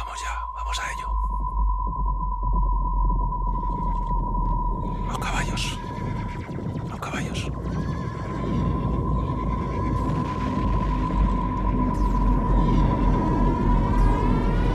Vamos ya, vamos a ello. Los caballos. Los caballos.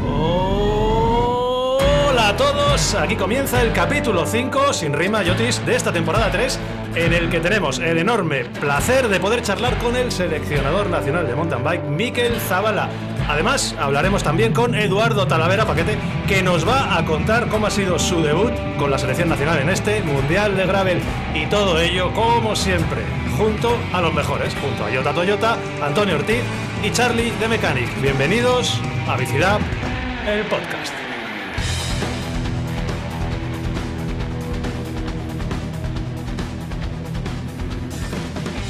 Hola a todos, aquí comienza el capítulo 5, sin rima, Yotis, de esta temporada 3, en el que tenemos el enorme placer de poder charlar con el seleccionador nacional de mountain bike, Miquel Zavala. Además, hablaremos también con Eduardo Talavera Paquete, que nos va a contar cómo ha sido su debut con la selección nacional en este Mundial de Gravel. Y todo ello, como siempre, junto a los mejores, junto a Yota Toyota, Antonio Ortiz y Charlie de Mechanic. Bienvenidos a Bicidad, el podcast.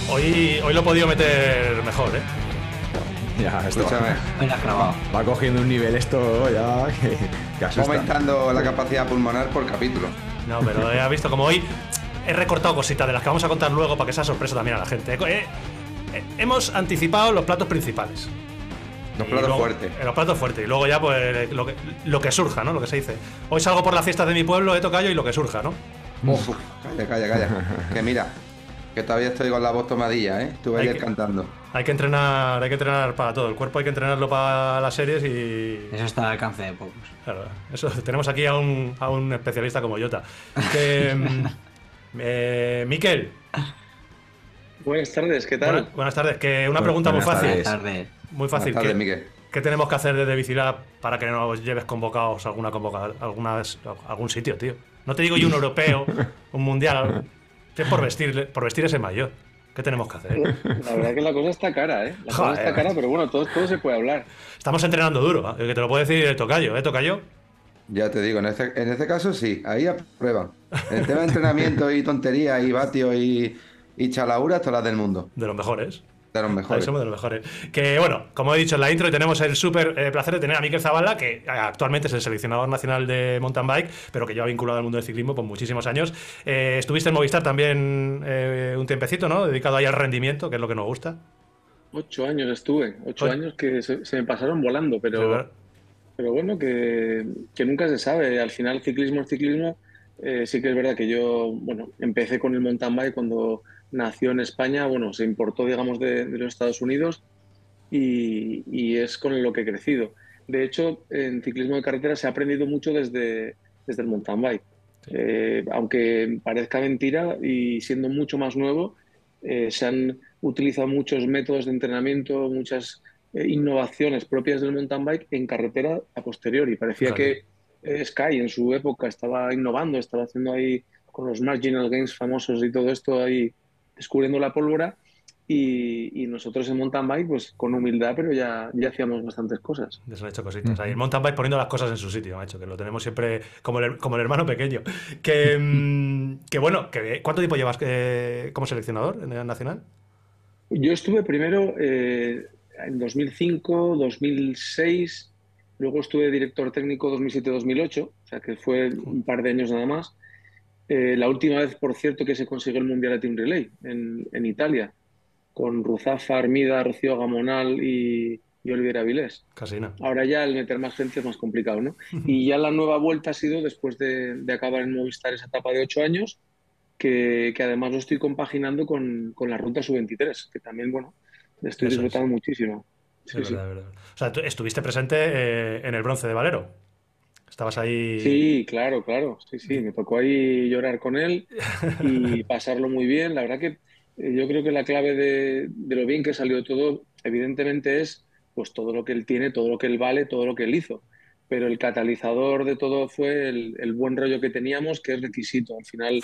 Hoy, hoy lo he podido meter mejor, ¿eh? Ya, esto Escúchame, va, va cogiendo un nivel esto ya que, que asusta. aumentando la capacidad pulmonar por capítulo. No, pero he visto como hoy he recortado cositas de las que vamos a contar luego para que sea sorpresa también a la gente. Eh, eh, hemos anticipado los platos principales. Los platos luego- fuertes. eh, Los platos fuertes. Y luego ya, pues, lo que, lo que surja, ¿no? Lo que se dice. Hoy salgo por las fiestas de mi pueblo, he tocado y lo que surja, ¿no? Uf, calla, calla, calla. que mira, que todavía estoy con la voz tomadilla, ¿eh? Estuve ayer que- cantando. Hay que entrenar, hay que entrenar para todo. El cuerpo hay que entrenarlo para las series y. Eso está al alcance de pocos. Claro, eso, tenemos aquí a un, a un especialista como Jota. Que, eh, Miquel, Buenas tardes, ¿qué tal? buena- buenas tardes. Que una pregunta muy buenas fácil. tardes. Tarde. Muy fácil. Buenas tardes, ¿Qué, tenemos que hacer desde Bicilab para que nos lleves convocados a alguna convoca, algunas, a algún sitio, tío? No te digo yo un europeo, un mundial. Es por vestir, por vestir ese mayor. ¿Qué tenemos que hacer? La verdad que la cosa está cara, ¿eh? La cosa está cara, pero bueno, todo, todo se puede hablar. Estamos entrenando duro, ¿eh? que te lo puedo decir el tocayo, ¿eh, tocayo? Ya te digo, en este, en este caso sí, ahí aprueban. El tema de entrenamiento y tonterías y vatios y, y chalauras, todas las del mundo. De los mejores. De los Ahí mejores. somos de los mejores. Que bueno, como he dicho en la intro, tenemos el súper eh, placer de tener a Miquel Zavala, que eh, actualmente es el seleccionador nacional de mountain bike, pero que lleva vinculado al mundo del ciclismo por muchísimos años. Eh, estuviste en Movistar también eh, un tiempecito, ¿no? Dedicado ahí al rendimiento, que es lo que nos gusta. Ocho años estuve, ocho Oye. años que se, se me pasaron volando, pero, pero bueno, que, que nunca se sabe. Al final, ciclismo es ciclismo. Eh, sí que es verdad que yo, bueno, empecé con el mountain bike cuando nació en España, bueno, se importó, digamos, de, de los Estados Unidos y, y es con lo que he crecido. De hecho, en ciclismo de carretera se ha aprendido mucho desde, desde el mountain bike. Eh, aunque parezca mentira y siendo mucho más nuevo, eh, se han utilizado muchos métodos de entrenamiento, muchas eh, innovaciones propias del mountain bike en carretera a posteriori. Parecía Fíjate. que eh, Sky en su época estaba innovando, estaba haciendo ahí con los marginal gains famosos y todo esto ahí descubriendo la pólvora. Y, y nosotros en mountain bike, pues con humildad, pero ya, ya hacíamos bastantes cosas. Ya se han hecho cositas. Ahí el mountain bike poniendo las cosas en su sitio, macho, que lo tenemos siempre como el, como el hermano pequeño. Que, mm, que bueno, que, ¿cuánto tiempo llevas eh, como seleccionador en el nacional? Yo estuve primero eh, en 2005, 2006, luego estuve director técnico 2007-2008, o sea que fue un par de años nada más. Eh, la última vez, por cierto, que se consiguió el Mundial de Team Relay en, en Italia, con Ruzafa, Armida, Rocío Gamonal y, y Oliver Avilés. Casi. Ahora ya el meter más gente es más complicado, ¿no? Y ya la nueva vuelta ha sido después de, de acabar en Movistar esa etapa de ocho años, que, que además lo estoy compaginando con, con la ruta sub-23, que también, bueno, estoy Eso es. disfrutando muchísimo. Sí, Es verdad. O sea, tú estuviste presente eh, en el bronce de Valero. Estabas ahí. Sí, claro, claro. Sí, sí, me tocó ahí llorar con él y pasarlo muy bien. La verdad que eh, yo creo que la clave de, de lo bien que salió todo, evidentemente, es pues todo lo que él tiene, todo lo que él vale, todo lo que él hizo. Pero el catalizador de todo fue el, el buen rollo que teníamos, que es requisito. Al final,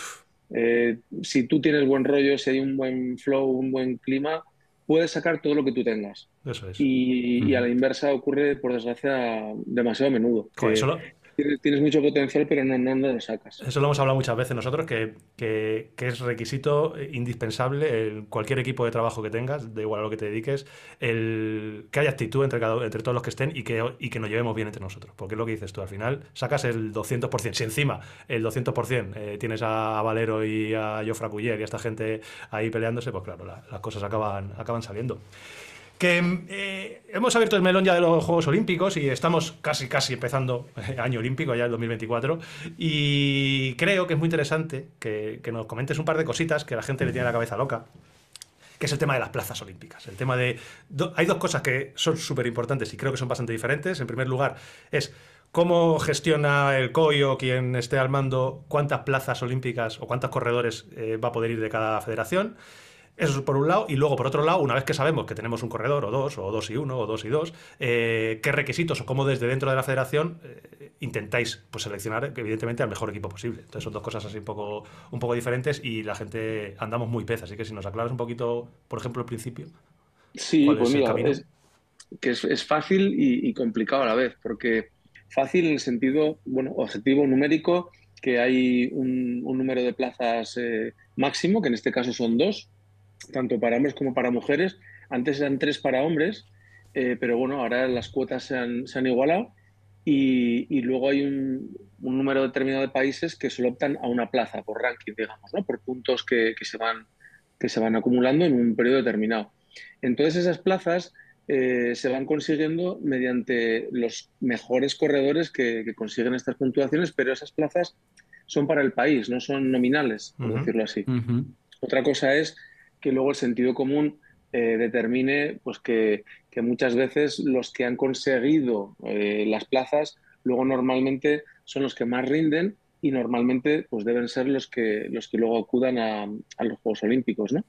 eh, si tú tienes buen rollo, si hay un buen flow, un buen clima, puedes sacar todo lo que tú tengas. Eso es. Y, y a la inversa ocurre, por desgracia, demasiado a menudo. Joder, que eso, lo, tienes, tienes mucho potencial, pero no, no, no lo sacas. eso lo hemos hablado muchas veces nosotros, que, que- que es requisito indispensable en cualquier equipo de trabajo que tengas, da igual a lo que te dediques, el, que haya actitud entre, cada, entre todos los que estén y que, y que nos llevemos bien entre nosotros. Porque es lo que dices tú, al final sacas el 200%. Si encima el 200% eh, tienes a Valero y a Jofra Culler y a esta gente ahí peleándose, pues claro, la- las cosas acaban, acaban saliendo. Que eh, hemos abierto el melón ya de los Juegos Olímpicos y estamos casi, casi empezando año olímpico, ya el 2024. Y creo que es muy interesante que, nos comentes un par de cositas que la gente le tiene la cabeza loca que es el tema de las plazas olímpicas. El tema de. hay dos cosas que son súper importantes y creo que son bastante diferentes. En primer lugar, es cómo gestiona el COI o quien esté al mando cuántas plazas olímpicas o cuántos corredores eh, va a poder ir de cada federación. Eso es por un lado. Y luego, por otro lado, una vez que sabemos que tenemos un corredor, o dos, o dos y uno, o dos y dos, eh, qué requisitos o cómo desde dentro de la federación eh, intentáis pues, seleccionar, evidentemente, al mejor equipo posible. Entonces, son dos cosas así un poco, un poco diferentes y la gente andamos muy pez. Así que si nos aclaras un poquito, por ejemplo, el principio. Sí, pues mira, es, que es, fácil y, complicado a la vez, porque fácil en el sentido, bueno, objetivo numérico, que hay un, número de plazas eh, máximo, que en este caso son dos, tanto para hombres como para mujeres. Antes eran tres para hombres, eh, pero bueno, ahora las cuotas se han, se han igualado y, luego hay un, número determinado de países que solo optan a una plaza por ranking, digamos, ¿no? por puntos que, que, se van, que se van acumulando en un periodo determinado. Entonces esas plazas eh, se van consiguiendo mediante los mejores corredores que, consiguen estas puntuaciones, pero esas plazas son para el país, no son nominales, por decirlo así. Otra cosa es que luego el sentido común eh, determine pues que, muchas veces los que han conseguido eh, las plazas luego normalmente son los que más rinden y normalmente pues deben ser los que los que luego acudan a, los Juegos Olímpicos, ¿no?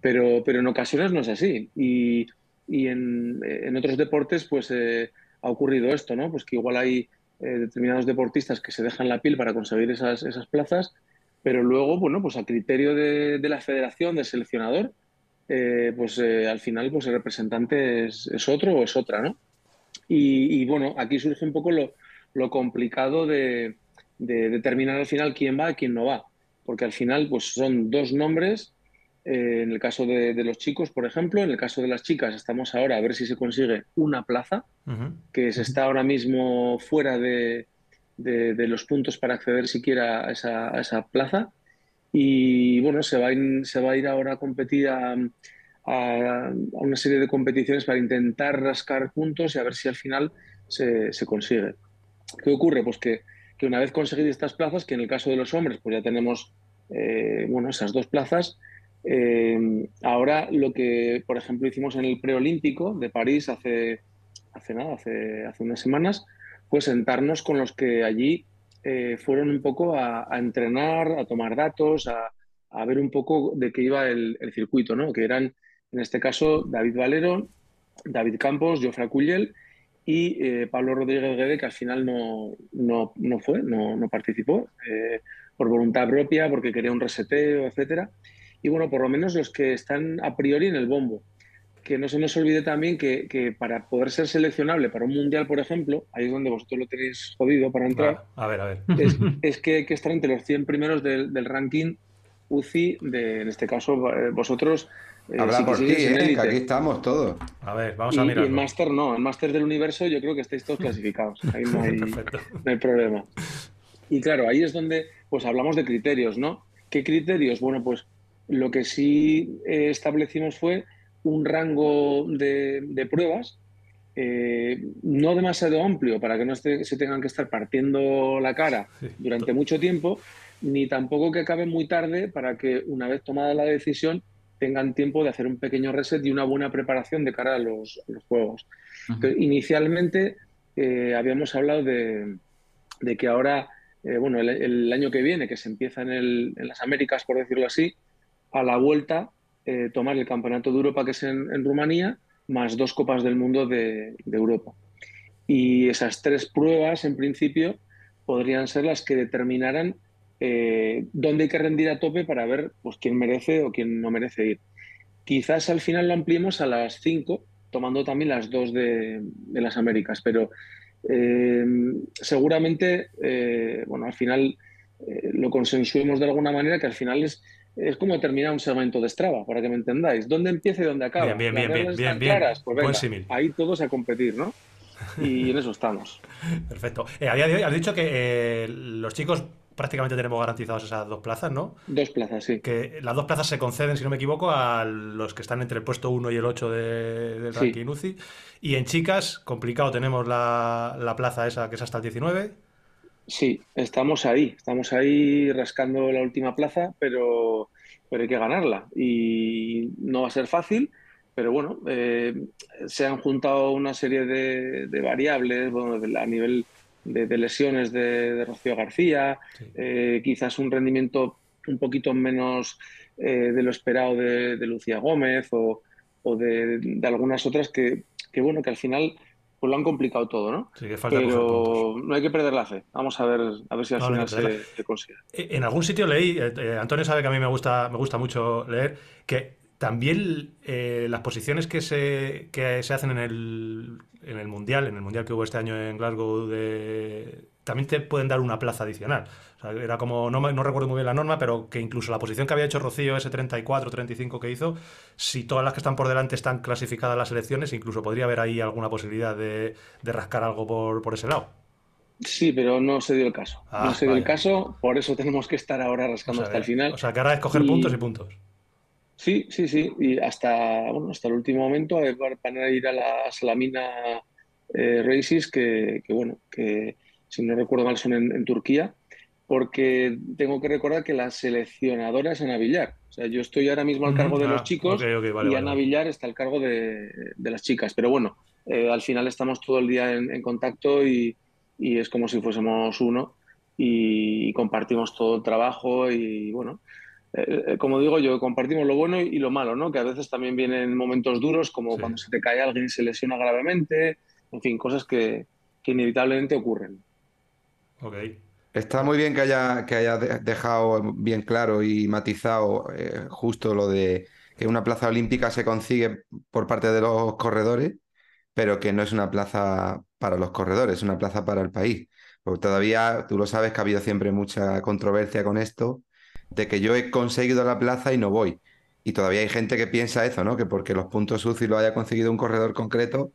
pero, pero en ocasiones no es así. Y, en, otros deportes pues eh, ha ocurrido esto, ¿no? Pues que igual hay determinados deportistas que se dejan la piel para conseguir esas, esas plazas pero luego, bueno, pues a criterio de, la federación, del seleccionador, eh, pues eh, al final pues el representante es, otro o es otra, ¿no? Y, bueno, aquí surge un poco lo, complicado de, determinar al final quién va y quién no va, porque al final pues son dos nombres, eh, en el caso de, los chicos, por ejemplo, en el caso de las chicas estamos ahora a ver si se consigue una plaza, que se está ahora mismo fuera de, de, los puntos para acceder siquiera a esa, plaza. Y bueno, se va, a ir, se a ir ahora a competir a, una serie de competiciones para intentar rascar puntos y a ver si al final se, consigue. ¿Qué ocurre? Pues que, una vez conseguido estas plazas, que en el caso de los hombres, pues ya tenemos eh, bueno, esas dos plazas, eh, ahora lo que, por ejemplo, hicimos en el preolímpico de París hace, hace nada, hace unas semanas, pues sentarnos con los que allí eh, fueron un poco a, entrenar, a tomar datos, a, ver un poco de qué iba el, circuito, ¿no? que eran, en este caso, David Valero, David Campos, Jofre Cuyel y eh, Pablo Rodríguez Guede, que al final no, no, fue, no, participó, eh, por voluntad propia, porque quería un reseteo, etcétera. Y bueno, por lo menos los que están a priori en el bombo que no se nos olvide también que, para poder ser seleccionable para un mundial, por ejemplo, ahí es donde vosotros lo tenéis jodido para entrar. A ver, a ver. Es, que hay que estar entre los 100 primeros del, ranking UCI, de, en este caso, eh, vosotros. Eh, Habla por ti, eh, que aquí estamos todos. A ver, vamos a mirar. Y el máster no, el máster del universo yo creo que estáis todos clasificados. Ahí no hay, no hay problema. Y claro, ahí es donde pues hablamos de criterios, ¿no? ¿Qué criterios? Bueno, pues lo que sí establecimos fue un rango de, pruebas eh, no demasiado amplio para que no se tengan que estar partiendo la cara durante mucho tiempo, ni tampoco que acabe muy tarde para que una vez tomada la decisión tengan tiempo de hacer un pequeño reset y una buena preparación de cara a los, juegos. inicialmente eh, habíamos hablado de, que ahora, eh, bueno, el, año que viene, que se empieza en, en las Américas, por decirlo así, a la vuelta eh, tomar el Campeonato de Europa, que es en, Rumanía, más dos Copas del Mundo de, Europa. Y esas tres pruebas, en principio, podrían ser las que determinaran eh, dónde hay que rendir a tope para ver pues, quién merece o quién no merece ir. Quizás al final lo ampliemos a las cinco, tomando también las dos de, las Américas, pero eh, seguramente, bueno, al final lo consensuemos de alguna manera, que al final es es como terminar un segmento de Strava, para que me entendáis. ¿Dónde empieza y dónde acaba? Bien, bien, bien, bien, bien, Pues ahí todos a competir, ¿no? Y en eso estamos. Perfecto. Eh, a día de hoy has dicho que eh, los chicos prácticamente tenemos garantizadas esas dos plazas, ¿no? Dos plazas, sí. Que las dos plazas se conceden, si no me equivoco, a los que están entre el puesto 1 y el 8 de, del Sí. ranking UCI. Y en chicas, complicado, tenemos la, la plaza esa que es hasta el 19. Sí, estamos ahí, estamos ahí rascando la última plaza, pero, pero hay que ganarla. Y no va a ser fácil, pero bueno, eh, se han juntado una serie de, de variables bueno, de- a nivel de, de lesiones de, Rocío García, Sí. eh, quizás un rendimiento un poquito menos eh, de lo esperado de, Lucía Gómez o, o de, de algunas otras que, que, bueno, que al final pues lo han complicado todo, ¿no? Así que falta. Pero no hay que perder la fe. Vamos a ver, a ver si al No, final se, se consigue. Eh, En algún sitio leí, eh, eh, Antonio sabe que a mí me gusta, me gusta mucho leer, que también eh, las posiciones que se, que se hacen en el, en el Mundial, en el Mundial que hubo este año en Glasgow, de, también te pueden dar una plaza adicional. Sea, era como, no, recuerdo muy bien la norma, pero que incluso la posición que había hecho Rocío, ese 34, 35 que hizo, si todas las que están por delante están clasificadas las elecciones, incluso podría haber ahí alguna posibilidad de, de rascar algo por, por ese lado. Sí, pero no se dio el caso. Ah, no se dio el caso, por eso tenemos que estar ahora O rascando sea, hasta el final. o sea, que ahora es coger Y- puntos y puntos. Sí, sí, sí. Y hasta, bueno, hasta el último momento para para ir a la Salamina eh, Races, que, que, bueno, que si no recuerdo mal son en, en Turquía, porque tengo que recordar que la seleccionadora es Ana Villar. O sea, yo estoy ahora mismo al cargo de Ah, los chicos vale, y Ana vale. Villar está al cargo de, de las chicas. Pero bueno, eh, al final estamos todo el día en, en contacto y, y es como si fuésemos uno y compartimos todo el trabajo y bueno, eh, eh, como digo yo, compartimos lo bueno y lo malo, ¿no? Que a veces también vienen momentos duros, como Sí. cuando se te cae alguien y se lesiona gravemente, en fin, cosas que, que inevitablemente ocurren. Ok. Está muy bien que haya, que haya de- dejado bien claro y matizado eh, justo lo de que una plaza olímpica se consigue por parte de los corredores, pero que no es una plaza para los corredores, es una plaza para el país. Porque todavía, tú lo sabes que ha habido siempre mucha controversia con esto, de que yo he conseguido la plaza y no voy. Y todavía hay gente que piensa eso, ¿no? Que porque los puntos UCI lo haya conseguido un corredor concreto,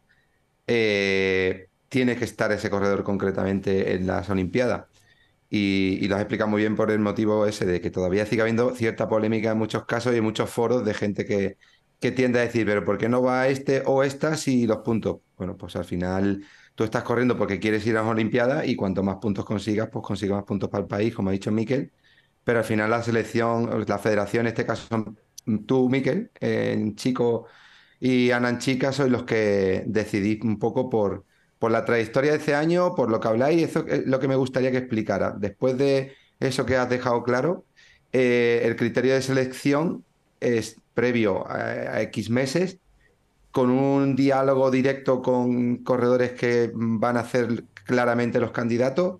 eh, tiene que estar ese corredor concretamente en las Olimpiadas. Y, y lo has explicado muy bien por el motivo ese de que todavía sigue habiendo cierta polémica en muchos casos y en muchos foros de gente que, que tiende a decir, pero ¿por qué no va este o esta si los puntos? Bueno, pues al final tú estás corriendo porque quieres ir a las Olimpiadas y cuanto más puntos consigas, pues consigues más puntos para el país, como ha dicho Miquel. Pero al final la selección, la federación, en este caso son tú, Miquel, en chico y Ana en chica, sois los que decidís un poco por, por la trayectoria de ese año, por lo que habláis, eso es lo que me gustaría que explicara. Después de eso que has dejado claro, eh, el criterio de selección es previo a, X meses, con un diálogo directo con corredores que van a ser claramente los candidatos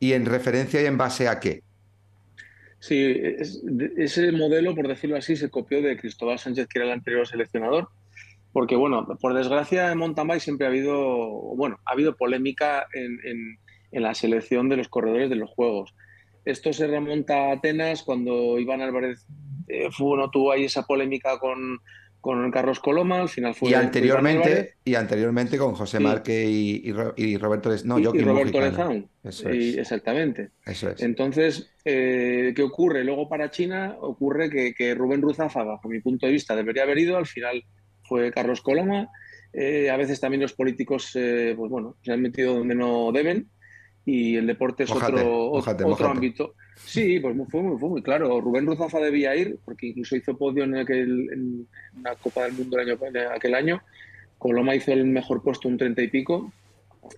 y en referencia y en base a qué. Sí, ese modelo, por decirlo así, se copió de Cristóbal Sánchez, que era el anterior seleccionador, porque, bueno, por desgracia en mountain bike siempre ha habido, bueno, ha habido polémica en, en- en la selección de los corredores de los Juegos. Esto se remonta a Atenas cuando Iván Álvarez eh, fue, no tuvo ahí esa polémica con, con Carlos Coloma, al final fue Y anteriormente, y anteriormente con José Sí. Márquez y, y y Roberto Les- no, y, Roberto. Lezaun. Eso es, exactamente. eso es. Entonces, eh, ¿qué ocurre? Luego para China ocurre que, que Rubén Ruzafa, bajo mi punto de vista, debería haber ido, al final fue Carlos Coloma. Eh, a veces también los políticos, eh, pues bueno, se han metido donde no deben y el deporte es Mójate, otro, mójate, otro mójate. ámbito. Sí, pues fue muy, fue muy claro. Rubén Ruzafa debía ir, porque incluso hizo podio en, aquel, en una Copa del Mundo el año, aquel año. Coloma hizo el mejor puesto, un treinta y pico,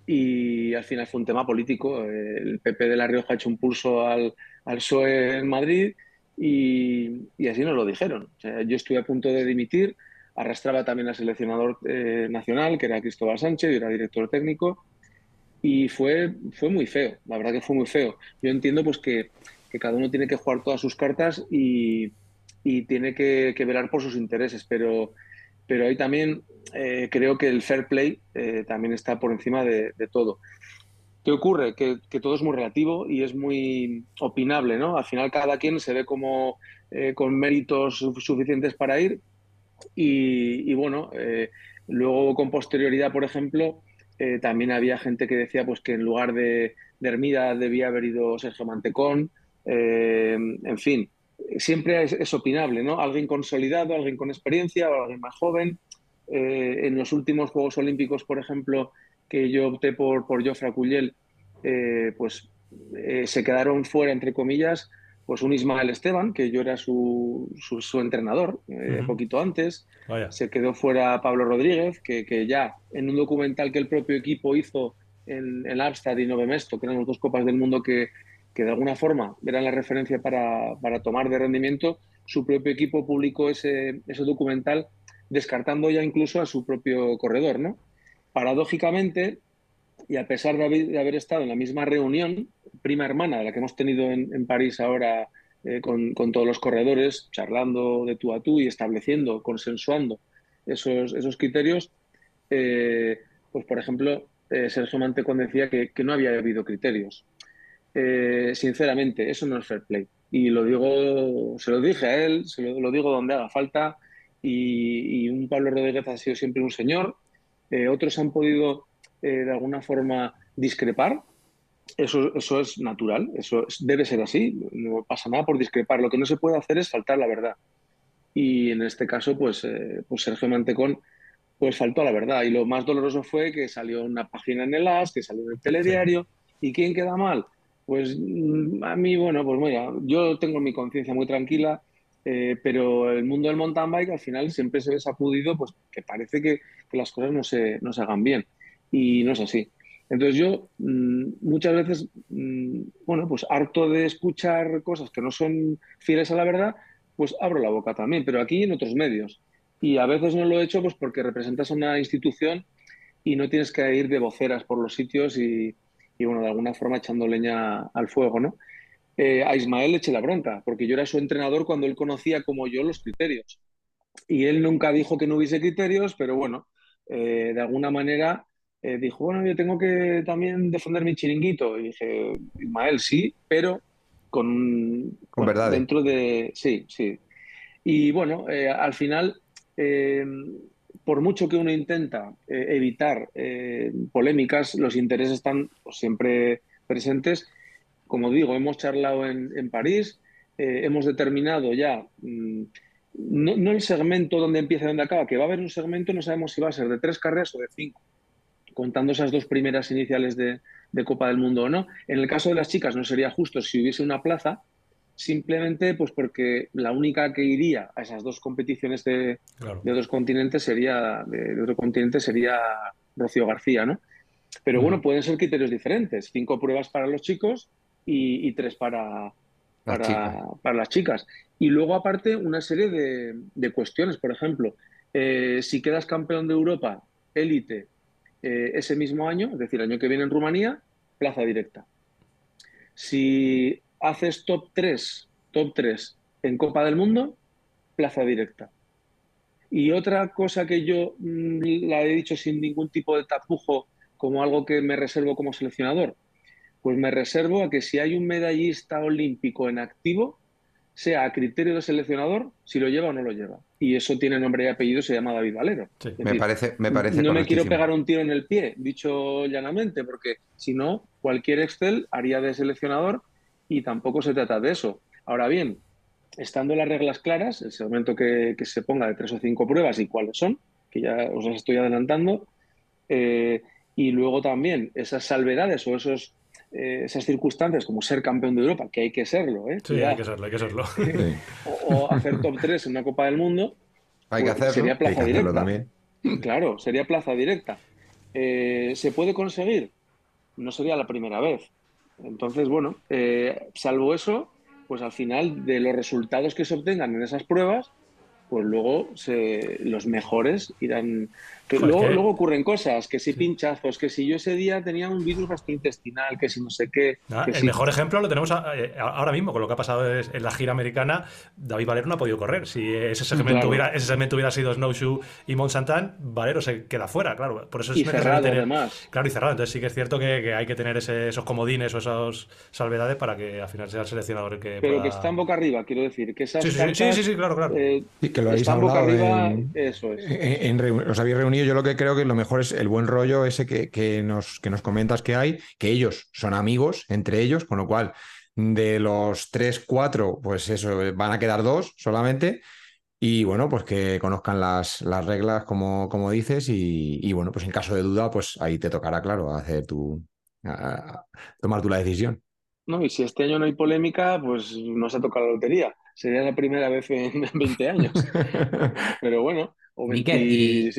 y al final fue un tema político. El PP de La Rioja ha hecho un pulso al, al PSOE en Madrid y, y así nos lo dijeron. O sea, yo estuve a punto de dimitir, arrastraba también al seleccionador eh, nacional, que era Cristóbal Sánchez, y era director técnico, y fue, fue muy feo, la verdad que fue muy feo. Yo entiendo pues que, que cada uno tiene que jugar todas sus cartas y, y tiene que, que velar por sus intereses, pero, pero ahí también eh, creo que el fair play eh, también está por encima de, de todo. ¿Qué ocurre? Que, que, todo es muy relativo y es muy opinable, ¿no? Al final cada quien se ve como eh, con méritos suficientes para ir y, bueno, eh, luego con posterioridad, por ejemplo, Eh, también había gente que decía pues, que en lugar de, de Hermida debía haber ido Sergio Mantecón. Eh, en fin, siempre es, opinable, ¿no? Alguien consolidado, alguien con experiencia o alguien más joven. En los últimos Juegos Olímpicos, por ejemplo, que yo opté por, por Cuyel, pues se quedaron fuera, entre comillas, pues un Ismael Esteban, que yo era su, su, entrenador eh, poquito antes. Se quedó fuera Pablo Rodríguez, que, que, ya en un documental que el propio equipo hizo en, el Amstad y Novemesto, que eran las dos copas del mundo que, que de alguna forma eran la referencia para, para, tomar de rendimiento, su propio equipo publicó ese, ese documental descartando ya incluso a su propio corredor. ¿no? Paradójicamente, y a pesar de haber, estado en la misma reunión, prima hermana de la que hemos tenido en, París ahora eh, con, todos los corredores, charlando de tú a tú y estableciendo, consensuando esos, esos criterios, eh, pues por ejemplo, eh, Sergio Mantecón decía que, no había habido criterios. sinceramente, eso no es fair play. Y lo digo, se lo dije a él, se lo, digo donde haga falta. Y, un Pablo Rodríguez ha sido siempre un señor. otros han podido eh, de alguna forma discrepar. Eso, eso es natural, eso debe ser así, no pasa nada por discrepar. Lo que no se puede hacer es faltar la verdad. Y en este caso, pues, eh, pues Sergio Mantecón pues faltó a la verdad. Y lo más doloroso fue que salió una página en el AS, que salió en el telediario. ¿Y quién queda mal? Pues mm, a mí, bueno, pues mira, yo tengo mi conciencia muy tranquila, eh, pero el mundo del mountain bike al final siempre se ve sacudido, pues que parece que, que las cosas no se, no se hagan bien y no es así. Entonces yo mm, muchas veces, mm, bueno, pues harto de escuchar cosas que no son fieles a la verdad, pues abro la boca también, pero aquí en otros medios. Y a veces no lo he hecho pues porque representas una institución y no tienes que ir de voceras por los sitios y, bueno, de alguna forma echando leña al fuego, ¿no? Eh, a Ismael le eché la bronca, porque yo era su entrenador cuando él conocía como yo los criterios. Y él nunca dijo que no hubiese criterios, pero bueno, eh, de alguna manera eh, dijo, bueno, yo tengo que también defender mi chiringuito. Y dije, Ismael, sí, pero con, con verdad. Dentro de. Sí, sí. Y bueno, eh, al final, eh, por mucho que uno intenta evitar polémicas, los intereses están pues, siempre presentes. Como digo, hemos charlado en, en París, hemos determinado ya. Mm, no, no, el segmento donde empieza y donde acaba, que va a haber un segmento, no sabemos si va a ser de tres carreras o de cinco contando esas dos primeras iniciales de, Copa del Mundo o no. En el caso de las chicas no sería justo si hubiese una plaza, simplemente pues porque la única que iría a esas dos competiciones de, otros continentes sería de, otro continente sería Rocío García, ¿no? Pero bueno, pueden ser criterios diferentes, cinco pruebas para los chicos y, tres para, para, para, las chicas. Y luego aparte una serie de, cuestiones, por ejemplo, eh, si quedas campeón de Europa, élite, eh, ese mismo año, es decir, el año que viene en Rumanía, plaza directa. Si haces top 3, top 3 en Copa del Mundo, plaza directa. Y otra cosa que yo mm, la he dicho sin ningún tipo de tapujo como algo que me reservo como seleccionador, pues me reservo a que si hay un medallista olímpico en activo, sea a criterio del seleccionador si lo lleva o no lo lleva. Y eso tiene nombre y apellido, se llama David Valero. me, parece, me parece No me quiero pegar un tiro en el pie, dicho llanamente, porque si no, cualquier Excel haría de seleccionador y tampoco se trata de eso. Ahora bien, estando las reglas claras, el momento que, se ponga de tres o cinco pruebas y cuáles son, que ya os las estoy adelantando, eh, y luego también esas salvedades o esos eh, esas circunstancias, como ser campeón de Europa, que hay que serlo, ¿eh? Sí, hay que serlo, hay que serlo. o, hacer top 3 en una Copa del Mundo. Hay que pues, hacerlo. Sería plaza directa. También. Claro, sería plaza directa. Eh, ¿Se puede conseguir? No sería la primera vez. Entonces, bueno, eh, salvo eso, pues al final de los resultados que se obtengan en esas pruebas, pues luego se, los mejores irán luego, ocurren cosas, que si pinchazos, que si yo ese día tenía un virus gastrointestinal, que si no sé qué. Ah, el mejor ejemplo lo tenemos eh, ahora mismo, con lo que ha pasado en la gira americana, David Valero no ha podido correr. Si ese segmento, hubiera, ese segmento hubiera sido Snowshoe y Mont Valero se queda fuera, claro. Por eso es y cerrado además. Claro, y cerrado. Entonces sí que es cierto que, hay que tener esos comodines o esas salvedades para que al final sea el seleccionador el que. Pero que está en boca arriba, quiero decir. Que esas sí, sí, sí, sí, claro, claro. Eh, que lo habéis hablado boca arriba, eso es. En, os habéis reunido yo lo que creo que lo mejor es el buen rollo ese que, nos, que nos comentas que hay, que ellos son amigos entre ellos, con lo cual de los tres, cuatro, pues eso, van a quedar dos solamente. Y bueno, pues que conozcan las, las reglas, como, como dices, y, bueno, pues en caso de duda, pues ahí te tocará, claro, hacer tu, tomar tú la decisión. No, y si este año no hay polémica, pues no se ha tocado la lotería. Sería la primera vez en 20 años. Pero bueno, o y,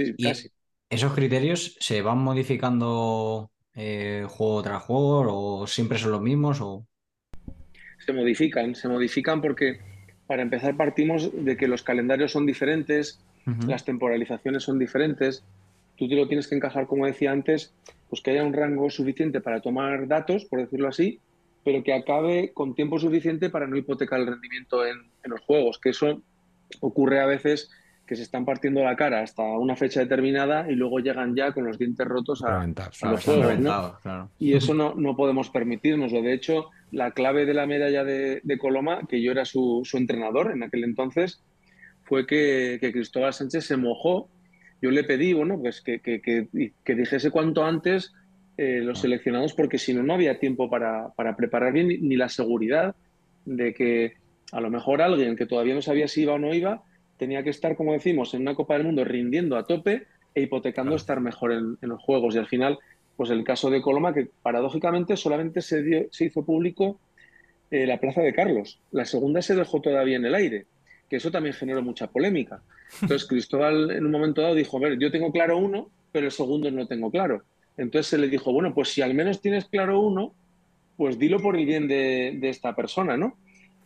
¿esos criterios se van modificando eh, juego tras juego o siempre son los mismos? O... Se modifican, se modifican porque para empezar partimos de que los calendarios son diferentes, las temporalizaciones son diferentes. Tú te lo tienes que encajar, como decía antes, pues que haya un rango suficiente para tomar datos, por decirlo así, pero que acabe con tiempo suficiente para no hipotecar el rendimiento en, los juegos, que eso ocurre a veces que se están partiendo la cara hasta una fecha determinada y luego llegan ya con los dientes rotos a, los juegos. Y eso no, no podemos permitirnoslo. De hecho, la clave de la medalla de, Coloma, que yo era su, entrenador en aquel entonces, fue que, Cristóbal Sánchez se mojó. Yo le pedí, bueno, pues que, que dijese cuanto antes eh, los seleccionados porque si no, no había tiempo para, preparar bien ni, la seguridad de que a lo mejor alguien que todavía no sabía si iba o no iba tenía que estar, como decimos, en una Copa del Mundo rindiendo a tope e hipotecando estar mejor en, los juegos. Y al final, pues el caso de Coloma, que paradójicamente solamente se, dio, se hizo público eh, la plaza de Carlos. La segunda se dejó todavía en el aire, que eso también generó mucha polémica. Entonces Cristóbal en un momento dado dijo, a ver, yo tengo claro uno, pero el segundo no tengo claro. Entonces se le dijo, bueno, pues si al menos tienes claro uno, pues dilo por el bien de, esta persona, ¿no?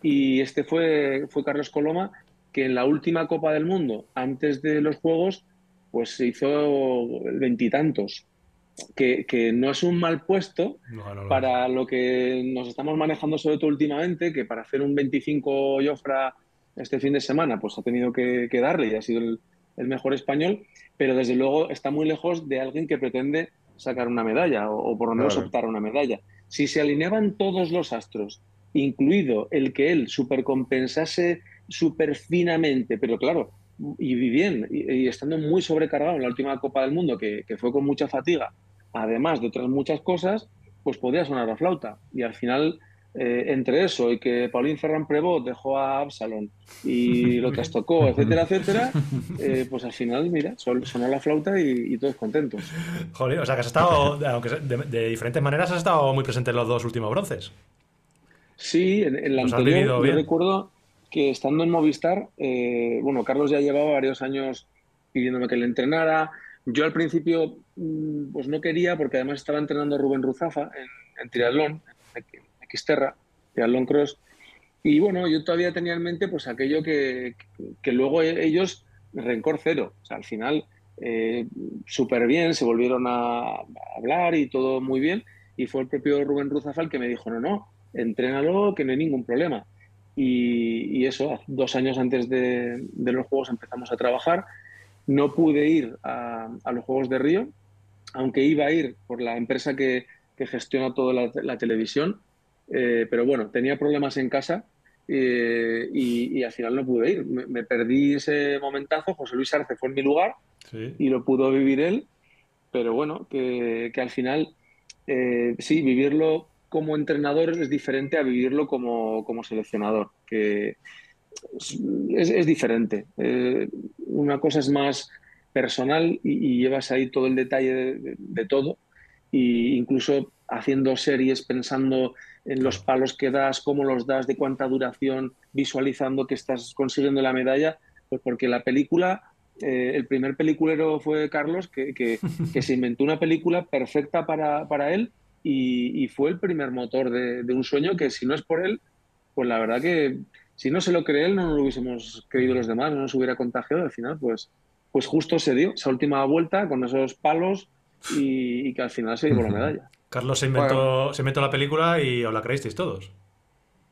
Y este fue, fue Carlos Coloma, que en la última Copa del Mundo, antes de los Juegos, pues se hizo veintitantos. Que, que, no es un mal puesto para lo que nos estamos manejando sobre todo últimamente, que para hacer un 25 Jofra este fin de semana, pues ha tenido que, darle y ha sido el, el, mejor español, pero desde luego está muy lejos de alguien que pretende sacar una medalla o, por lo menos optar a una medalla. Si se alineaban todos los astros, incluido el que él supercompensase súper finamente, pero claro, y bien, y, estando muy sobrecargado en la última Copa del Mundo, que, que fue con mucha fatiga, además de otras muchas cosas, pues podía sonar la flauta. Y al final eh, entre eso y que Paulín Ferran Prevot dejó a Absalon y lo trastocó, etcétera, etcétera, eh, pues al final, mira, sonó la flauta y, todos contentos. Joder, o sea que has estado, aunque de, diferentes maneras, has estado muy presente en los dos últimos bronces. Sí, en, la anterior, yo recuerdo que estando en Movistar, eh, bueno, Carlos ya llevaba varios años pidiéndome que le entrenara. Yo al principio, mm, pues no quería, porque además estaba entrenando a Rubén Ruzafa en, en triatlón, Xterra, de Cross. Y bueno, yo todavía tenía en mente pues aquello que, luego e-, ellos, rencor cero. O sea, al final, eh, súper bien, se volvieron a, hablar y todo muy bien. Y fue el propio Rubén Ruzafal que me dijo, no, no, entrénalo, que no hay ningún problema. Y, eso, dos años antes de, los Juegos empezamos a trabajar. No pude ir a, los Juegos de Río, aunque iba a ir por la empresa que, gestiona toda la televisión, eh, pero bueno, tenía problemas en casa eh, y, al final no pude ir. Me, perdí ese momentazo. José Luis Arce fue en mi lugar y lo pudo vivir él. Pero bueno, que, al final, eh, sí, vivirlo como entrenador es diferente a vivirlo como, seleccionador, que es, diferente. una cosa es más personal y, llevas ahí todo el detalle de, de todo, e incluso haciendo series pensando en los palos que das, cómo los das, de cuánta duración, visualizando que estás consiguiendo la medalla, pues porque la película, eh, el primer peliculero fue Carlos, que, se inventó una película perfecta para, él y, fue el primer motor de, un sueño que si no es por él, pues la verdad que si no se lo cree él, no nos lo hubiésemos creído los demás, no nos hubiera contagiado, al final pues, pues justo se dio esa última vuelta con esos palos y, y que al final se llevó la medalla. Carlos se inventó, se inventó la película y os la creísteis todos.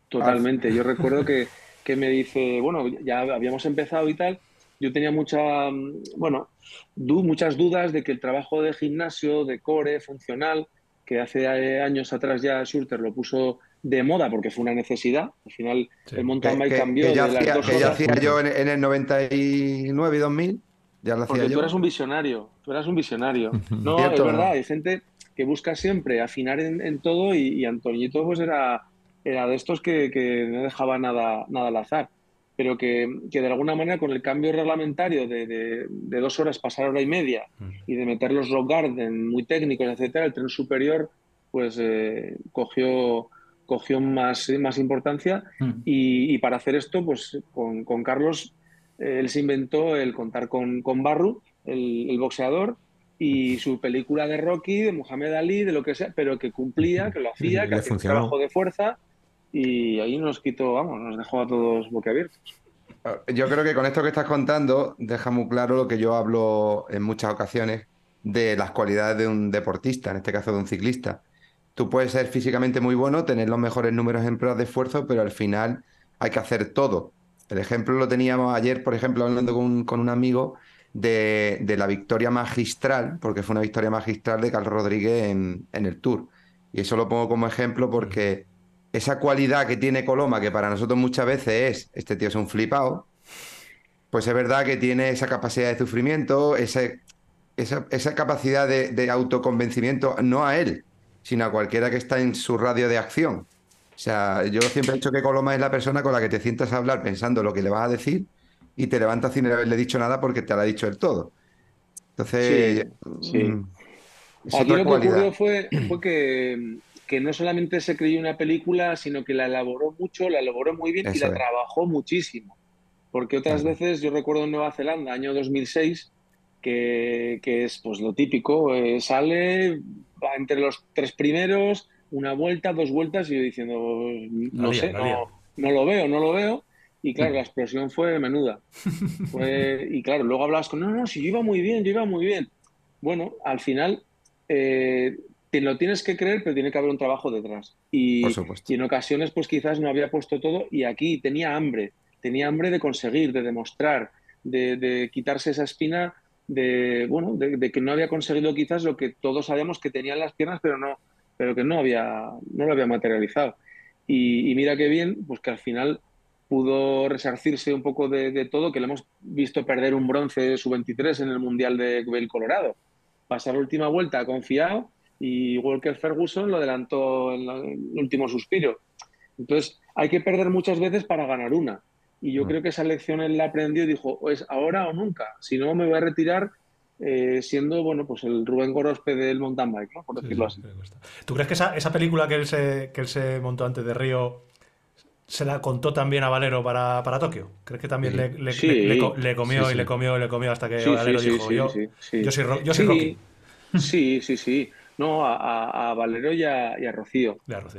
Totalmente. Yo recuerdo que, me dice, bueno, ya habíamos empezado y tal. Yo tenía mucha, mm, bueno, muchas dudas de que el trabajo de gimnasio, de core, funcional, que hace años atrás ya Schurter lo puso de moda porque fue una necesidad. Al final el mountain bike cambió. Que ya, hacía, yo en, el 99 y 2000 Ya lo Porque hacía tú yo. eras un visionario, tú eras un visionario. No, es verdad, ¿no? hay gente que busca siempre afinar en, en todo y, y Antoñito pues era, era de estos que, que no dejaba nada, nada al azar. Pero que, que de alguna manera con el cambio reglamentario de, de- de dos horas pasar a hora y media y de meter los rock garden muy técnicos, etcétera, el tren superior pues eh, cogió, cogió más, más importancia Mm. y, y para hacer esto, pues con, con Carlos, eh, él se inventó el contar con, con Barru, el, el boxeador, y su película de Rocky, de Muhammad Ali, de lo que sea, pero que cumplía, que lo hacía, Y que hacía un trabajo de fuerza, y ahí nos quitó, vamos, nos dejó a todos boquiabiertos. Yo creo que con esto que estás contando deja muy claro lo que yo hablo en muchas ocasiones de las cualidades de un deportista, en este caso de un ciclista. Tú puedes ser físicamente muy bueno, tener los mejores números en pruebas de esfuerzo, pero al final hay que hacer todo. El ejemplo lo teníamos ayer, por ejemplo, hablando con, un- con un amigo de, de la victoria magistral, porque fue una victoria magistral de Carlos Rodríguez en, en el Tour. Y eso lo pongo como ejemplo porque esa cualidad que tiene Coloma, que para nosotros muchas veces es, este tío es un flipado, pues es verdad que tiene esa capacidad de sufrimiento, ese- esa, esa capacidad de, de autoconvencimiento, no a él, sino a cualquiera que está en su radio de acción. O sea, yo siempre he dicho que Coloma es la persona con la que te sientas a hablar pensando lo que le vas a decir y te levantas sin haberle dicho nada porque te lo ha dicho él todo. Entonces, Sí, sí. mm, Aquí otra lo que ocurrió fue, fue que, que no solamente se creyó una película, sino que la elaboró mucho, la elaboró muy bien y la es. trabajó muchísimo. Porque otras Claro. veces, yo recuerdo en Nueva Zelanda, año 2006, que, que es pues lo típico, eh, sale, va entre los tres primeros, una vuelta, dos vueltas, y yo diciendo, no sé, no, no lo veo, no lo veo. Y claro, la explosión fue menuda. Fue- y claro, luego hablabas con, no, no, si yo iba muy bien, yo iba muy bien. Bueno, al final eh, te lo tienes que creer, pero tiene que haber un trabajo detrás. Y, y en ocasiones, pues quizás no había puesto todo y aquí tenía hambre, tenía hambre de conseguir, de demostrar, de, de quitarse esa espina de, bueno, de, de que no había conseguido quizás lo que todos sabíamos que tenía en las piernas, pero no, pero que no había, no lo había materializado. Y, y mira qué bien, pues que al final pudo resarcirse un poco de, de todo, que le hemos visto perder un bronce sub-23 en el Mundial de Colorado. Pasar la última vuelta confiado y Walker Ferguson lo adelantó en, el último suspiro. Entonces, hay que perder muchas veces para ganar una. Y yo Mm. creo que esa lección él la aprendió y dijo, o es ahora o nunca. Si no, me voy a retirar eh, siendo, bueno, pues el Rubén Gorospe del mountain bike, ¿no? Por Sí, decirlo sí, así. me gusta. ¿Tú crees que esa, esa película que él, se, que él se montó antes de Río se la contó también a Valero para, para Tokio? ¿Crees que también Sí. le, le- Sí. le- le co- le comió Sí, y sí. le comió y le comió hasta que Sí, sí, Valero sí, dijo, sí, yo, sí, sí. yo soy, yo soy Sí, Rocky? Sí, sí, sí. No, a, a- a Valero y a, y a Rocío.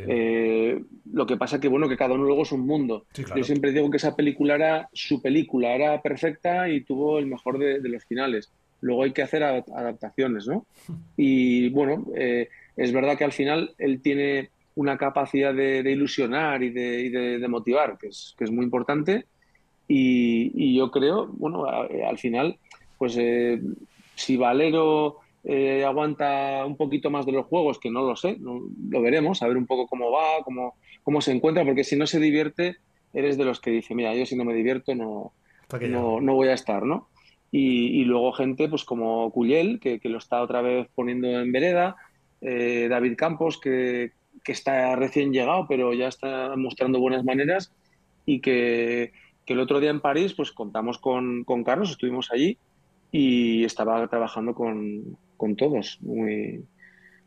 Eh, lo que pasa que, bueno, que cada uno luego es un mundo. Sí, claro. Yo siempre digo que esa película era su película, era perfecta y tuvo el mejor de, de los finales. Luego hay que hacer a- adaptaciones, ¿no? Y bueno, eh, es verdad que al final él tiene una capacidad de, de ilusionar y de, y de- motivar, que es, que es muy importante. Y, y yo creo, bueno, al final, pues eh, si Valero eh, aguanta un poquito más de los juegos, que no lo sé, no- lo veremos, a ver un poco cómo va, cómo, cómo se encuentra, porque si no se divierte, eres de los que dice, mira, yo si no me divierto no, no, no voy a estar, ¿no? Y, y luego gente pues como Cuyel, que, que lo está otra vez poniendo en vereda, eh, David Campos, que, que está recién llegado, pero ya está mostrando buenas maneras, y que, que el otro día en París pues contamos con, con Carlos, estuvimos allí y estaba trabajando con, con todos, muy,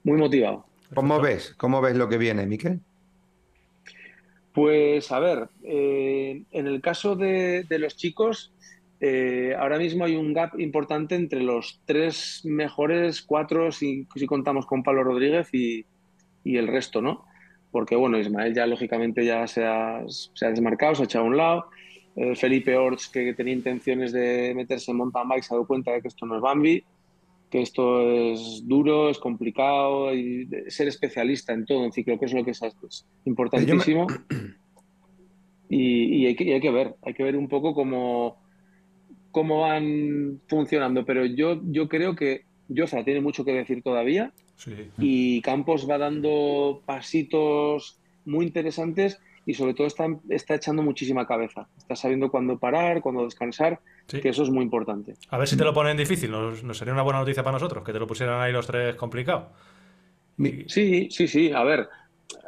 muy motivado. ¿Cómo ves? ¿Cómo ves lo que viene, Miquel? Pues a ver, eh, en el caso de, de los chicos, eh, ahora mismo hay un gap importante entre los tres mejores, cuatro, si, si contamos con Pablo Rodríguez y, y el resto, ¿no? Porque bueno, Ismael ya lógicamente ya se ha, se ha desmarcado, se ha echado a un lado. Eh, Felipe Orts, que tenía intenciones de meterse en mountain bike, se ha dado cuenta de que esto no es Bambi, que esto es duro, es complicado, y ser especialista en todo, en ciclo, que es lo que es, es importantísimo. Y, y hay que, y hay que ver, hay que ver un poco cómo, cómo van funcionando. Pero yo, yo creo que Joza tiene mucho que decir todavía Sí. y Campos va dando pasitos muy interesantes y sobre todo está, está echando muchísima cabeza. Está sabiendo cuándo parar, cuándo descansar que eso es muy importante. A ver si te lo ponen difícil, nos, sería una buena noticia para nosotros, que te lo pusieran ahí los tres complicado. Sí, sí, sí, a ver,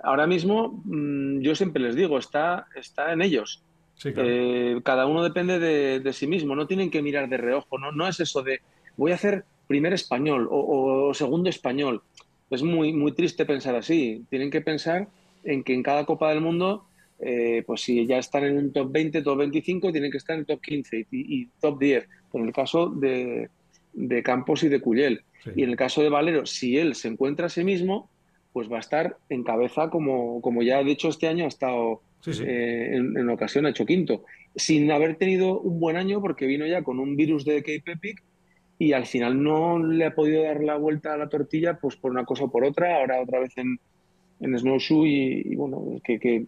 ahora mismo mm, yo siempre les digo, está, está en ellos. Eh, cada uno depende de, sí mismo, no tienen que mirar de reojo, no, no es eso de voy a hacer primer español o, segundo español. Es muy, muy triste pensar así. Tienen que pensar en que en cada Copa del Mundo, eh, pues si ya están en un top 20, top 25, tienen que estar en el top 15 y, top 10. En el caso de, Campos y de Cuyel. Y en el caso de Valero, si él se encuentra a sí mismo, pues va a estar en cabeza como, como ya de hecho este año ha estado eh, en, en, ocasión, ha hecho quinto. Sin haber tenido un buen año porque vino ya con un virus de Cape Epic y al final no le ha podido dar la vuelta a la tortilla pues por una cosa o por otra, ahora otra vez en, en Snowshoe y, bueno, que, que,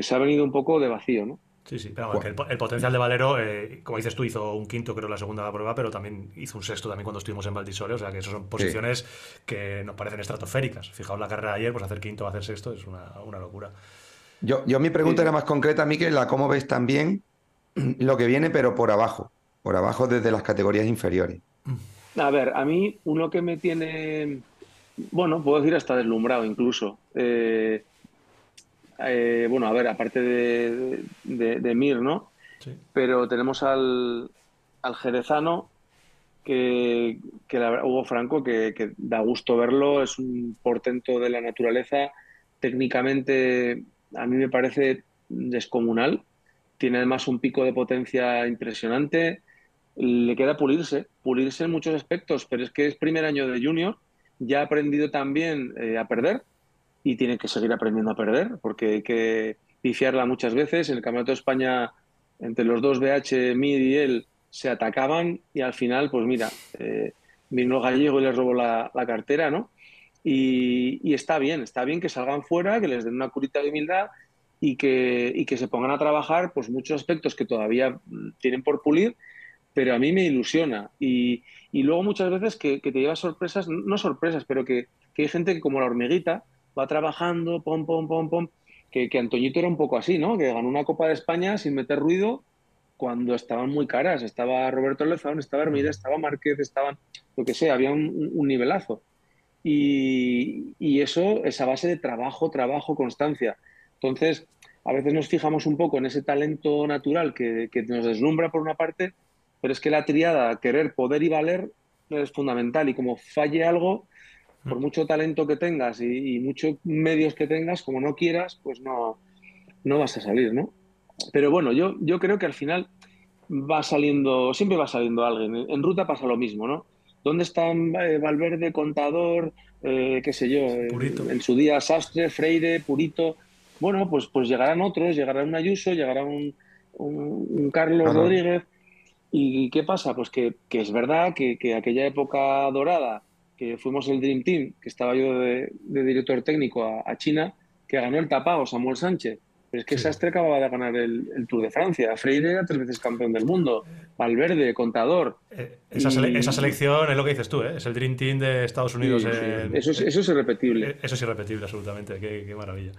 se ha venido un poco de vacío, ¿no? Sí, sí, pero el, potencial de Valero, eh, como dices tú, hizo un quinto creo la segunda prueba, pero también hizo un sexto también cuando estuvimos en Valdisole, o sea que esas son posiciones que nos parecen estratosféricas. Fijaos la carrera de ayer, pues hacer quinto o hacer sexto es una, una locura. Yo, yo mi pregunta era más concreta, Miquel, la cómo ves también lo que viene, pero por abajo, por abajo desde las categorías inferiores. A ver, a mí uno que me tiene, bueno, puedo decir hasta deslumbrado incluso. Eh, eh, bueno, a ver, aparte de, Mir, ¿no? Pero tenemos al, al jerezano, que, que Hugo Franco, que, da gusto verlo, es un portento de la naturaleza. Técnicamente, a mí me parece descomunal. Tiene además un pico de potencia impresionante le queda pulirse, pulirse en muchos aspectos, pero es que es primer año de junior, ya ha aprendido también eh, a perder y tiene que seguir aprendiendo a perder porque hay que pifiarla muchas veces. En el Campeonato de España, entre los dos BH, Mid y él, se atacaban y al final, pues mira, eh, vino Gallego y les robó la, cartera, ¿no? Y, y, está bien, está bien que salgan fuera, que les den una curita de humildad y que, y que se pongan a trabajar pues muchos aspectos que todavía mm, tienen por pulir pero a mí me ilusiona. Y, luego muchas veces que, te llevas sorpresas, no sorpresas, pero que, hay gente que como la hormiguita va trabajando, pom, pom, pom, pom, que, que Antoñito era un poco así, ¿no? Que ganó una Copa de España sin meter ruido cuando estaban muy caras. Estaba Roberto Lezón, estaba Hermida, estaba Márquez, estaban, lo que sea, había un, nivelazo. Y, y, eso es a base de trabajo, trabajo, constancia. Entonces, a veces nos fijamos un poco en ese talento natural que, que nos deslumbra por una parte, pero es que la triada querer, poder y valer es fundamental y como falle algo, por mm. mucho talento que tengas y, muchos medios que tengas, como no quieras, pues no, no vas a salir, ¿no? Pero bueno, yo, yo creo que al final va saliendo, siempre va saliendo alguien. En ruta pasa lo mismo, ¿no? ¿Dónde están eh, Valverde, Contador, eh, qué sé yo, en su día Sastre, Freire, Purito? Bueno, pues, pues llegarán otros, llegará un Ayuso, llegará un, un, Carlos Rodríguez, ¿Y qué pasa? Pues que, es verdad que, aquella época dorada, que fuimos el Dream Team, que estaba yo de, director técnico a, China, que ganó el tapado Samuel Sánchez. Pero es que Sastre acababa de ganar el, Tour de Francia. Freire era tres veces campeón del mundo. Valverde, contador. Eh, esa, selección es lo que dices tú, ¿eh? es el Dream Team de Estados Unidos. eso, es, eso es irrepetible. Eh, eso es irrepetible, absolutamente. Qué, maravilla.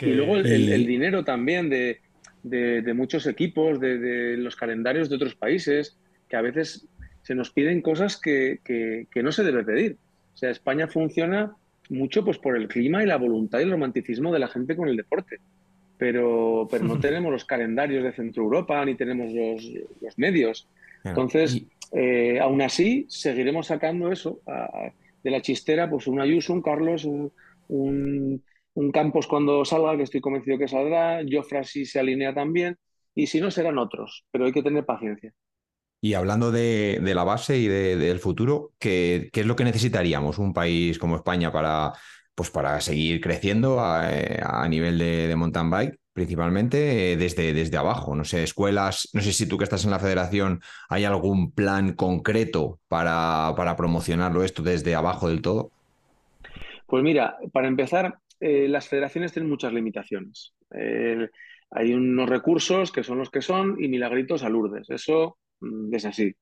Y luego el dinero también de de, muchos equipos, de, los calendarios de otros países, que a veces se nos piden cosas que, no se debe pedir. O sea, España funciona mucho pues por el clima y la voluntad y el romanticismo de la gente con el deporte. Pero, pero no tenemos los calendarios de Centro Europa ni tenemos los, medios. Entonces, eh, aún así, seguiremos sacando eso de la chistera, pues un Ayuso, un Carlos, un un Campos cuando salga, que estoy convencido que saldrá, Jofra si se alinea también, y si no serán otros, pero hay que tener paciencia. Y hablando de, la base y del futuro, ¿qué, es lo que necesitaríamos un país como España para, pues para seguir creciendo a, nivel de, mountain bike? principalmente eh, desde, desde abajo, no sé, escuelas, no sé si tú que estás en la federación hay algún plan concreto para, para promocionarlo esto desde abajo del todo. Pues mira, para empezar, eh, las federaciones tienen muchas limitaciones. Eh, hay unos recursos que son los que son y milagritos a Lourdes. Eso es así.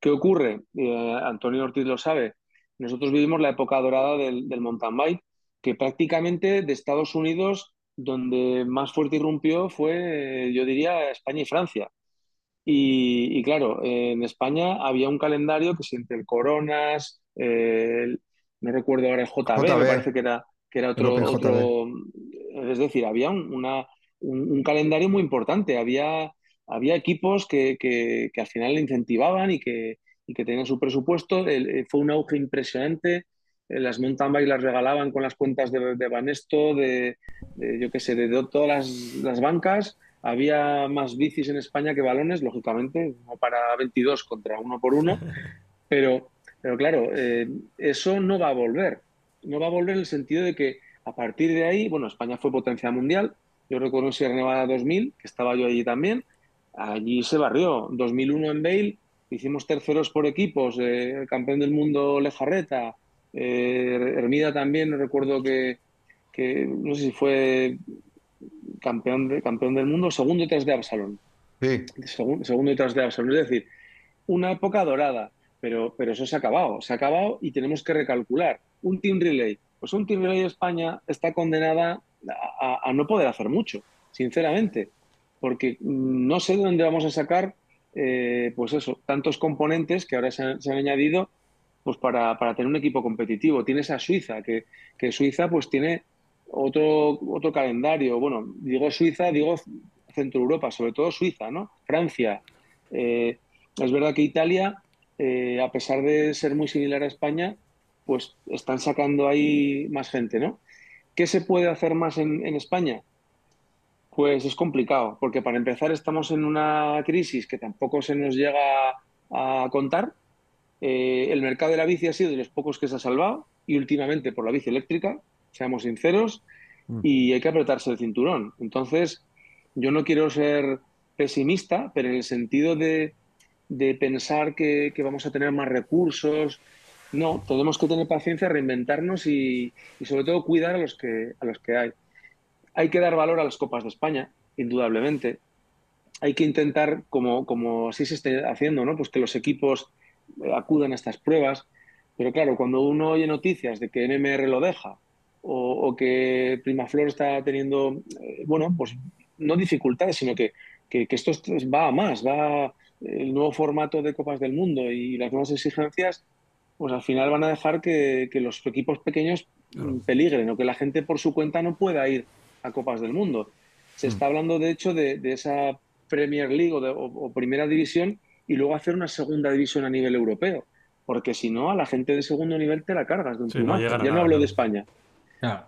¿Qué ocurre? Eh, Antonio Ortiz lo sabe. Nosotros vivimos la época dorada del, mountain bike, que prácticamente de Estados Unidos, donde más fuerte irrumpió fue, yo diría, España y Francia. Y, claro, en España había un calendario que si entre el Coronas, no recuerdo ahora el JB, me parece que era, que era otro, otro, Es decir, había una, un, calendario muy importante. Había, había equipos que, que, al final le incentivaban y que, y que tenían su presupuesto. Eh, fue un auge impresionante. Eh, las mountain bike las regalaban con las cuentas de, de Banesto, de, yo qué sé, de, todas las, las, bancas. Había más bicis en España que balones, lógicamente, no para 22 contra uno por uno. Pero, pero claro, eh, eso no va a volver. No va a volver en el sentido de que a partir de ahí, bueno, España fue potencia mundial, yo recuerdo Sierra Nevada 2000, que estaba yo allí también. Allí se barrió. 2001 en Bale, hicimos terceros por equipos, eh, campeón del mundo Lejarreta, eh, Hermida también, recuerdo que, no sé si fue campeón, de, campeón del mundo, segundo detrás de Absalón. Sí. Segundo, detrás de Absalón. Es decir, una época dorada, pero, pero eso se ha acabado. Se ha acabado y tenemos que recalcular. Un Team Relay. Pues un Team Relay de España está condenada a, no poder hacer mucho, sinceramente, porque no sé de dónde vamos a sacar, eh, pues eso, tantos componentes que ahora se han, añadido pues para, tener un equipo competitivo. Tienes a Suiza, que, Suiza pues tiene otro, otro calendario. Bueno, digo Suiza, digo Centro Europa, sobre todo Suiza, ¿no? Francia. Eh, es verdad que Italia, eh, a pesar de ser muy similar a España, pues están sacando ahí más gente, ¿no? ¿Qué se puede hacer más en, España? Pues es complicado, porque para empezar estamos en una crisis que tampoco se nos llega a contar. Eh, el mercado de la bici ha sido de los pocos que se ha salvado y últimamente por la bici eléctrica, seamos sinceros, mm. y hay que apretarse el cinturón. Entonces, yo no quiero ser pesimista, pero en el sentido de, pensar que, que, vamos a tener más recursos, no, tenemos que tener paciencia, reinventarnos y, sobre todo cuidar a los, que, a los que hay. Hay que dar valor a las Copas de España, indudablemente. Hay que intentar, como, como así se esté haciendo, ¿no? pues que los equipos eh, acudan a estas pruebas. Pero claro, cuando uno oye noticias de que NMR lo deja o, que Primaflor está teniendo, eh, bueno, pues no dificultades, sino que, que, que, esto va a más, va el nuevo formato de Copas del Mundo y las nuevas exigencias pues al final van a dejar que, los equipos pequeños peligren o que la gente por su cuenta no pueda ir a Copas del Mundo. Se mm. está hablando, de hecho, de, esa Premier League o, Primera División y luego hacer una Segunda División a nivel europeo. Porque si no, a la gente de segundo nivel te la cargas de un ya no hablo de España.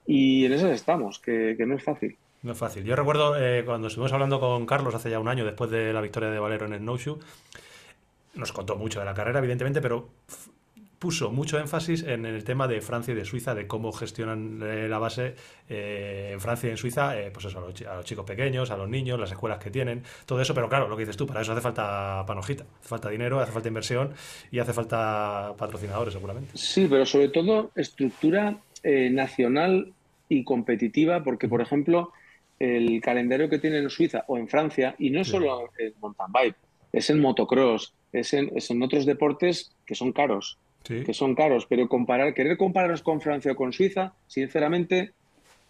Y en eso estamos, que, no es fácil. No es fácil. Yo recuerdo eh, cuando estuvimos hablando con Carlos hace ya un año, después de la victoria de Valero en el No Shoe, nos contó mucho de la carrera, evidentemente, pero puso mucho énfasis en el tema de Francia y de Suiza, de cómo gestionan eh, la base eh, en Francia y en Suiza, eh, pues eso, a los, chicos pequeños, a los niños, las escuelas que tienen, todo eso, pero claro, lo que dices tú, para eso hace falta panojita, hace falta dinero, hace falta inversión y hace falta patrocinadores seguramente. Sí, pero sobre todo estructura nacional y competitiva, porque por ejemplo, el calendario que tiene en Suiza o en Francia, y no solo en mountain bike, es en motocross, es en, es en otros deportes que son caros que son caros, pero comparar, querer compararnos con Francia o con Suiza, sinceramente,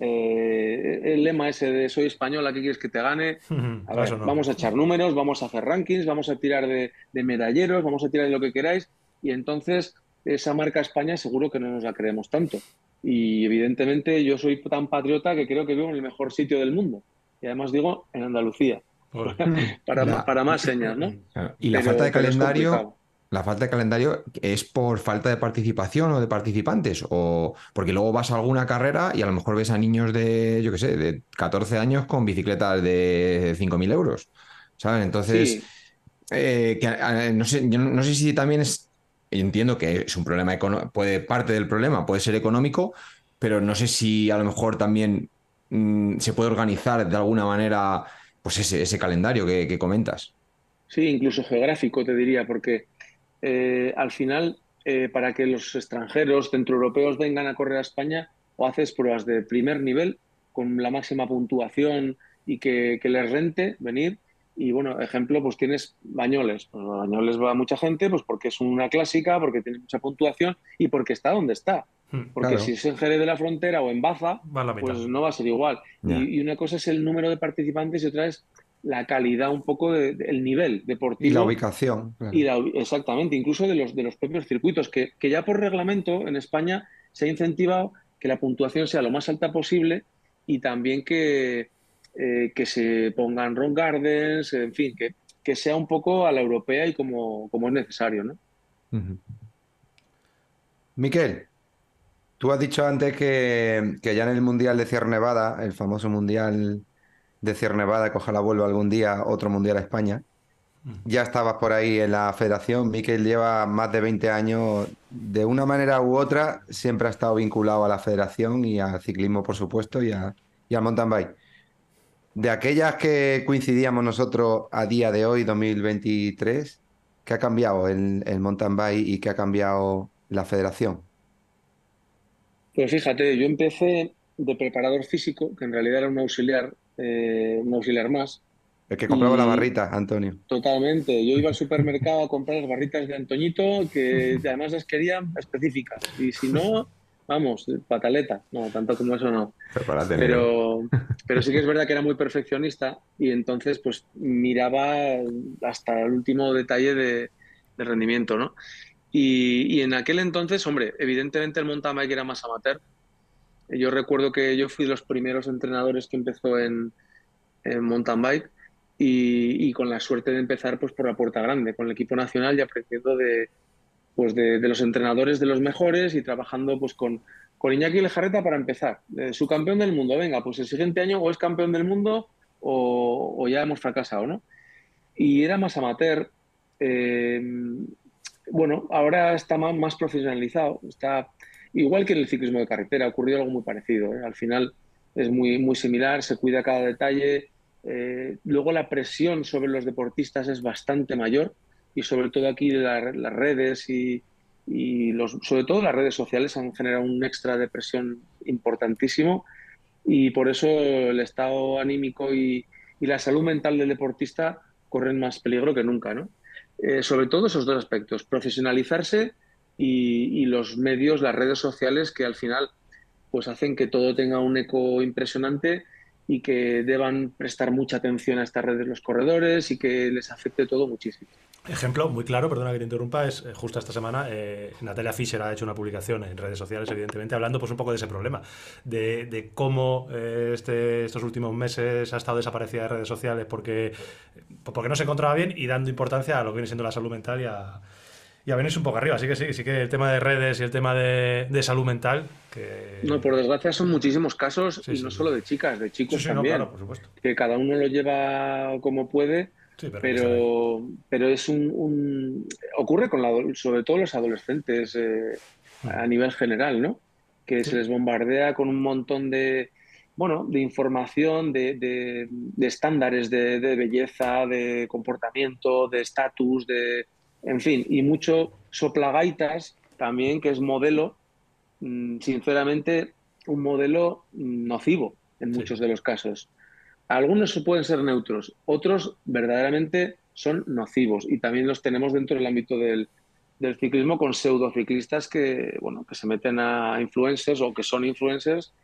eh, el lema ese de soy española, ¿qué quieres que te gane? Vamos a echar números, vamos a hacer rankings, vamos a tirar de, medalleros, vamos a tirar de lo que queráis, y entonces esa marca España seguro que no nos la creemos tanto. Y evidentemente yo soy tan patriota que creo que vivo en el mejor sitio del mundo. Y además digo en Andalucía. para, para, más señas, ¿no? Y la falta de calendario la falta de calendario es por falta de participación o de participantes, o porque luego vas a alguna carrera y a lo mejor ves a niños de, yo qué sé, de 14 años con bicicletas de 5.000 euros, ¿sabes? Entonces, eh, no, sé, yo no sé si también es, entiendo que es un problema, puede, parte del problema puede ser económico, pero no sé si a lo mejor también mm, se puede organizar de alguna manera pues ese, calendario que, que comentas. Sí, incluso geográfico, te diría, porque eh, al final, eh, para que los extranjeros centroeuropeos vengan a correr a España, o haces pruebas de primer nivel con la máxima puntuación y que, les rente venir. Y bueno, ejemplo, pues tienes Bañoles. Pues Bañoles va mucha gente, pues porque es una clásica, porque tiene mucha puntuación y porque está donde está. Hmm, porque si es en Jerez de la Frontera o en Baza, pues no va a ser igual. Y, y, una cosa es el número de participantes y otra es la calidad un poco del nivel deportivo. Y la ubicación. Y exactamente, incluso de los, de los propios circuitos, que, que, ya por reglamento en España se ha incentivado que la puntuación sea lo más alta posible y también que, eh, que se pongan rock gardens, en fin, que, que, sea un poco a la europea y como, como es necesario. ¿no? Miquel, tú has dicho antes que, que ya en el Mundial de Sierra Nevada, el famoso Mundial de Sierra Nevada, que ojalá vuelva algún día otro mundial a España. Mm. Ya estabas por ahí en la federación. Miquel lleva más de 20 años, de una manera u otra, siempre ha estado vinculado a la federación y al ciclismo, por supuesto, y, a, al mountain bike. De aquellas que coincidíamos nosotros a día de hoy, 2023, ¿qué ha cambiado el, el mountain bike y qué ha cambiado la federación? Pues fíjate, yo empecé de preparador físico, que en realidad era un auxiliar, eh, un auxiliar más. El que compraba la barrita, Antonio. Totalmente. Yo iba al supermercado a comprar las barritas de Antoñito, que además las querían específicas. Y si no, vamos, pataleta. No, tanto como eso no. Pero, pero sí que es verdad que era muy perfeccionista y entonces pues miraba hasta el último detalle de, rendimiento, ¿no? Y, y, en aquel entonces, hombre, evidentemente el mountain bike era más amateur, yo recuerdo que yo fui de los primeros entrenadores que empezó en, mountain bike y, con la suerte de empezar pues por la puerta grande, con el equipo nacional y aprendiendo de, pues de, los entrenadores de los mejores y trabajando pues con, con Iñaki Lejarreta para empezar. su campeón del mundo, venga, pues el siguiente año o es campeón del mundo o, ya hemos fracasado, ¿no? Y era más amateur. Eh, bueno, ahora está más, más profesionalizado, está Igual que en el ciclismo de carretera, ha ocurrido algo muy parecido. ¿eh? Al final es muy, muy similar, se cuida cada detalle. Eh, luego la presión sobre los deportistas es bastante mayor y sobre todo aquí las redes y, los, sobre todo las redes sociales han generado un extra de presión importantísimo y por eso el estado anímico y, la salud mental del deportista corren más peligro que nunca. ¿no? Eh, sobre todo esos dos aspectos, profesionalizarse y, los medios, las redes sociales que al final pues hacen que todo tenga un eco impresionante y que deban prestar mucha atención a estas redes los corredores y que les afecte todo muchísimo. Ejemplo muy claro, perdona que te interrumpa, es eh, justo esta semana eh, Natalia Fischer ha hecho una publicación en redes sociales, evidentemente, hablando pues un poco de ese problema, de, cómo eh, este, estos últimos meses ha estado desaparecida de redes sociales porque, porque no se encontraba bien y dando importancia a lo que viene siendo la salud mental y a, y a venirse un poco arriba. Así que sí, sí que el tema de redes y el tema de, salud mental. Que... No, por desgracia son muchísimos casos y no solo de chicas, de chicos también. claro, por supuesto. Que cada uno lo lleva como puede. pero, pero, es un, ocurre con la, sobre todo los adolescentes eh, mm. a nivel general, ¿no? Que se les bombardea con un montón de, bueno, de información, de, de estándares de, belleza, de comportamiento, de estatus, de, en fin, y mucho soplagaitas también, que es modelo, mm, sinceramente, un modelo nocivo en muchos de los casos. Algunos pueden ser neutros, otros verdaderamente son nocivos y también los tenemos dentro del ámbito del, ciclismo con pseudociclistas que, bueno, que se meten a influencers o que son influencers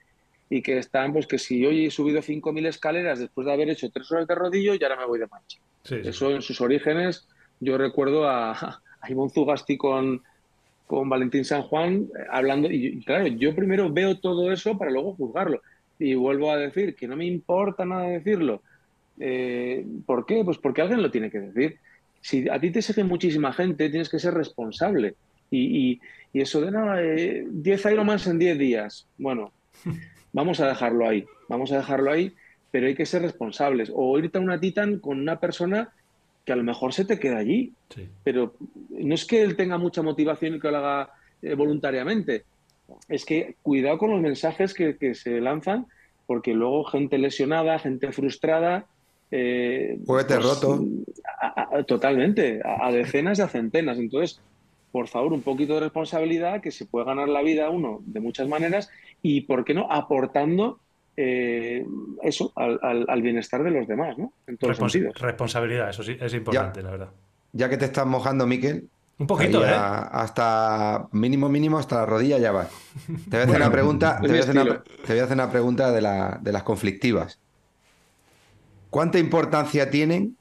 y que están, pues que si hoy he subido 5.000 escaleras después de haber hecho tres horas de rodillo y ahora me voy de marcha. Eso en sus orígenes yo recuerdo a, a Ivonne Zugasti con, con Valentín San Juan eh, hablando, y, claro, yo primero veo todo eso para luego juzgarlo. Y vuelvo a decir que no me importa nada decirlo. Eh, ¿Por qué? Pues porque alguien lo tiene que decir. Si a ti te sigue muchísima gente, tienes que ser responsable. Y, y, eso de nada, eh, 10 Ironmans en 10 días. Bueno, vamos a dejarlo ahí. Vamos a dejarlo ahí, pero hay que ser responsables. O irte a una Titan con una persona que a lo mejor se te queda allí. Pero no es que él tenga mucha motivación y que lo haga eh, voluntariamente. Es que cuidado con los mensajes que, se lanzan, porque luego gente lesionada, gente frustrada. Eh, pues, roto. totalmente, a, decenas y a centenas. Entonces, por favor, un poquito de responsabilidad, que se puede ganar la vida uno de muchas maneras y, ¿por qué no?, aportando eh, eso, al, bienestar de los demás, ¿no? En todos Responsabilidad, eso sí, es importante, la verdad. Ya que te estás mojando, Miquel. Un poquito, ¿eh? Hasta mínimo, mínimo, hasta la rodilla ya va. Te voy a hacer una pregunta, te voy a hacer una, pregunta de, las conflictivas. ¿cuánta importancia tienen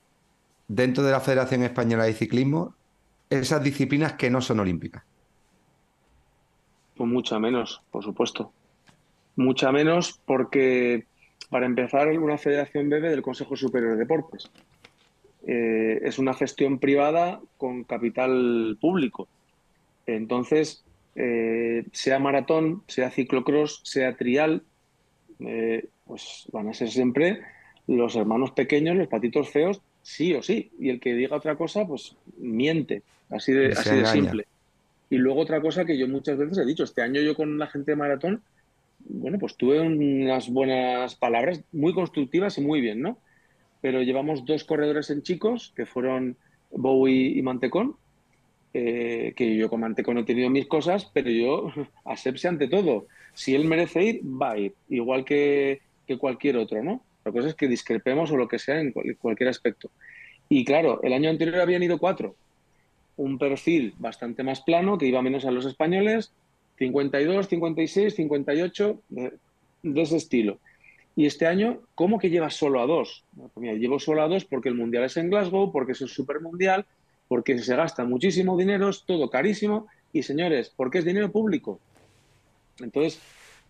dentro de la Federación Española de Ciclismo esas disciplinas que no son olímpicas? Pues mucha menos, por supuesto. Mucha menos porque, para empezar, una federación bebe del Consejo Superior de Deportes. Eh, es una gestión privada con capital público. Entonces, eh, sea maratón, sea ciclocross, sea trial, eh, pues van a ser siempre los hermanos pequeños, los patitos feos, sí o sí. Y el que diga otra cosa, pues miente. Así de, así de simple. Y luego otra cosa que yo muchas veces he dicho, este año yo con la gente de maratón, bueno, pues tuve unas buenas palabras, muy constructivas y muy bien, ¿no? Pero llevamos dos corredores en chicos, que fueron Bowie y Mantecón, eh, que yo con Mantecón he tenido mis cosas, pero yo asepsia ante todo. Si él merece ir, va a ir, igual que, que cualquier otro, ¿no? La cosa es que discrepemos o lo que sea en cualquier aspecto. Y claro, el año anterior habían ido cuatro. Un perfil bastante más plano, que iba menos a los españoles, 52, 56, 58, de, ese estilo. Y este año, ¿cómo que llevas solo a dos? Pues mira, llevo solo a dos porque el mundial es en Glasgow, porque es un super mundial, porque se gasta muchísimo dinero, es todo carísimo. Y señores, porque es dinero público. Entonces,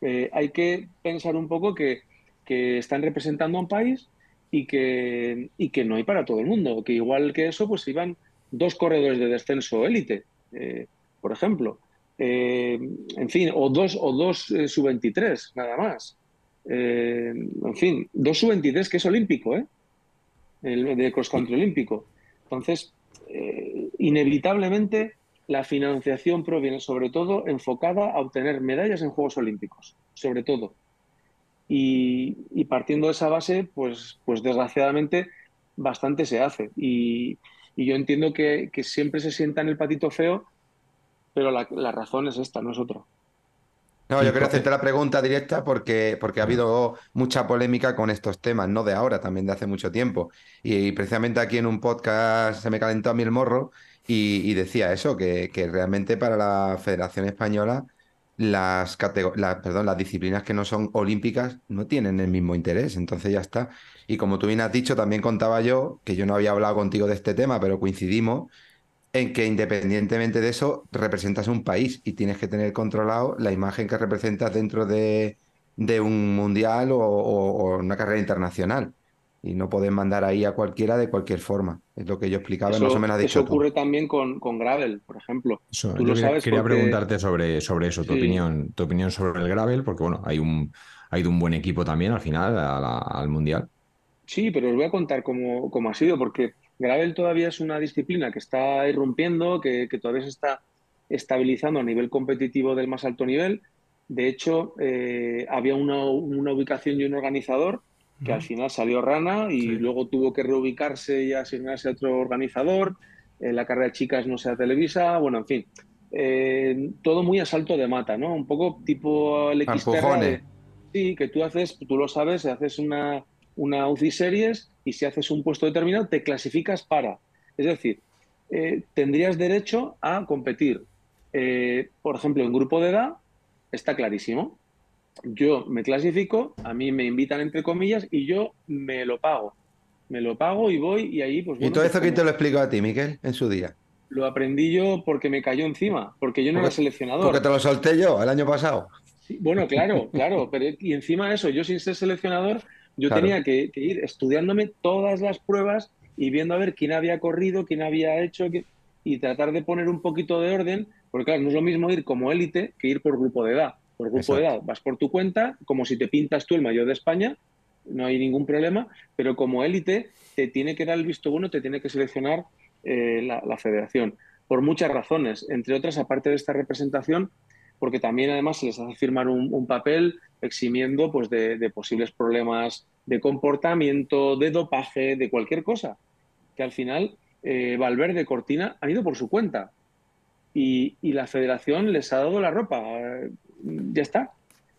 eh, hay que pensar un poco que que están representando a un país y que, y que no hay para todo el mundo. Que igual que eso, pues iban dos corredores de descenso élite, eh, por ejemplo. Eh, en fin, o dos, o dos eh, sub-23, nada más. en fin, dos sub-23 que es olímpico, ¿eh? El de cross country olímpico. Entonces, inevitablemente la financiación proviene sobre todo enfocada a obtener medallas en Juegos Olímpicos, sobre todo. Y, partiendo de esa base, pues, pues desgraciadamente bastante se hace. Y, yo entiendo que, siempre se sienta en el patito feo, pero la, razón es esta, no es otra. No, yo quería hacerte la pregunta directa porque, porque ha habido mucha polémica con estos temas, no de ahora, también de hace mucho tiempo. Y, precisamente aquí en un podcast se me calentó a mí el morro y, decía eso, que, que, realmente para la Federación Española las, perdón, las disciplinas que no son olímpicas no tienen el mismo interés, entonces ya está. Y como tú bien has dicho, también contaba yo, que yo no había hablado contigo de este tema, pero coincidimos en que independientemente de eso, representas un país y tienes que tener controlado la imagen que representas dentro de, un mundial o una carrera internacional y no pueden mandar ahí a cualquiera de cualquier forma. Es lo que yo explicaba, eso, más o menos dicho. Eso ocurre también con, con, Gravel, por ejemplo. Eso, yo quería, preguntarte sobre, sobre eso, tu opinión, tu opinión sobre el Gravel, porque bueno, hay un, hay un buen equipo también al final al Mundial. Sí, pero os voy a contar cómo, cómo, ha sido, porque Gravel todavía es una disciplina que está irrumpiendo, que, que todavía se está estabilizando a nivel competitivo del más alto nivel. De hecho, eh, había una, una ubicación y un organizador que al final salió rana y luego tuvo que reubicarse y asignarse a otro organizador. Eh, la carrera de chicas no sea Televisa, bueno, en fin. Eh, todo muy a salto de mata, ¿no? Un poco tipo el XTR. Sí, que tú haces, tú lo sabes, haces una, una UCI Series y si haces un puesto determinado te clasificas para. Es decir, eh, tendrías derecho a competir. por ejemplo, en grupo de edad está clarísimo yo me clasifico, a mí me invitan entre comillas y yo me lo pago. Me lo pago y voy y ahí pues... ¿Y todo pues, eso quién te lo explicó a ti, Miquel, en su día? Lo aprendí yo porque me cayó encima, porque yo no era seleccionador. Porque te lo solté yo el año pasado. bueno, claro, claro, pero y encima de eso, yo sin ser seleccionador, yo tenía que, ir estudiándome todas las pruebas y viendo a ver quién había corrido, quién había hecho, y tratar de poner un poquito de orden, porque claro, no es lo mismo ir como élite que ir por grupo de edad. Por grupo de edad, vas por tu cuenta, como si te pintas tú el mayor de España, no hay ningún problema, pero como élite te tiene que dar el visto bueno, te tiene que seleccionar eh, la, federación, por muchas razones, entre otras, aparte de esta representación, porque también además se les hace firmar un, papel eximiendo pues, de, posibles problemas de comportamiento, de dopaje, de cualquier cosa, que al final eh, Valverde, Cortina han ido por su cuenta. Y, y, la federación les ha dado la ropa ya está.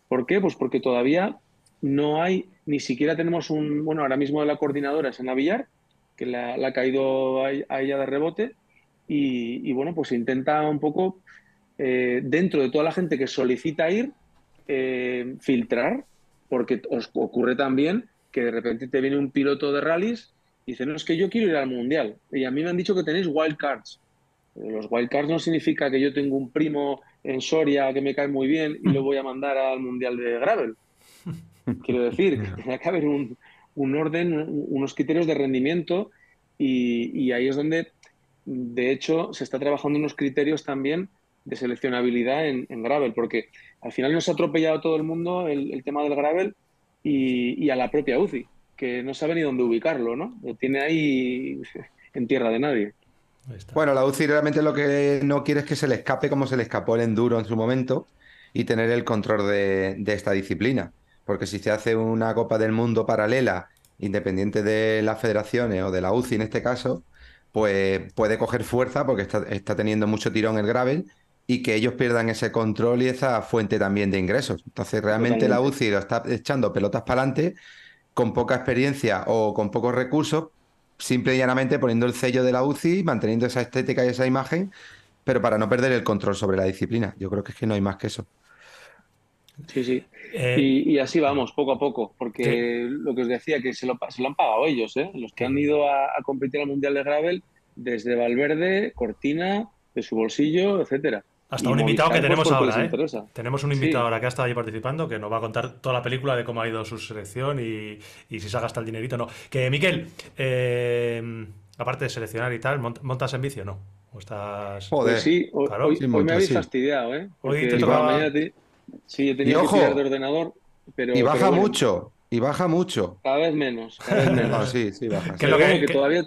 ¿Por qué? Pues porque todavía no hay, ni siquiera tenemos un, bueno, ahora mismo la coordinadora es Ana Villar, que la, ha caído a, ella de rebote, y, bueno, pues intenta un poco, eh, dentro de toda la gente que solicita ir, eh, filtrar, porque os ocurre también que de repente te viene un piloto de rallies y dice, no, es que yo quiero ir al Mundial. Y a mí me han dicho que tenéis wildcards. Los wildcards no significa que yo tengo un primo en Soria que me cae muy bien y lo voy a mandar al Mundial de Gravel. Quiero decir, que tiene que haber un, orden, unos criterios de rendimiento y, ahí es donde, de hecho, se está trabajando unos criterios también de seleccionabilidad en, gravel, porque al final nos ha atropellado todo el mundo el, tema del gravel y, a la propia UCI, que no sabe ni dónde ubicarlo, ¿no? Lo tiene ahí en tierra de nadie. Bueno, la UCI realmente lo que no quiere es que se le escape como se le escapó el enduro en su momento y tener el control de, esta disciplina. Porque si se hace una Copa del Mundo paralela, independiente de las federaciones o de la UCI en este caso, pues puede coger fuerza porque está, está teniendo mucho tirón el gravel y que ellos pierdan ese control y esa fuente también de ingresos. Entonces, realmente la UCI lo está echando pelotas para adelante con poca experiencia o con pocos recursos, simple y llanamente poniendo el sello de la UCI, manteniendo esa estética y esa imagen, pero para no perder el control sobre la disciplina. Yo creo que es que no hay más que eso. Sí, sí. Eh, y, así vamos, poco a poco, porque lo que os decía, que se lo, se lo han pagado ellos, ¿eh? los que han ido a, competir al Mundial de Gravel, desde Valverde, Cortina, de su bolsillo, etcétera. Hasta un invitado que tenemos ahora, ¿eh? Tenemos un invitado ahora que ha estado ahí participando, que nos va a contar toda la película de cómo ha ido su selección y, si se ha gastado el dinerito o no. Que, Miquel, eh, aparte de seleccionar y tal, ¿montas en vicio o no? ¿O estás...? Joder, pues sí, hoy, me habéis fastidiado, ¿eh? hoy te tocaba... Sí, he tenido que tirar de ordenador, pero... Y baja mucho, y baja mucho. Cada vez menos, cada vez menos. sí, sí, baja. Que, lo que, todavía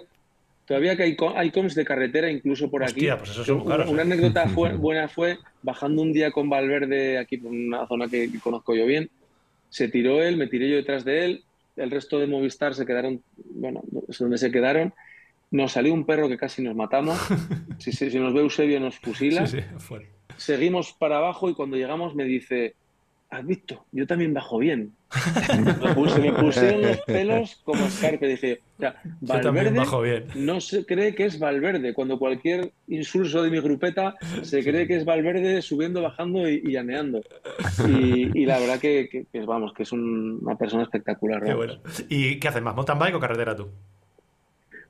Todavía que hay, hay coms de carretera incluso por aquí. Pues una, anécdota buena fue bajando un día con Valverde aquí por una zona que, conozco yo bien. Se tiró él, me tiré yo detrás de él. El resto de Movistar se quedaron, bueno, es donde se quedaron. Nos salió un perro que casi nos matamos. si, si, nos ve Eusebio nos fusila. Seguimos para abajo y cuando llegamos me dice, has visto, yo también bajo bien. Me, puse, me pusieron los pelos como escarpe. Dije, o sea, Valverde no se cree que es Valverde. Cuando cualquier insulso de mi grupeta se cree que es Valverde subiendo, bajando y, llaneando. Y, la verdad que, vamos, que es una persona espectacular. ¿Y qué haces más, mountain bike o carretera tú?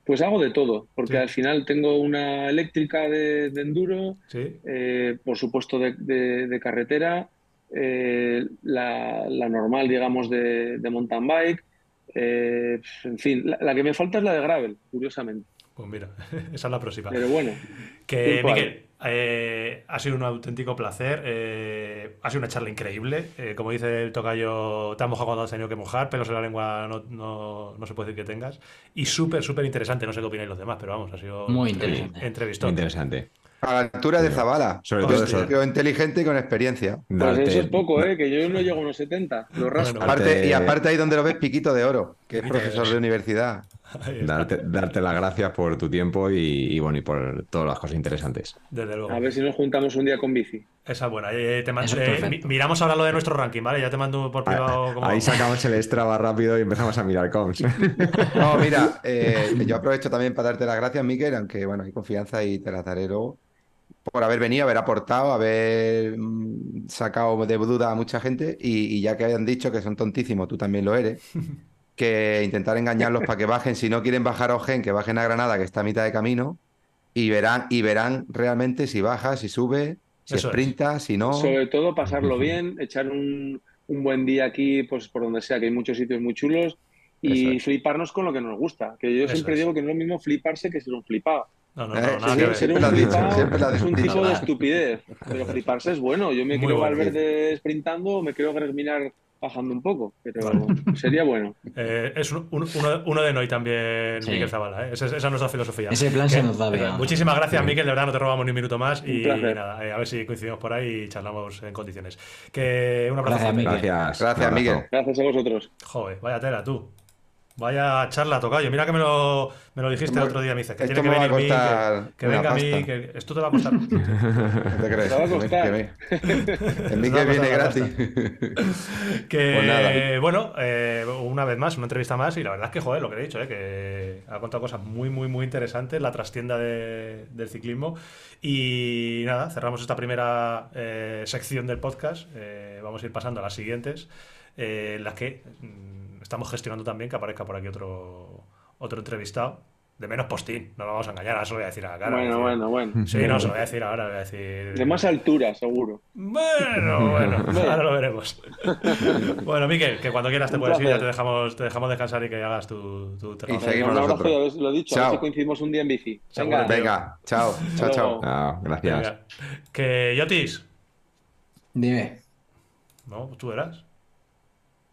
Pues hago de todo, porque al final tengo una eléctrica de, enduro, eh, por supuesto de carretera, eh, la, normal, digamos, de, mountain bike. Eh, en fin, la, que me falta es la de gravel, curiosamente. Pues mira, esa es la próxima. Pero bueno. Que, Miguel, eh, ha sido un auténtico placer. ha sido una charla increíble. como dice el tocayo, te has mojado cuando has tenido que mojar, pelos en la lengua no, no, se puede decir que tengas. Y súper, súper interesante. No sé qué opináis los demás, pero vamos, ha sido muy interesante. Entrevistón. Muy interesante. A la altura de Zabala, sobre todo eso. inteligente y con experiencia. Pues eso es poco, ¿eh? que yo no llego a unos 70. Lo y aparte ahí donde lo ves, Piquito de Oro, que es profesor de universidad. Darte, darte, las gracias por tu tiempo y, bueno y por todas las cosas interesantes. Desde luego. A ver si nos juntamos un día con bici. Esa es buena. Eh, eh, miramos ahora lo de nuestro ranking, ¿vale? Ya te mando por privado. Como... Ahí sacamos el Strava rápido y empezamos a mirar comps. no, mira, eh, yo aprovecho también para darte las gracias, Miguel, aunque bueno, hay confianza y te las daré luego por haber venido, haber aportado, haber mm, sacado de duda a mucha gente y, ya que hayan dicho que son tontísimos, tú también lo eres, que intentar engañarlos para que bajen, si no quieren bajar a Ogen, que bajen a Granada, que está a mitad de camino, y verán, y verán realmente si baja, si sube, si sprinta, si no. Sobre todo pasarlo bien, echar un, buen día aquí, pues por donde sea, que hay muchos sitios muy chulos, y fliparnos con lo que nos gusta. Que yo siempre digo que no es lo mismo fliparse que ser un flipado. No, no, no, eh, nada que ver. Siempre un dicho, es un tipo de estupidez. Pero fliparse es bueno. Yo me quiero Valverde sprintando, me quiero Greminar bajando un poco, pero sería bueno. Eh, es uno, uno, de Noy también, Miguel Zavala. ¿eh? Esa, es nuestra filosofía. Ese plan se nos da bien. Muchísimas gracias, Miguel. De verdad, no te robamos ni un minuto más. y nada, a ver si coincidimos por ahí y charlamos en condiciones. Que un abrazo. Gracias, Miguel. Gracias, gracias Miguel. Gracias a vosotros. Joder, vaya tela, tú. Vaya charla, tocayo. Mira que me lo, me lo dijiste el otro día, me dices que tiene que venir mí, que, venga a mí, que esto te va a costar. ¿Qué te crees? Te va a costar. En mí que viene gratis. que, pues bueno, eh, una vez más, una entrevista más, y la verdad es que, joder, lo que he dicho, eh, que ha contado cosas muy, muy, muy interesantes, la trastienda de, del ciclismo. Y nada, cerramos esta primera eh, sección del podcast. vamos a ir pasando a las siguientes. en las que mm, estamos gestionando también que aparezca por aquí otro, otro entrevistado de menos postín, no lo vamos a engañar, ahora se lo voy a decir a la cara. Bueno, bueno, bueno. Sí, no, se lo voy a decir ahora, voy a decir. De más altura, seguro. Bueno, bueno, ahora lo veremos. bueno, Miquel, que cuando quieras te puedes ir, ya te dejamos, te dejamos descansar y que hagas tu, tu Y seguimos Un abrazo, nosotros. ya lo he dicho, a ver si coincidimos un día en bici. Venga, Venga, chao, chao, chao. Ah, gracias. Venga. Que Yotis, Dime. ¿no? ¿Tú eras?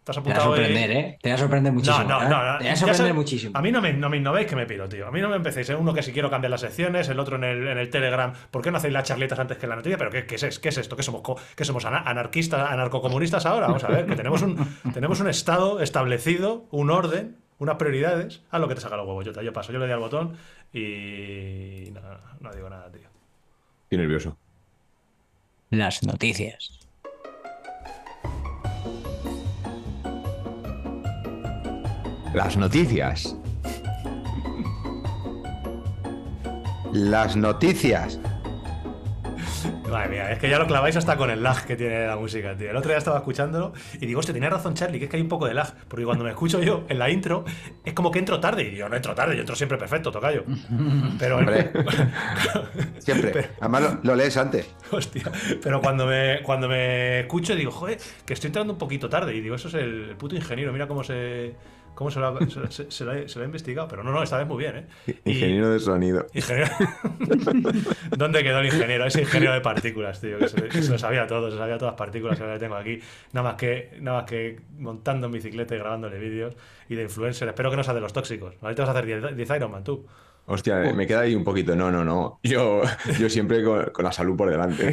¿Te has Te va a sorprender? ¿eh? Te va a sorprender muchísimo. No, no, ¿eh? no, no. Te va a sorprender muchísimo. A mí no me, no me innovéis que me piro, tío. A mí no me empecéis. ¿eh? Uno que si quiero cambiar las secciones, el otro en el, en el Telegram. ¿Por qué no hacéis las charletas antes que la noticia? ¿Pero qué, qué es, qué es esto? ¿Qué somos, qué somos ana- anarquistas, anarcocomunistas ahora? Vamos a ver, que tenemos un, tenemos un estado establecido, un orden, unas prioridades. Haz lo que te saca los huevos. Yo, yo paso, yo le doy al botón y. No, no digo nada, tío. Estoy nervioso. Las noticias. Las noticias. Las noticias. Madre mía, es que ya lo claváis hasta con el lag que tiene la música, tío. El otro día estaba escuchándolo y digo, hostia, tiene razón Charlie, que es que hay un poco de lag. Porque cuando me escucho yo en la intro, es como que entro tarde. Y yo no entro tarde, yo entro siempre perfecto, tocayo. Pero, Hombre. Siempre. Además lo, lo lees antes. hostia, pero cuando me, cuando me escucho digo, joder, que estoy entrando un poquito tarde. Y digo, eso es el puto ingeniero, mira cómo se. ¿Cómo se lo, ha, se, se- ha- se lo ha investigado? Pero no, no, esta vez muy bien, ¿eh? Y- Ingeniero de sonido. Ingeniero. ¿Dónde quedó el ingeniero? Ese ingeniero de partículas, tío, que se, que se lo sabía todo, se sabía todas las partículas que ahora tengo aquí. Nada más que, nada más que montando en bicicleta y grabándole vídeos y de influencer. Espero que no sea de los tóxicos. Ahorita vas a hacer 10 10 Ironman tú. Hostia, me queda ahí un poquito. No, no, no. Yo, yo siempre con, con la salud por delante.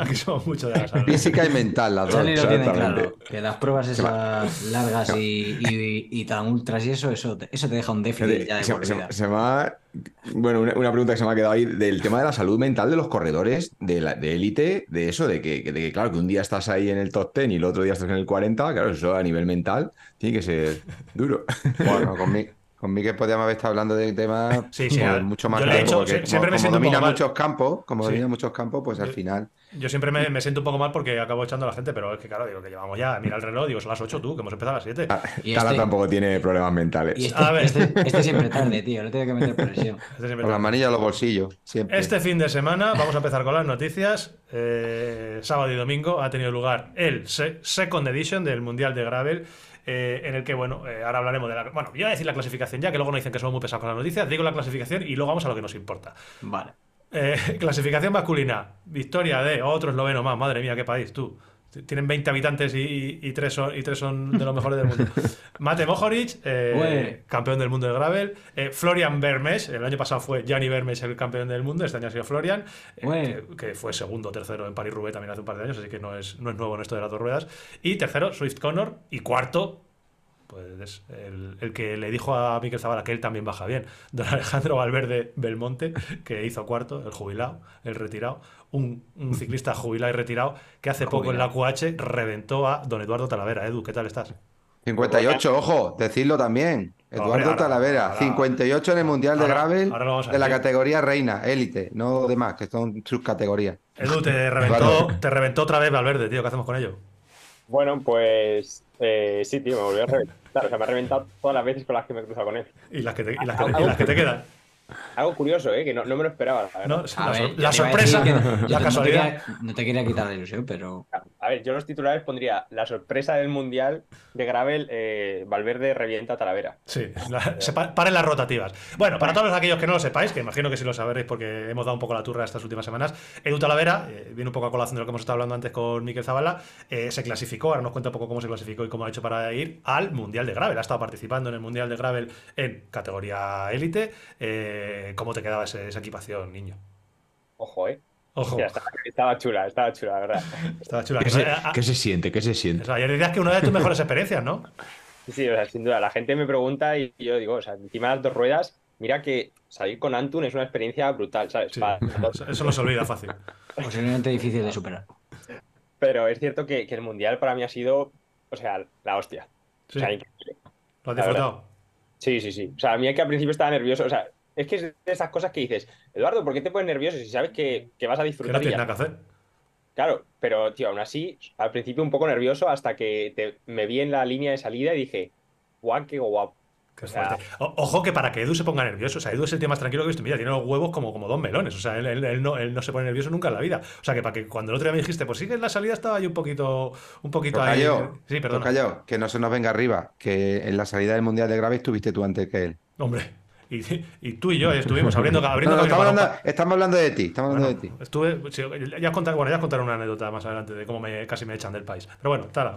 Aquí somos mucho de la salud. Física y mental, las dos. Charlie lo tiene exactamente. claro. Que las pruebas esas largas y, y- y tan ultras y eso, eso te, eso te deja un déficit ya de Se, se- se me ha- Bueno, una, una pregunta que se me ha quedado ahí del tema de la salud mental de los corredores de la- de élite, de eso, de que, de que, claro, que un día estás ahí en el top 10 y el otro día estás en el 40, claro, eso a nivel mental tiene que ser duro. Bueno, con, mi, con Miguel podíamos haber estado hablando de temas Sí, sí, a- mucho más yo le he largos, hecho- porque siempre me como, siento como un poco domina mal. muchos campos, como Sí. domina muchos campos, pues al Yo- final. Yo siempre me, me siento un poco mal porque acabo echando a la gente, pero es que claro, digo que llevamos ya, mira el reloj, digo, son las 8 tú, que hemos empezado a las 7. Y Tala este- tampoco tiene problemas mentales. Y este, A ver. este, este siempre tarde, tío. Le tengo que meter presión. Este Con las manillas los bolsillos, siempre. Este fin de semana vamos a empezar con las noticias. Eh, sábado y domingo ha tenido lugar el se- Second Edition del Mundial de Gravel. Eh, en el que, bueno, eh, ahora hablaremos de la. Bueno, yo voy a decir la clasificación ya, que luego no dicen que somos muy pesados con las noticias. Digo la clasificación y luego vamos a lo que nos importa. Vale. Eh, clasificación masculina. Victoria de otro esloveno más. Madre mía, qué país, tú. Tienen 20 habitantes y, y- tres son, y tres son de los mejores del mundo. Mate Mohoric, eh, campeón del mundo de gravel. Eh, Florian Bermes, el año pasado fue Gianni Bermes el campeón del mundo, este año ha sido Florian, eh, que, que fue segundo o tercero en Paris-Roubaix también hace un par de años, así que no es, no es nuevo en esto de las dos ruedas. Y tercero, Swift Connor. Y cuarto, pues es el, el que le dijo a Miquel Zavala que él también baja bien. Don Alejandro Valverde Belmonte, que hizo cuarto, el jubilado, el retirado. Un, un ciclista jubilado y retirado que hace poco en la QH reventó a don Eduardo Talavera. Edu, ¿qué tal estás? 58, ojo, decirlo también. Hombre, Eduardo ahora- Talavera, ahora- 58 en el Mundial de Gravel de la categoría reina, élite, no demás, que son sus categorías. Edu, te reventó, te reventó otra vez Valverde, tío. ¿Qué hacemos con ello? Bueno, pues eh, sí, tío, me volvió a reventar. O sea, me ha reventado todas las veces con las que me he cruzado con él. Y las que te, y las que te- y las que te quedan. Algo curioso, ¿eh? Que no, no me lo esperaba, la verdad. ¿no? La, ver, sorpresa, la no casualidad. quería- no te quería quitar la ilusión, pero A ver, yo los titulares pondría la sorpresa del Mundial de Gravel, eh, Valverde revienta a Talavera. Sí, la- se pa- paren las rotativas. Bueno, para todos aquellos que no lo sepáis, que imagino que sí lo sabréis porque hemos dado un poco la turra estas últimas semanas, Edu Talavera, eh, viene un poco a colación de lo que hemos estado hablando antes con Miquel Zavala, eh, se clasificó, ahora nos cuenta un poco cómo se clasificó y cómo ha hecho para ir al Mundial de Gravel. Ha estado participando en el Mundial de Gravel en categoría élite. Eh, ¿Cómo te quedaba ese- esa equipación, niño? Ojo, ¿eh? Ojo, estaba, estaba chula, estaba chula, la verdad. estaba chula. ¿Qué Que se, no- ah, qué se siente? ¿Qué se siente? eso, ayer decías que una de tus mejores experiencias, ¿no? Sí, sí, o sea, sin duda. La gente me pregunta y yo digo, o sea, encima de las dos ruedas, mira que salir con Antun es una experiencia brutal, ¿sabes? Sí, eso, no se olvida fácil. posiblemente difícil de superar. Pero es cierto que, que el Mundial para mí ha sido, o sea, la hostia. Sí, O sea, increíble. lo has disfrutado. Sí, sí, sí. O sea, a mí es que al principio estaba nervioso. O sea, es que es de esas cosas que dices, Eduardo, ¿por qué te pones nervioso si sabes que, que vas a Que disfrutar? no y tienes ya? nada que hacer. Claro, pero tío, aún así, al principio un poco nervioso hasta que me vi en la línea de salida y dije, guau, qué guapo. ojo que para que Edu se ponga nervioso, o sea, Edu es el tío más tranquilo que he visto. Mira, tiene los huevos como, como dos melones, o sea, él, no, él, no, se pone nervioso nunca en la vida. O sea, que para que cuando el otro día me dijiste, pues sí que en la salida estaba ahí un poquito, un poquito ahí. Sí, perdón. que no se nos venga arriba, que en la salida del Mundial de Graves estuviste tú antes que él. Hombre. Y, tú y yo estuvimos abriendo, abriendo estamos, hablando, de ti, estamos hablando de ti. Estuve, ya contar, bueno, ya contar una anécdota más adelante de cómo me, casi me echan del país. Pero bueno, tal.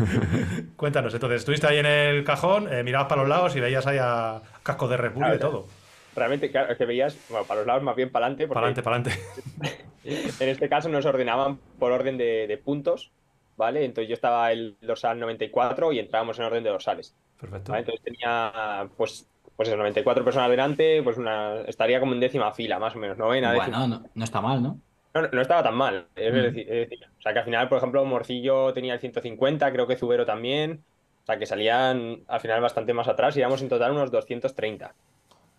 Cuéntanos, entonces, estuviste ahí en el cajón, eh, mirabas para los lados y veías ahí a cascos de Red Bull y todo. Realmente, claro, es que veías, bueno, para los lados más bien para adelante. Para adelante, para adelante. en este caso nos ordenaban por orden de, puntos, ¿vale? Entonces yo estaba el dorsal 94 y entrábamos en orden de dorsales. Perfecto. Entonces tenía, pues, pues eso, 94 personas delante, pues una estaría como en décima fila, más o menos, novena. Bueno, no, no, está mal, ¿no? No, no estaba tan mal, es, mm. decir, o sea que al final, por ejemplo, Morcillo tenía el 150, creo que Zubero también, o sea que salían al final bastante más atrás y íbamos en total unos 230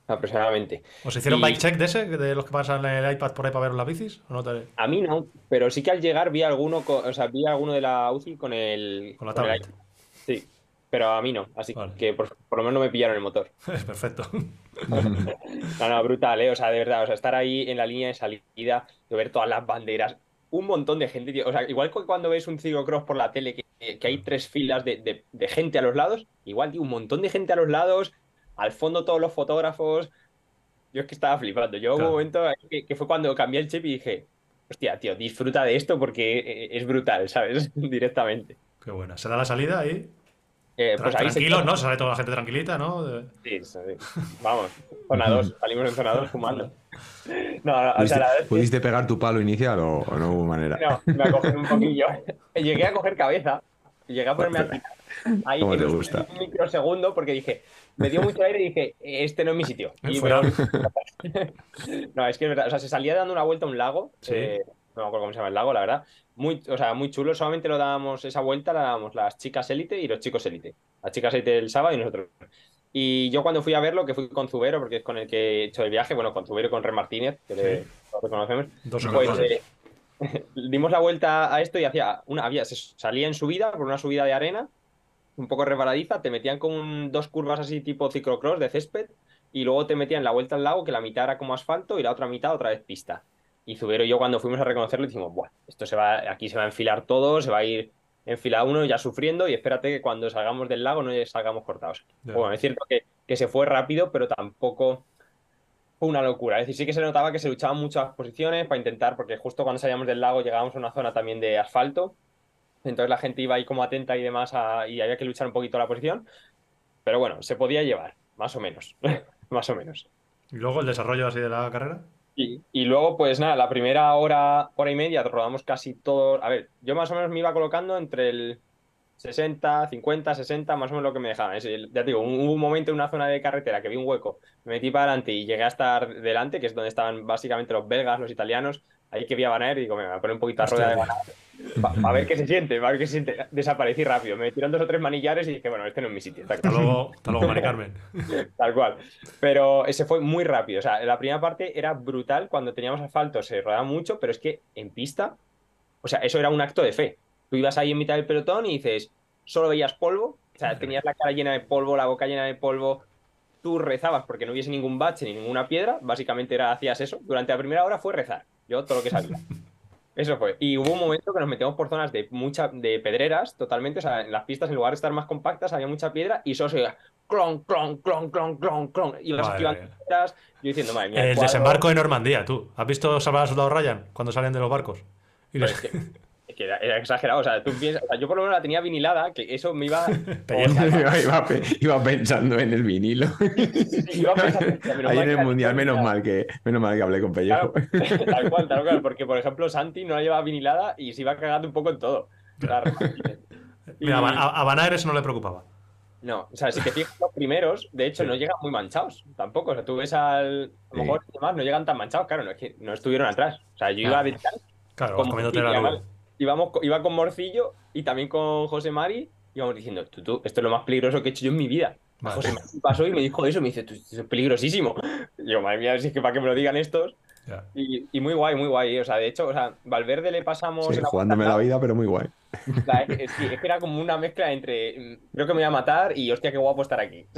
aproximadamente. ¿Os hicieron bike check de ese, de los que pasan el iPad por ahí para ver las bicis? A mí no, pero sí que al llegar vi alguno, o sea, vi alguno de la UCI con el... Con la tablet. sí, pero a mí no, así que por, lo menos no me pillaron el motor. Perfecto. no, no, brutal, ¿eh? O sea, de verdad, o sea, estar ahí en la línea de salida, de ver todas las banderas, un montón de gente, tío. O sea, igual que cuando ves un ciclocross por la tele, que, hay tres filas de, gente a los lados, igual, tío, un montón de gente a los lados, al fondo todos los fotógrafos. Yo es que estaba flipando. Yo hubo un momento que, que fue cuando cambié el chip y dije, hostia, tío, disfruta de esto porque eh, es brutal, ¿sabes? Directamente. Qué buena. ¿Se da la salida ahí? Eh, pues Tranquilos, ¿no? Sale toda la gente tranquilita, ¿no? Sí, sí. Vamos, zona 2, salimos en zona 2 fumando. No, o sea, ¿Pudiste pegar tu palo inicial o, no hubo manera? No, me a coger un poquillo. Llegué a coger cabeza, llegué a ponerme a ahí ¿Cómo te gusta? un microsegundo porque dije, me dio mucho aire y dije, este no es mi sitio. Y no, es que es verdad, o sea, se salía dando una vuelta a un lago, eh, no me acuerdo cómo se llama el lago, la verdad, muy, o sea, muy chulo. Solamente lo dábamos esa vuelta, la dábamos las chicas élite y los chicos élite. Las chicas élite el sábado y nosotros. Y yo cuando fui a verlo, que fui con Zubero, porque es con el que he hecho el viaje, bueno, con Zubero y con Red Martínez, que le, conocemos, pues, eh, dimos la vuelta a esto y hacía una, había, se salía en subida, por una subida de arena, un poco resbaladiza, te metían con dos curvas así tipo ciclocross de césped, y luego te metían la vuelta al lago, que la mitad era como asfalto y la otra mitad otra vez pista. Y Zubero y yo cuando fuimos a reconocerlo dijimos, Buah, esto se va, aquí se va a enfilar todo, se va a ir en fila uno ya sufriendo y espérate que cuando salgamos del lago no salgamos cortados. Bueno, es cierto que, que, se fue rápido, pero tampoco fue una locura. Es decir, sí que se notaba que se luchaban muchas posiciones para intentar, porque justo cuando salíamos del lago llegábamos a una zona también de asfalto, entonces la gente iba ahí como atenta y demás y había que luchar un poquito la posición, pero bueno, se podía llevar, más o menos, más o menos. ¿Y luego el desarrollo así de la carrera? Y, luego, pues nada, la primera hora, hora y media rodamos casi todo. A ver, yo más o menos me iba colocando entre el 60, 50, 60, más o menos lo que me dejaban. ya digo, hubo un momento en una zona de carretera que vi un hueco, me metí para adelante y llegué a estar delante, que es donde estaban básicamente los belgas, los italianos. Ahí que vi a y digo, me voy a poner un poquito a rueda de Van a ver qué se siente, a ver qué se siente. Desaparecí rápido. Me metieron dos o tres manillares y dije, bueno, este no es mi sitio. Hasta luego, hasta luego, Mari Carmen. Tal cual. Pero ese fue muy rápido. O sea, la primera parte era brutal. Cuando teníamos asfalto se rodaba mucho, pero es que en pista, o sea, eso era un acto de fe. Tú ibas ahí en mitad del pelotón y dices, solo veías polvo. O sea, tenías la cara llena de polvo, la boca llena de polvo. Tú rezabas porque no hubiese ningún bache ni ninguna piedra. Básicamente era, hacías eso. Durante la primera hora fue rezar. Yo todo lo que sabía. Eso fue. Y hubo un momento que nos metíamos por zonas de mucha, de pedreras, totalmente. O sea, en las pistas, en lugar de estar más compactas, había mucha piedra y solo se oía clon, clon, clon, clon, clon, clon. Y las piedras. Yo diciendo, madre mía. El, desembarco de Normandía, tú. ¿Has visto Salvar al Soldado Ryan cuando salen de los barcos? Y los... que era, exagerado. O sea, tú piensas, o sea, yo por lo menos la tenía vinilada, que eso me iba. iba, iba, pensando en el vinilo. iba pensando, Ahí en el mundial, menos mal que menos mal que hablé con Pellejo. tal cual, tal cual, porque por ejemplo Santi no la llevaba vinilada y se iba cagando un poco en todo. Mira, a, a eso no le preocupaba. No, o sea, si te fijas los primeros, de hecho, no llegan muy manchados tampoco. O sea, tú ves al. A lo mejor demás no llegan tan manchados, claro, no es que no estuvieron atrás. O sea, yo iba a detrás. Claro, comiéndote la luz iba con Morcillo y también con José Mari, íbamos diciendo, tú, tú, esto es lo más peligroso que he hecho yo en mi vida. José Mari pasó y me dijo eso, me dice, esto es peligrosísimo. Y yo, madre mía, si es que para que me lo digan estos. Y, muy guay, muy guay. O sea, de hecho, o sea, Valverde le pasamos. jugándome la vida, pero muy guay. es, que era como una mezcla entre mm, creo que me voy a matar y hostia, qué guapo estar aquí.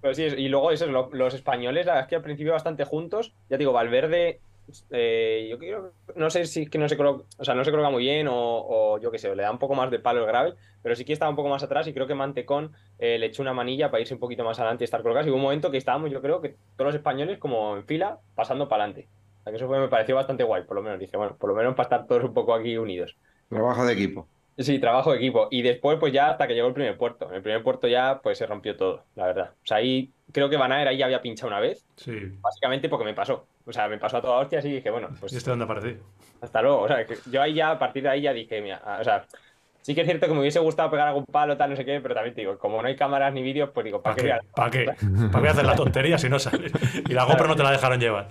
Pero sí, y luego eso, los, españoles, la verdad es que al principio bastante juntos. Ya digo, Valverde eh, yo creo, no sé si es que no se coloca, o sea, no se coloca muy bien o, yo qué sé, le da un poco más de palo el gravel, pero sí que estaba un poco más atrás y creo que Mantecón eh, le echó una manilla para irse un poquito más adelante y estar colocados. Y hubo un momento que estábamos, yo creo que todos los españoles como en fila, pasando para adelante. O sea, que eso me pareció bastante guay, por lo menos. Dije, bueno, por lo menos para estar todos un poco aquí unidos. Trabajo de equipo. Sí, trabajo de equipo. Y después, pues ya hasta que llegó el primer puerto. En el primer puerto ya, pues se rompió todo, la verdad. O sea, ahí creo que Van ahí ya había pinchado una vez. Sí. Básicamente porque me pasó. O sea, me pasó a toda hostia así y dije, bueno, pues. ¿Y este dónde aparecí? Hasta luego. O sea, que yo ahí ya, a partir de ahí ya dije, mira, o sea, sí que es cierto que me hubiese gustado pegar algún palo, tal, no sé qué, pero también te digo, como no hay cámaras ni vídeos, pues digo, ¿para, qué? ¿Para qué? ¿Para qué hacer la tontería si no sales? Y la GoPro no te la dejaron llevar.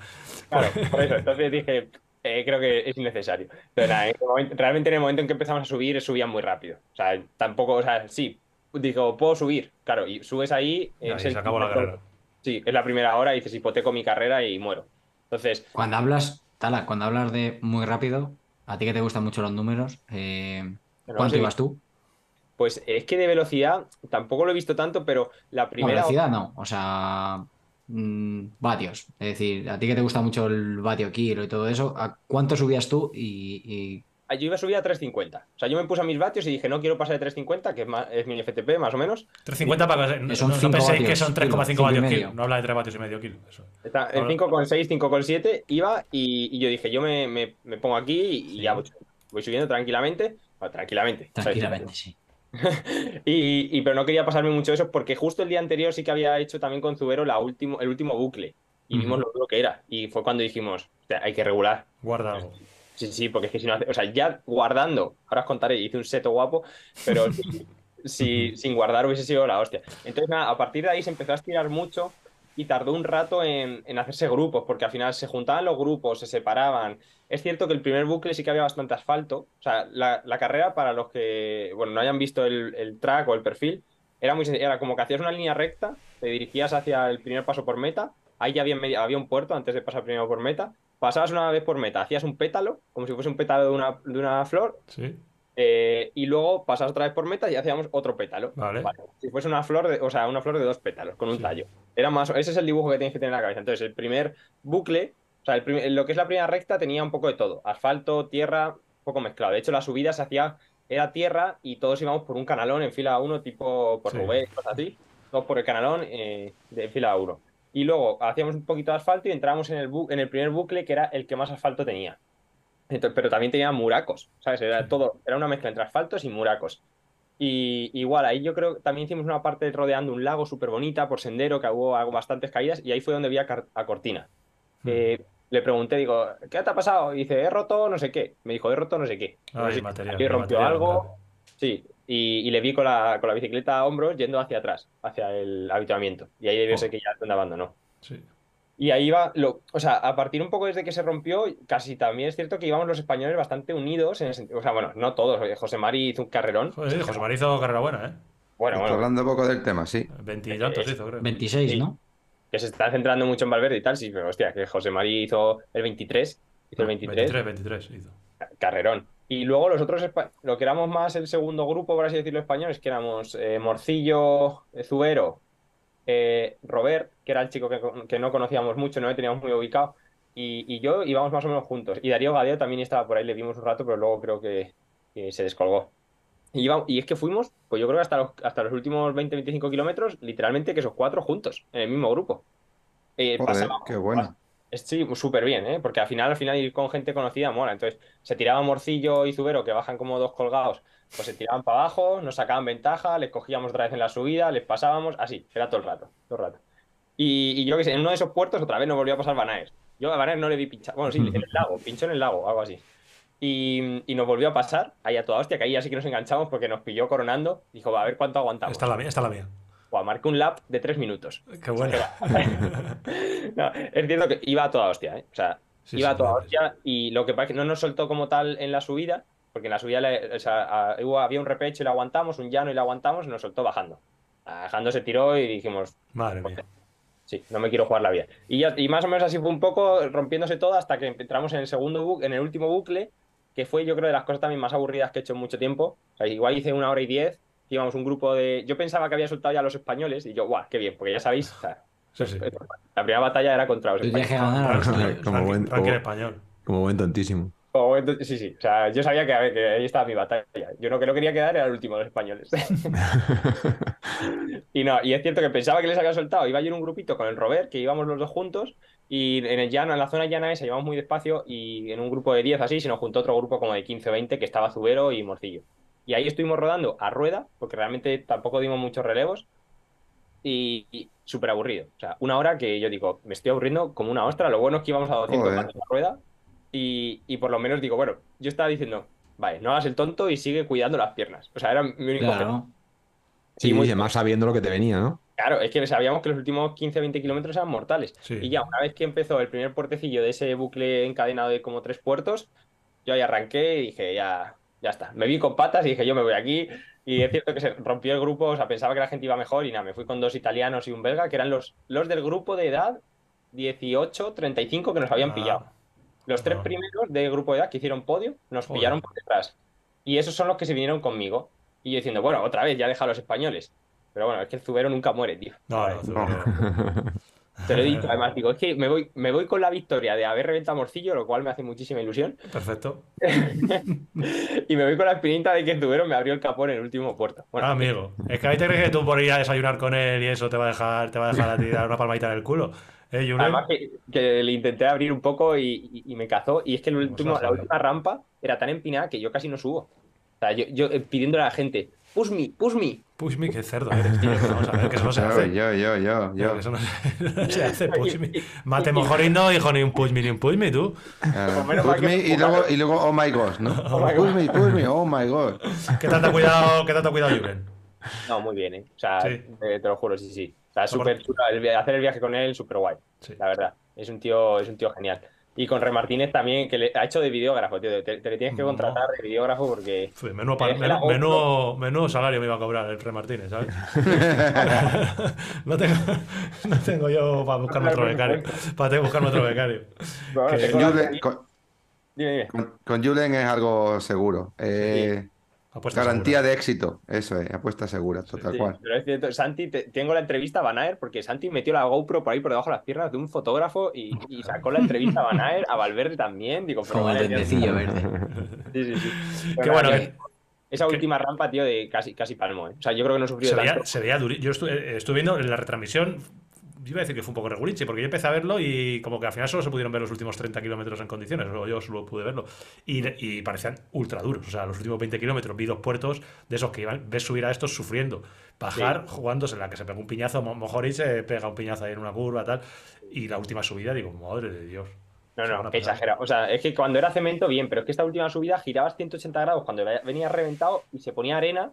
Claro, por eso. Entonces dije, eh, creo que es innecesario. Nada, realmente en el momento en que empezamos a subir, subían muy rápido. O sea, tampoco, o sea, sí, digo, puedo subir, claro, y subes ahí. Eh, se acabó la carrera. Sí, es la primera hora y dices, hipoteco mi carrera y muero. Entonces. Cuando hablas, Tala, cuando hablas de muy rápido, a ti que te gustan mucho los números, eh, ¿cuánto ibas tú? Pues es que de velocidad tampoco lo he visto tanto, pero la primera. velocidad no, o sea, Mm, vatios. Es decir, a ti que te gusta mucho el vatio kilo y todo eso, ¿a cuánto subías tú y, Yo iba a subir a 350. O sea, yo me puse a mis vatios y dije, no quiero pasar de 350, que es, mi FTP más o menos. 350 para que son no, penséis que son 3,5 vatios kilo. No habla de 3 vatios y medio kilo. Eso. Está en 5,6, 5,7 iba y, yo dije, yo me, me, pongo aquí y, ya voy, subiendo tranquilamente. tranquilamente. Tranquilamente, sí. y, pero no quería pasarme mucho eso porque justo el día anterior sí que había hecho también con Zubero la último, el último bucle y vimos lo duro que era. Y fue cuando dijimos, hay que regular. Guardado. Sí, sí, porque es que si no hace, o sea, ya guardando, ahora os contaré, hice un seto guapo, pero si, sin guardar hubiese sido la hostia. Entonces, nada, a partir de ahí se empezó a estirar mucho y tardó un rato en, en, hacerse grupos, porque al final se juntaban los grupos, se separaban. Es cierto que el primer bucle sí que había bastante asfalto. O sea, la, la carrera, para los que bueno, no hayan visto el, el, track o el perfil, era muy Era como que hacías una línea recta, te dirigías hacia el primer paso por meta, ahí ya había, había un puerto antes de pasar primero por meta, pasabas una vez por meta, hacías un pétalo, como si fuese un pétalo de una, de una flor, sí. Eh, y luego pasas otra vez por meta y hacíamos otro pétalo. Vale. Si fuese una flor, de, o sea, una flor de dos pétalos con un tallo. Era más, ese es el dibujo que tienes que tener en la cabeza. Entonces, el primer bucle, o sea, lo que es la primera recta tenía un poco de todo. Asfalto, tierra, un poco mezclado. De hecho, la subida se hacía, era tierra y todos íbamos por un canalón en fila 1, tipo por Rubén, cosas así. Todos por el canalón eh, de fila 1. Y luego hacíamos un poquito de asfalto y entramos en el, en el primer bucle, que era el que más asfalto tenía pero también tenía muracos, ¿sabes? Era todo, era una mezcla entre asfaltos y muracos. Y igual, ahí yo creo que también hicimos una parte rodeando un lago súper bonita por sendero, que hubo bastantes caídas, y ahí fue donde vi a, Cortina. Mm. le pregunté, digo, ¿qué te ha pasado? Y dice, he roto no sé qué. Me dijo, he roto no sé qué. Ay, material, rompió algo. Sí, y, le vi con la, con la bicicleta a hombros yendo hacia atrás, hacia el habituamiento. Y ahí debió oh. ser que ya te abandonó. Sí. Y ahí va, lo, o sea, a partir un poco desde que se rompió, casi también es cierto que íbamos los españoles bastante unidos, en el sentido, o sea, bueno, no todos, José Mari hizo un carrerón. José Mari hizo carrera buena, ¿eh? Bueno, bueno. hablando un poco del tema, sí. 20 tantos hizo, creo. 26, ¿no? Que se está centrando mucho en Valverde y tal, sí, pero hostia, que José Mari hizo el 23, hizo el 23. 23, 23 hizo. Carrerón. Y luego los otros, lo que éramos más el segundo grupo, por así decirlo, españoles, que éramos eh, Morcillo, Zubero, eh, Robert, que era el chico que, no conocíamos mucho, no le teníamos muy ubicado, y, yo íbamos más o menos juntos. Y Darío Gadeo también estaba por ahí, le vimos un rato, pero luego creo que, se descolgó. Y, y, es que fuimos, pues yo creo que hasta los, hasta los últimos 20-25 kilómetros, literalmente que esos cuatro juntos, en el mismo grupo. Eh, qué bueno. Sí, súper bien, ¿eh? porque al final, al final ir con gente conocida mola. Entonces, se tiraba Morcillo y Zubero, que bajan como dos colgados, pues se tiraban para abajo, nos sacaban ventaja, les cogíamos otra vez en la subida, les pasábamos, así, era todo el rato, todo el rato. Y, yo que sé, en uno de esos puertos otra vez nos volvió a pasar Banaer. Yo a Banaer no le vi pinchar, bueno, sí, en el lago, pinchó en el lago, algo así. Y, nos volvió a pasar, ahí a toda hostia, que ahí así que nos enganchamos porque nos pilló coronando. Dijo, va a ver cuánto aguantamos. Está la mía, está la mía. Buah, marqué un lap de tres minutos. Qué bueno. no, es cierto que iba a toda hostia, ¿eh? O sea, iba a toda hostia y lo que pasa es que no nos soltó como tal en la subida, porque en la subida había un repecho y lo aguantamos, un llano y lo aguantamos y nos soltó bajando. Bajando se tiró y dijimos... Madre mía. sí, no me quiero jugar la vida. Y, ya, y más o menos así fue un poco rompiéndose todo hasta que entramos en el segundo bucle, en el último bucle, que fue yo creo de las cosas también más aburridas que he hecho en mucho tiempo. O sea, igual hice una hora y diez, íbamos un grupo de... Yo pensaba que había soltado ya a los españoles y yo, guau, qué bien, porque ya sabéis, o sea, Sí, sí. la primera batalla era contra los Yo dije españoles. Como buen- como- español. Como buen tontísimo. O entonces- sí, sí, o sea, yo sabía que, a ver, que ahí estaba mi batalla. Yo lo que no quería quedar era el último de los españoles. Y no, y es cierto que pensaba que les había soltado. Iba yo en un grupito con el Robert, que íbamos los dos juntos, y en el llano, en la zona llana esa, íbamos muy despacio, y en un grupo de 10 así, se nos juntó otro grupo como de 15 o 20, que estaba Zubero y Morcillo. Y ahí estuvimos rodando a rueda, porque realmente tampoco dimos muchos relevos, y, y súper aburrido. O sea, una hora que yo digo, me estoy aburriendo como una ostra. Lo bueno es que íbamos a 200 Joder. metros a rueda, y, y por lo menos digo, bueno, yo estaba diciendo, vale, no hagas el tonto y sigue cuidando las piernas. O sea, era mi único. Claro. Sí, Y muy- y además sabiendo lo que te venía, ¿no? Claro, es que sabíamos que los últimos 15-20 kilómetros eran mortales. Sí. Y ya, una vez que empezó el primer puertecillo de ese bucle encadenado de como tres puertos, yo ahí arranqué y dije, ya, ya está. Me vi con patas y dije, yo me voy aquí. Y es cierto que se rompió el grupo, o sea, pensaba que la gente iba mejor y nada, me fui con dos italianos y un belga, que eran los, los del grupo de edad 18-35 que nos habían Ah. pillado. Los tres Ah. primeros del grupo de edad que hicieron podio nos Joder. pillaron por detrás. Y esos son los que se vinieron conmigo. Y yo diciendo, bueno, otra vez, ya deja a los españoles. Pero bueno, es que el Zubero nunca muere, tío. No, no, Zubero. Te lo he dicho, además, digo, es que me voy, me voy con la victoria de haber reventado Morcillo, lo cual me hace muchísima ilusión. Perfecto. y me voy con la espinita de que Zubero me abrió el capó en el último puerto. Bueno, Ah, amigo. Es que ahí te crees que tú por ir a desayunar con él y eso te va a dejar, te va a dejar a ti dar una palmadita en el culo. ¿Eh? Además que, que le intenté abrir un poco y, y- y me cazó. Y es que el último, la última rampa era tan empinada que yo casi no subo. O sea, yo, yo eh, pidiéndole a la gente, push me, push me. Push me, qué cerdo eres, tío. Vamos a ver, que eso no se Yo, hace. yo, yo, yo, yo. eso no se, no se hace, push me. Mate Mojori no dijo ni un push me ni un push me, tú. Claro. Mal Push me y luego, y luego, oh my god, ¿no? Oh my push me, push me, oh my god. ¿Qué tanto ha cuidado, qué tanto ha cuidado Julen? No, muy bien, ¿eh? O sea, Sí. eh, te lo juro, sí, sí. O sea, súper chulo. Hacer el viaje con él, súper guay. Sí. La verdad. Es un tío, es un tío genial. Y con Re Martínez también, que le ha hecho de videógrafo, tío. Te, te le tienes que No. contratar de videógrafo porque. Fue, menudo, salario me iba a cobrar el Re Martínez, ¿sabes? no, tengo, no tengo yo para buscarme otro becario. Para buscarme otro becario. Bueno, Que- tengo la- Julen- con, Dime, dime. con- con Julen es algo seguro. Eh, Apuesta garantía segura. de éxito, eso es, apuesta segura, total Sí, cual. pero es cierto, Santi, te- tengo la entrevista a Banaer porque Santi metió la GoPro por ahí por debajo de las piernas de un fotógrafo y, y sacó la entrevista a Banaer, a Valverde también. Digo, pero Como verde. Sí, sí, sí. Qué bueno, que- Esa última rampa, tío, de casi, casi palmo, ¿eh? O sea, yo creo que no sufrió Se veía, tanto. se veía Yo estuve, estuve viendo en la retransmisión. Yo iba a decir que fue un poco regulinchi, porque yo empecé a verlo y como que al final solo se pudieron ver los últimos 30 kilómetros en condiciones, o yo solo pude verlo. Y, y parecían ultra duros. O sea, los últimos 20 kilómetros vi dos puertos de esos que iban, ves subir a estos sufriendo. Bajar jugándose en la que se pega un piñazo, Mo- Mojori se pega un piñazo ahí en una curva, tal. Y la última subida, digo, madre de Dios. No, no, que exagera. O sea, es que cuando era cemento, bien, pero es que esta última subida girabas 180 grados cuando venía reventado y se ponía arena.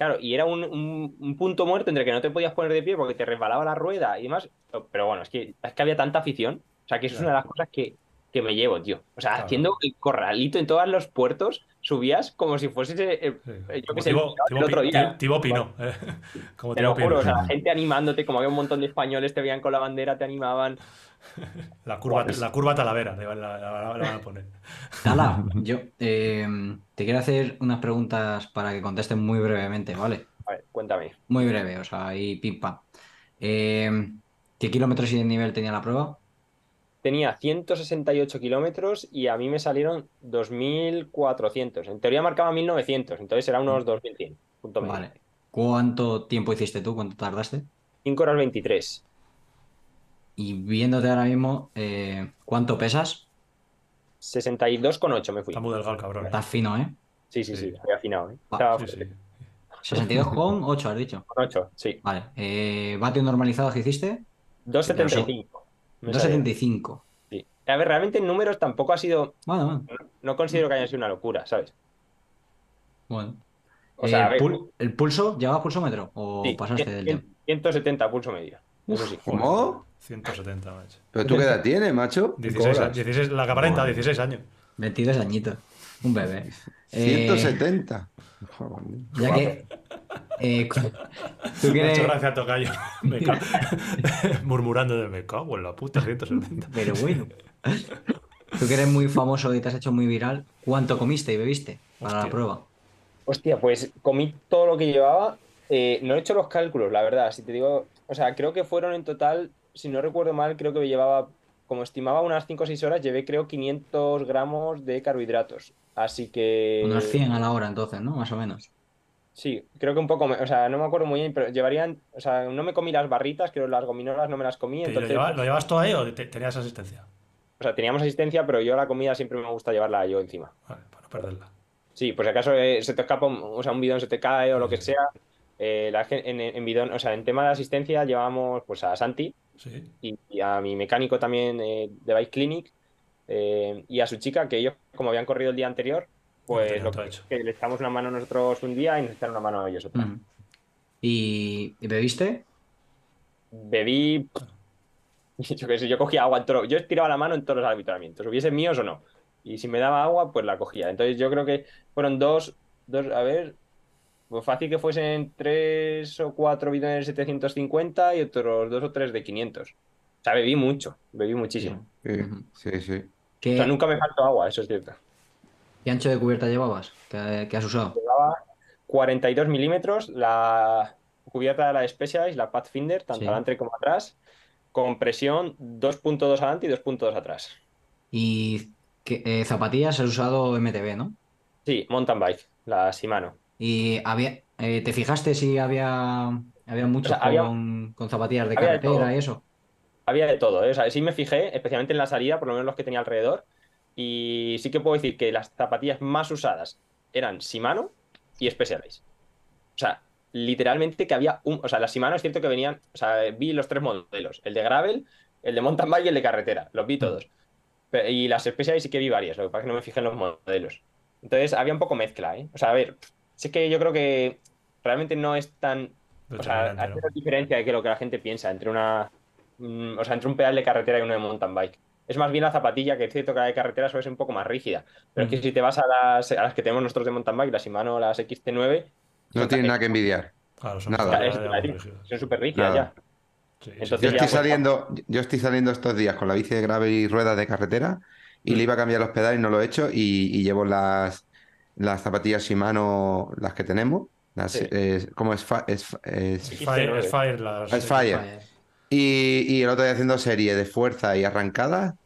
Claro, y era un, un- un punto muerto entre que no te podías poner de pie porque te resbalaba la rueda y demás. Pero bueno, es que, es que había tanta afición. O sea, que eso es una de las cosas que, que me llevo, tío. O sea, Claro. haciendo el corralito en todos los puertos, subías como si fuese, eh, Sí. eh, yo Como que sé, Thibaut- el otro día. Thibaut Pinot, eh. Como Te lo juro, o sea, la gente animándote, como había un montón de españoles, te veían con la bandera, te animaban. La curva, la curva talavera, la, la- la- la van a poner. Tala, yo eh, te quiero hacer unas preguntas para que contestes muy brevemente, ¿vale? A ver, cuéntame. Muy breve, o sea, ahí pim pam. Eh, ¿qué kilómetros y de nivel tenía la prueba? tenía 168 kilómetros y a mí me salieron 2.400. En teoría marcaba 1.900, entonces era unos 2.100. Punto medio. Vale. ¿Cuánto tiempo hiciste tú? ¿Cuánto tardaste? 5 horas 23. Y viéndote ahora mismo, eh, ¿cuánto pesas? 62,8 me fui. Está muy delgado el cabrón. Estás fino, ¿eh? Sí, sí, sí, Sí. había afinado. ¿eh? Estaba Sí, sí. 62 con 8, has dicho. Con 8, sí. Vale. Eh, ¿Vatio normalizado que hiciste? 2.75. me salió. 275. Sí. A ver, realmente en números tampoco ha sido. Bueno, bueno. no- No considero que haya sido una locura, ¿sabes? bueno. O sea, Eh, a ver, pul- ¿El pulso? ¿Llevaba pulsómetro? ¿O sí, pasaste del cien- tiempo? 170 pulso medio. Eso sí. ¿Cómo? 170, macho. ¿Pero tú qué edad tienes, macho? 16, Horas. 16, la que aparenta, 16 años. 22 añitos. Un bebé. Eh, 170. Joder, ya que, Eh, ¿tú quieres... Muchas gracias, Tocayo. Me Murmurando de me cago en la puta 170. Pero bueno. Tú que eres muy famoso y te has hecho muy viral, ¿cuánto comiste y bebiste para la prueba? Hostia, pues comí todo lo que llevaba. Eh, no he hecho los cálculos, la verdad. Si te digo, o sea, creo que fueron en total, si no recuerdo mal, creo que me llevaba, como estimaba unas 5 o 6 horas, llevé creo 500 gramos de carbohidratos. Así que. Unos 100 a la hora entonces, ¿no? Más o menos. Sí, creo que un poco, o sea, no me acuerdo muy bien, pero llevarían, o sea, no me comí las barritas, creo que las gominolas no me las comí. Entonces, ¿Lo, llevas, todo ahí o tenías asistencia? O sea, teníamos asistencia, pero yo la comida siempre me gusta llevarla yo encima. Vale, para no perderla. Sí, pues si acaso eh, se te escapa, o sea, un bidón se te cae o lo que sea. Eh, en, bidón, o sea, en tema de asistencia llevamos pues a Santi y, a mi mecánico también eh, de Bike Clinic y a su chica, que ellos, como habían corrido el día anterior, pues lo que, le echamos una mano nosotros un día y nos echaron una mano a ellos otra. ¿Y, bebiste? Bebí. Yo qué sé, yo cogía agua en todo. Yo estiraba la mano en todos los habituamientos, hubiesen míos o no. Y si me daba agua, pues la cogía. Entonces yo creo que fueron dos, dos a ver, pues fácil que fuesen tres o cuatro bidones de 750 y otros dos o tres de 500. O sea, bebí mucho, bebí muchísimo. Sí, sí. O sea, nunca me faltó agua, eso es cierto. ¿Qué ancho de cubierta llevabas? ¿Qué, has usado? Llevaba 42 milímetros, la cubierta de la Specialized, la Pathfinder, tanto adelante como atrás, con presión 2.2 adelante y 2.2 atrás. ¿Y qué, eh, zapatillas has usado MTB, no? Sí, mountain bike, la Shimano. ¿Y había, eh, te fijaste si había, había muchos con, zapatillas de carretera y eso? Había de todo, ¿eh? o sea, sí me fijé, especialmente en la salida, por lo menos los que tenía alrededor, y sí que puedo decir que las zapatillas más usadas eran Shimano y Specialized. O sea, literalmente que había un. O sea, las Shimano es cierto que venían. O sea, vi los tres modelos: el de Gravel, el de mountain bike y el de carretera. Los vi todos. Y las Specialized sí que vi varias, lo que pasa es que no me fijé en los modelos. Entonces había un poco mezcla, ¿eh? O sea, a ver, sí que yo creo que realmente no es tan. O sea, hay una diferencia de que lo que la gente piensa entre una. Mm, o sea, entre un pedal de carretera y uno de mountain bike es más bien la zapatilla, que es cierto que la de carretera suele ser un poco más rígida. Pero es que si te vas a las, a las que tenemos nosotros de mountain bike, las Shimano, las XT9. No tienen nada que envidiar. Claro, son nada. son súper rígidas ya. yo, estoy saliendo, yo estoy saliendo estos días con la bici de grave y ruedas de carretera y le iba a cambiar los pedales y no lo he hecho y, llevo las, las zapatillas Shimano, las que tenemos. Las, ¿Cómo es? Es, es, Fire, es Fire. Es Fire. Y, y, el otro día haciendo serie de fuerza y arrancada,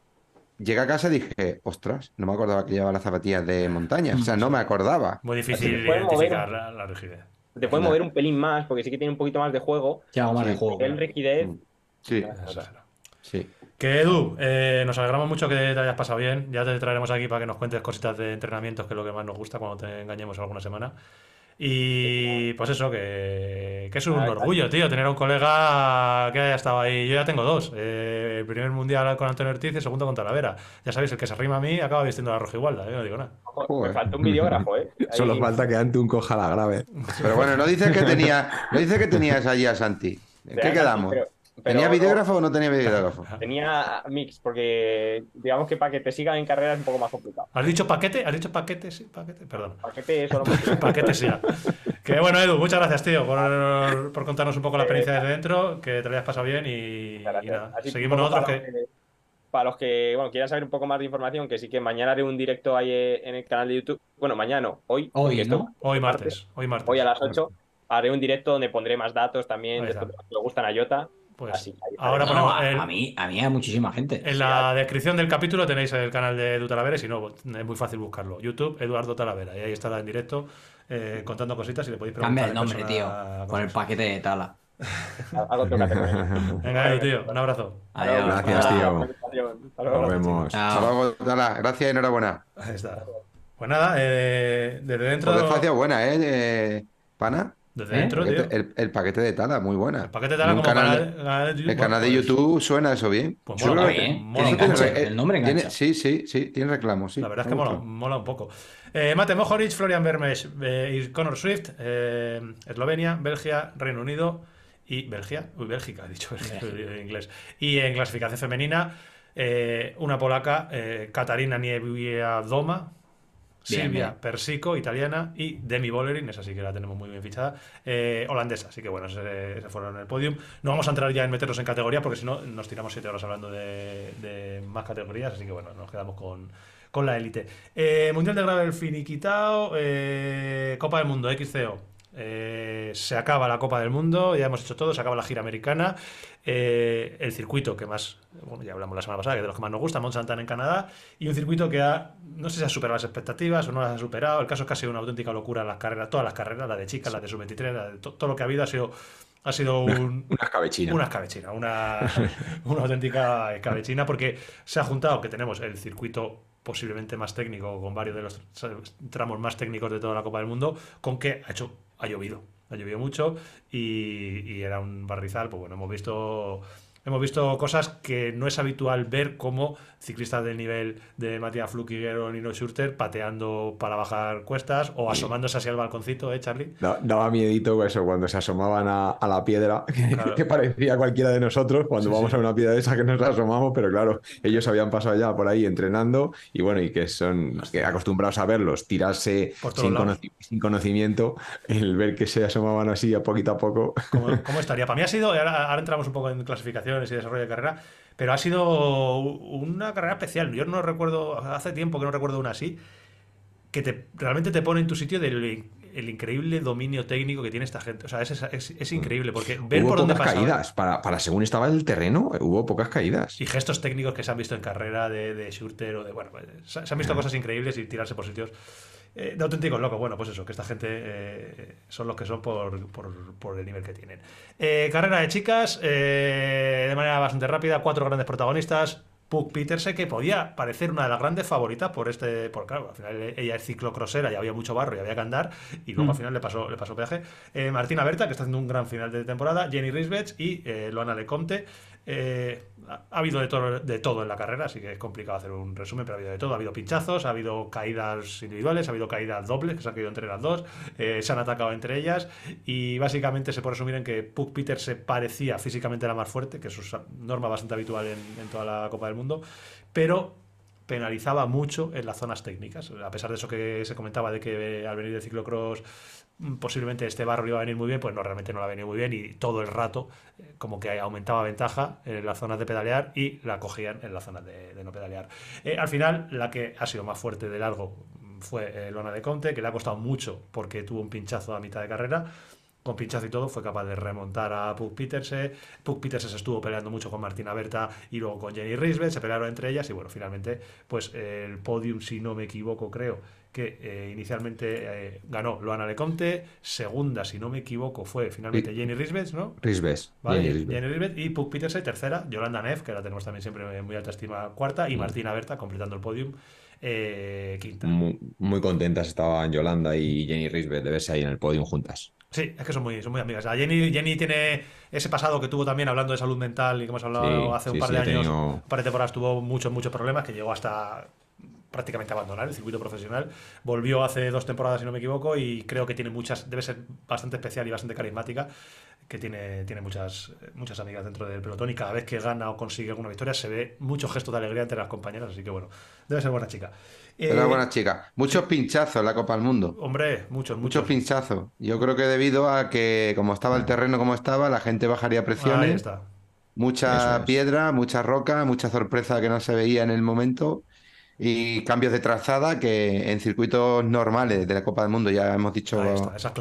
llegué a casa y dije, ostras, no me acordaba que llevaba las zapatillas de montaña. O sea, no me acordaba. Muy difícil identificar la, rigidez. Te puedes mover un pelín más, porque sí que tiene un poquito más de juego. Ya, más de juego. El rigidez. Mm. Sí. Sí. Que Edu, eh, nos alegramos mucho que te hayas pasado bien. Ya te traeremos aquí para que nos cuentes cositas de entrenamientos, que es lo que más nos gusta cuando te engañemos alguna semana. Y pues eso, que, es un orgullo, tío, tener a un colega que haya estado ahí. Yo ya tengo dos. Eh, el primer mundial con Antonio Ortiz y el segundo con Talavera. Ya sabéis, el que se arrima a mí acaba vistiendo la roja igualdad, yo no digo nada. Me falta un videógrafo, ¿eh? Solo falta que Ante un coja la grave. Pero bueno, no dices que tenía, no dices que tenías allí a Santi. ¿En qué quedamos? ¿Tenía videógrafo o no tenía videógrafo? Tenía mix, porque digamos que para que te sigan en carrera es un poco más complicado. ¿Has dicho paquete? ¿Has dicho paquete? Sí, paquete, perdón. Paquete solo Paquete sí. Que bueno, Edu, muchas gracias, tío, por, por contarnos un poco la experiencia desde dentro, que te lo hayas pasado bien y, nada. Seguimos nosotros que... Para los que bueno, quieran saber un poco más de información, que sí que mañana haré un directo ahí en el canal de YouTube. Bueno, mañana no, hoy. Hoy, Hoy martes, hoy martes. Hoy a las 8 haré un directo donde pondré más datos también de que le gustan a Jota pues ahora ponemos. a, mí, a mí hay muchísima gente. En la descripción del capítulo tenéis el canal de Edu Talavera, si no, es muy fácil buscarlo. YouTube, Eduardo Talavera. Y ahí está en directo eh, contando cositas y le podéis preguntar. Cambia el nombre, tío. Con el paquete de tala. Venga, Edu, tío. Un abrazo. Adiós. Gracias, tío. Nos vemos. Hasta luego, Tala. Gracias y enhorabuena. Ahí está. Pues nada, eh, desde dentro. Pues buena, eh Pana. Desde dentro, el paquete, tío. El, paquete de Tala, muy buena. El paquete de Tala como canal, canal, de YouTube. El canal de pues, YouTube suena eso bien. Pues mola, bien. el nombre engancha. sí, sí, sí, tiene reclamos. Sí, la verdad es que mola, mola, un poco. Eh, Mate Mojoric, Florian Bermes eh, y Connor Swift, eh, Eslovenia, Bélgica, Reino Unido y Bélgica. Uy, Bélgica, he dicho Bélgica en inglés. Y en clasificación femenina, eh, una polaca, Katarina Niewiadoma Silvia Persico, italiana, y Demi Bollerin, esa sí que la tenemos muy bien fichada, eh, holandesa. Así que bueno, se, fueron en el podium. No vamos a entrar ya en meternos en categoría porque si no nos tiramos siete horas hablando de, más categorías, así que bueno, nos quedamos con, con la élite. Eh, Mundial de Gravel finiquitado, eh, Copa del Mundo, XCO. Eh, se acaba la Copa del Mundo, ya hemos hecho todo, se acaba la gira americana, eh, el circuito que más, bueno, ya hablamos la semana pasada, que de los que más nos gusta, Mont Santana en Canadá, y un circuito que ha, no sé si ha superado las expectativas o no las ha superado, el caso es que ha sido una auténtica locura las carreras, todas las carreras, la de chicas, la de sub-23, todo lo que ha habido ha sido ha sido un, una escabechina. Una escabechina, una, una auténtica escabechina, porque se ha juntado que tenemos el circuito posiblemente más técnico, con varios de los tramos más técnicos de toda la Copa del Mundo, con que ha hecho ha llovido, ha llovido mucho y, y, era un barrizal, pues bueno, hemos visto hemos visto cosas que no es habitual ver como ciclistas del nivel de Matías Flukiger o Nino Schurter pateando para bajar cuestas o asomándose hacia el balconcito, ¿eh, Charlie? daba miedito eso cuando se asomaban a, la piedra, que, parecía cualquiera de nosotros cuando vamos a una piedra de esa que nos asomamos, pero claro, ellos habían pasado ya por ahí entrenando y bueno, y que son acostumbrados a verlos tirarse sin, conocimiento, el ver que se asomaban así a poquito a poco. ¿Cómo, estaría? Para mí ha sido, ahora entramos un poco en clasificación y desarrollo de carrera, pero ha sido una carrera especial. Yo no recuerdo, hace tiempo que no recuerdo una así, que te, realmente te pone en tu sitio del el increíble dominio técnico que tiene esta gente. O sea, es, es, increíble, porque ver por dónde caídas. Para, para, según estaba el terreno, hubo pocas caídas. Y gestos técnicos que se han visto en carrera de, de shooter o de. Bueno, se, han visto cosas increíbles y tirarse por sitios eh, de auténticos locos. Bueno, pues eso, que esta gente eh, son los que son por, por, el nivel que tienen. Eh, carrera de chicas, de manera bastante rápida, cuatro grandes protagonistas. Puck Peterse, que podía parecer una de las grandes favoritas por este. Por, claro, al final ella es ciclocrosera y había mucho barro y había que andar. Y luego al mm. final le pasó, le pasó peaje. Martina Berta, que está haciendo un gran final de temporada. Jenny Risbech y Loana Lecomte. Eh, ha habido de todo, de todo en la carrera, así que es complicado hacer un resumen, pero ha habido de todo. Ha habido pinchazos, ha habido caídas individuales, ha habido caídas dobles, que se han caído entre las dos, eh, se han atacado entre ellas y básicamente se puede resumir en que Puck Peter se parecía físicamente la más fuerte, que es una norma bastante habitual en, en toda la Copa del Mundo, pero penalizaba mucho en las zonas técnicas. A pesar de eso que se comentaba de que al venir de ciclocross posiblemente este barro iba a venir muy bien, pues no, realmente no la venía muy bien y todo el rato eh, como que aumentaba ventaja en las zonas de pedalear y la cogían en las zonas de, no pedalear. Eh, al final, la que ha sido más fuerte de largo fue eh, Lona de Conte, que le ha costado mucho porque tuvo un pinchazo a mitad de carrera con pinchazo y todo, fue capaz de remontar a Puck Peterse. Puck Peterse se estuvo peleando mucho con Martina Berta y luego con Jenny Risbeth, se pelearon entre ellas y bueno, finalmente, pues el podium, si no me equivoco, creo que eh, inicialmente eh, ganó Loana Leconte, segunda, si no me equivoco, fue finalmente Jenny Risbeth, ¿no? Risbeth. Jenny, Risbeth. y Puck Peterse, tercera, Yolanda Neff, que la tenemos también siempre muy alta estima, cuarta, y mm. Martina Berta completando el podium. Eh, quinta. Muy, contentas estaban Yolanda y Jenny Risbeth de verse ahí en el podium juntas. Sí, es que son muy, son muy amigas. Jenny, Jenny tiene ese pasado que tuvo también hablando de salud mental y que hemos hablado hace un par de años, un par de temporadas, tuvo muchos, muchos problemas que llegó hasta prácticamente abandonar el circuito profesional. Volvió hace dos temporadas, si no me equivoco, y creo que tiene muchas, debe ser bastante especial y bastante carismática, que tiene, tiene muchas, muchas amigas dentro del pelotón y cada vez que gana o consigue alguna victoria se ve mucho gesto de alegría entre las compañeras, así que bueno, debe ser buena chica. Eh, buena chica. Muchos pinchazos en la Copa del Mundo. Hombre, muchos, muchos. pinchazos. Yo creo que debido a que como estaba el terreno como estaba, la gente bajaría presiones. Mucha piedra, mucha roca, mucha sorpresa que no se veía en el momento y cambios de trazada que en circuitos normales de la Copa del Mundo ya hemos dicho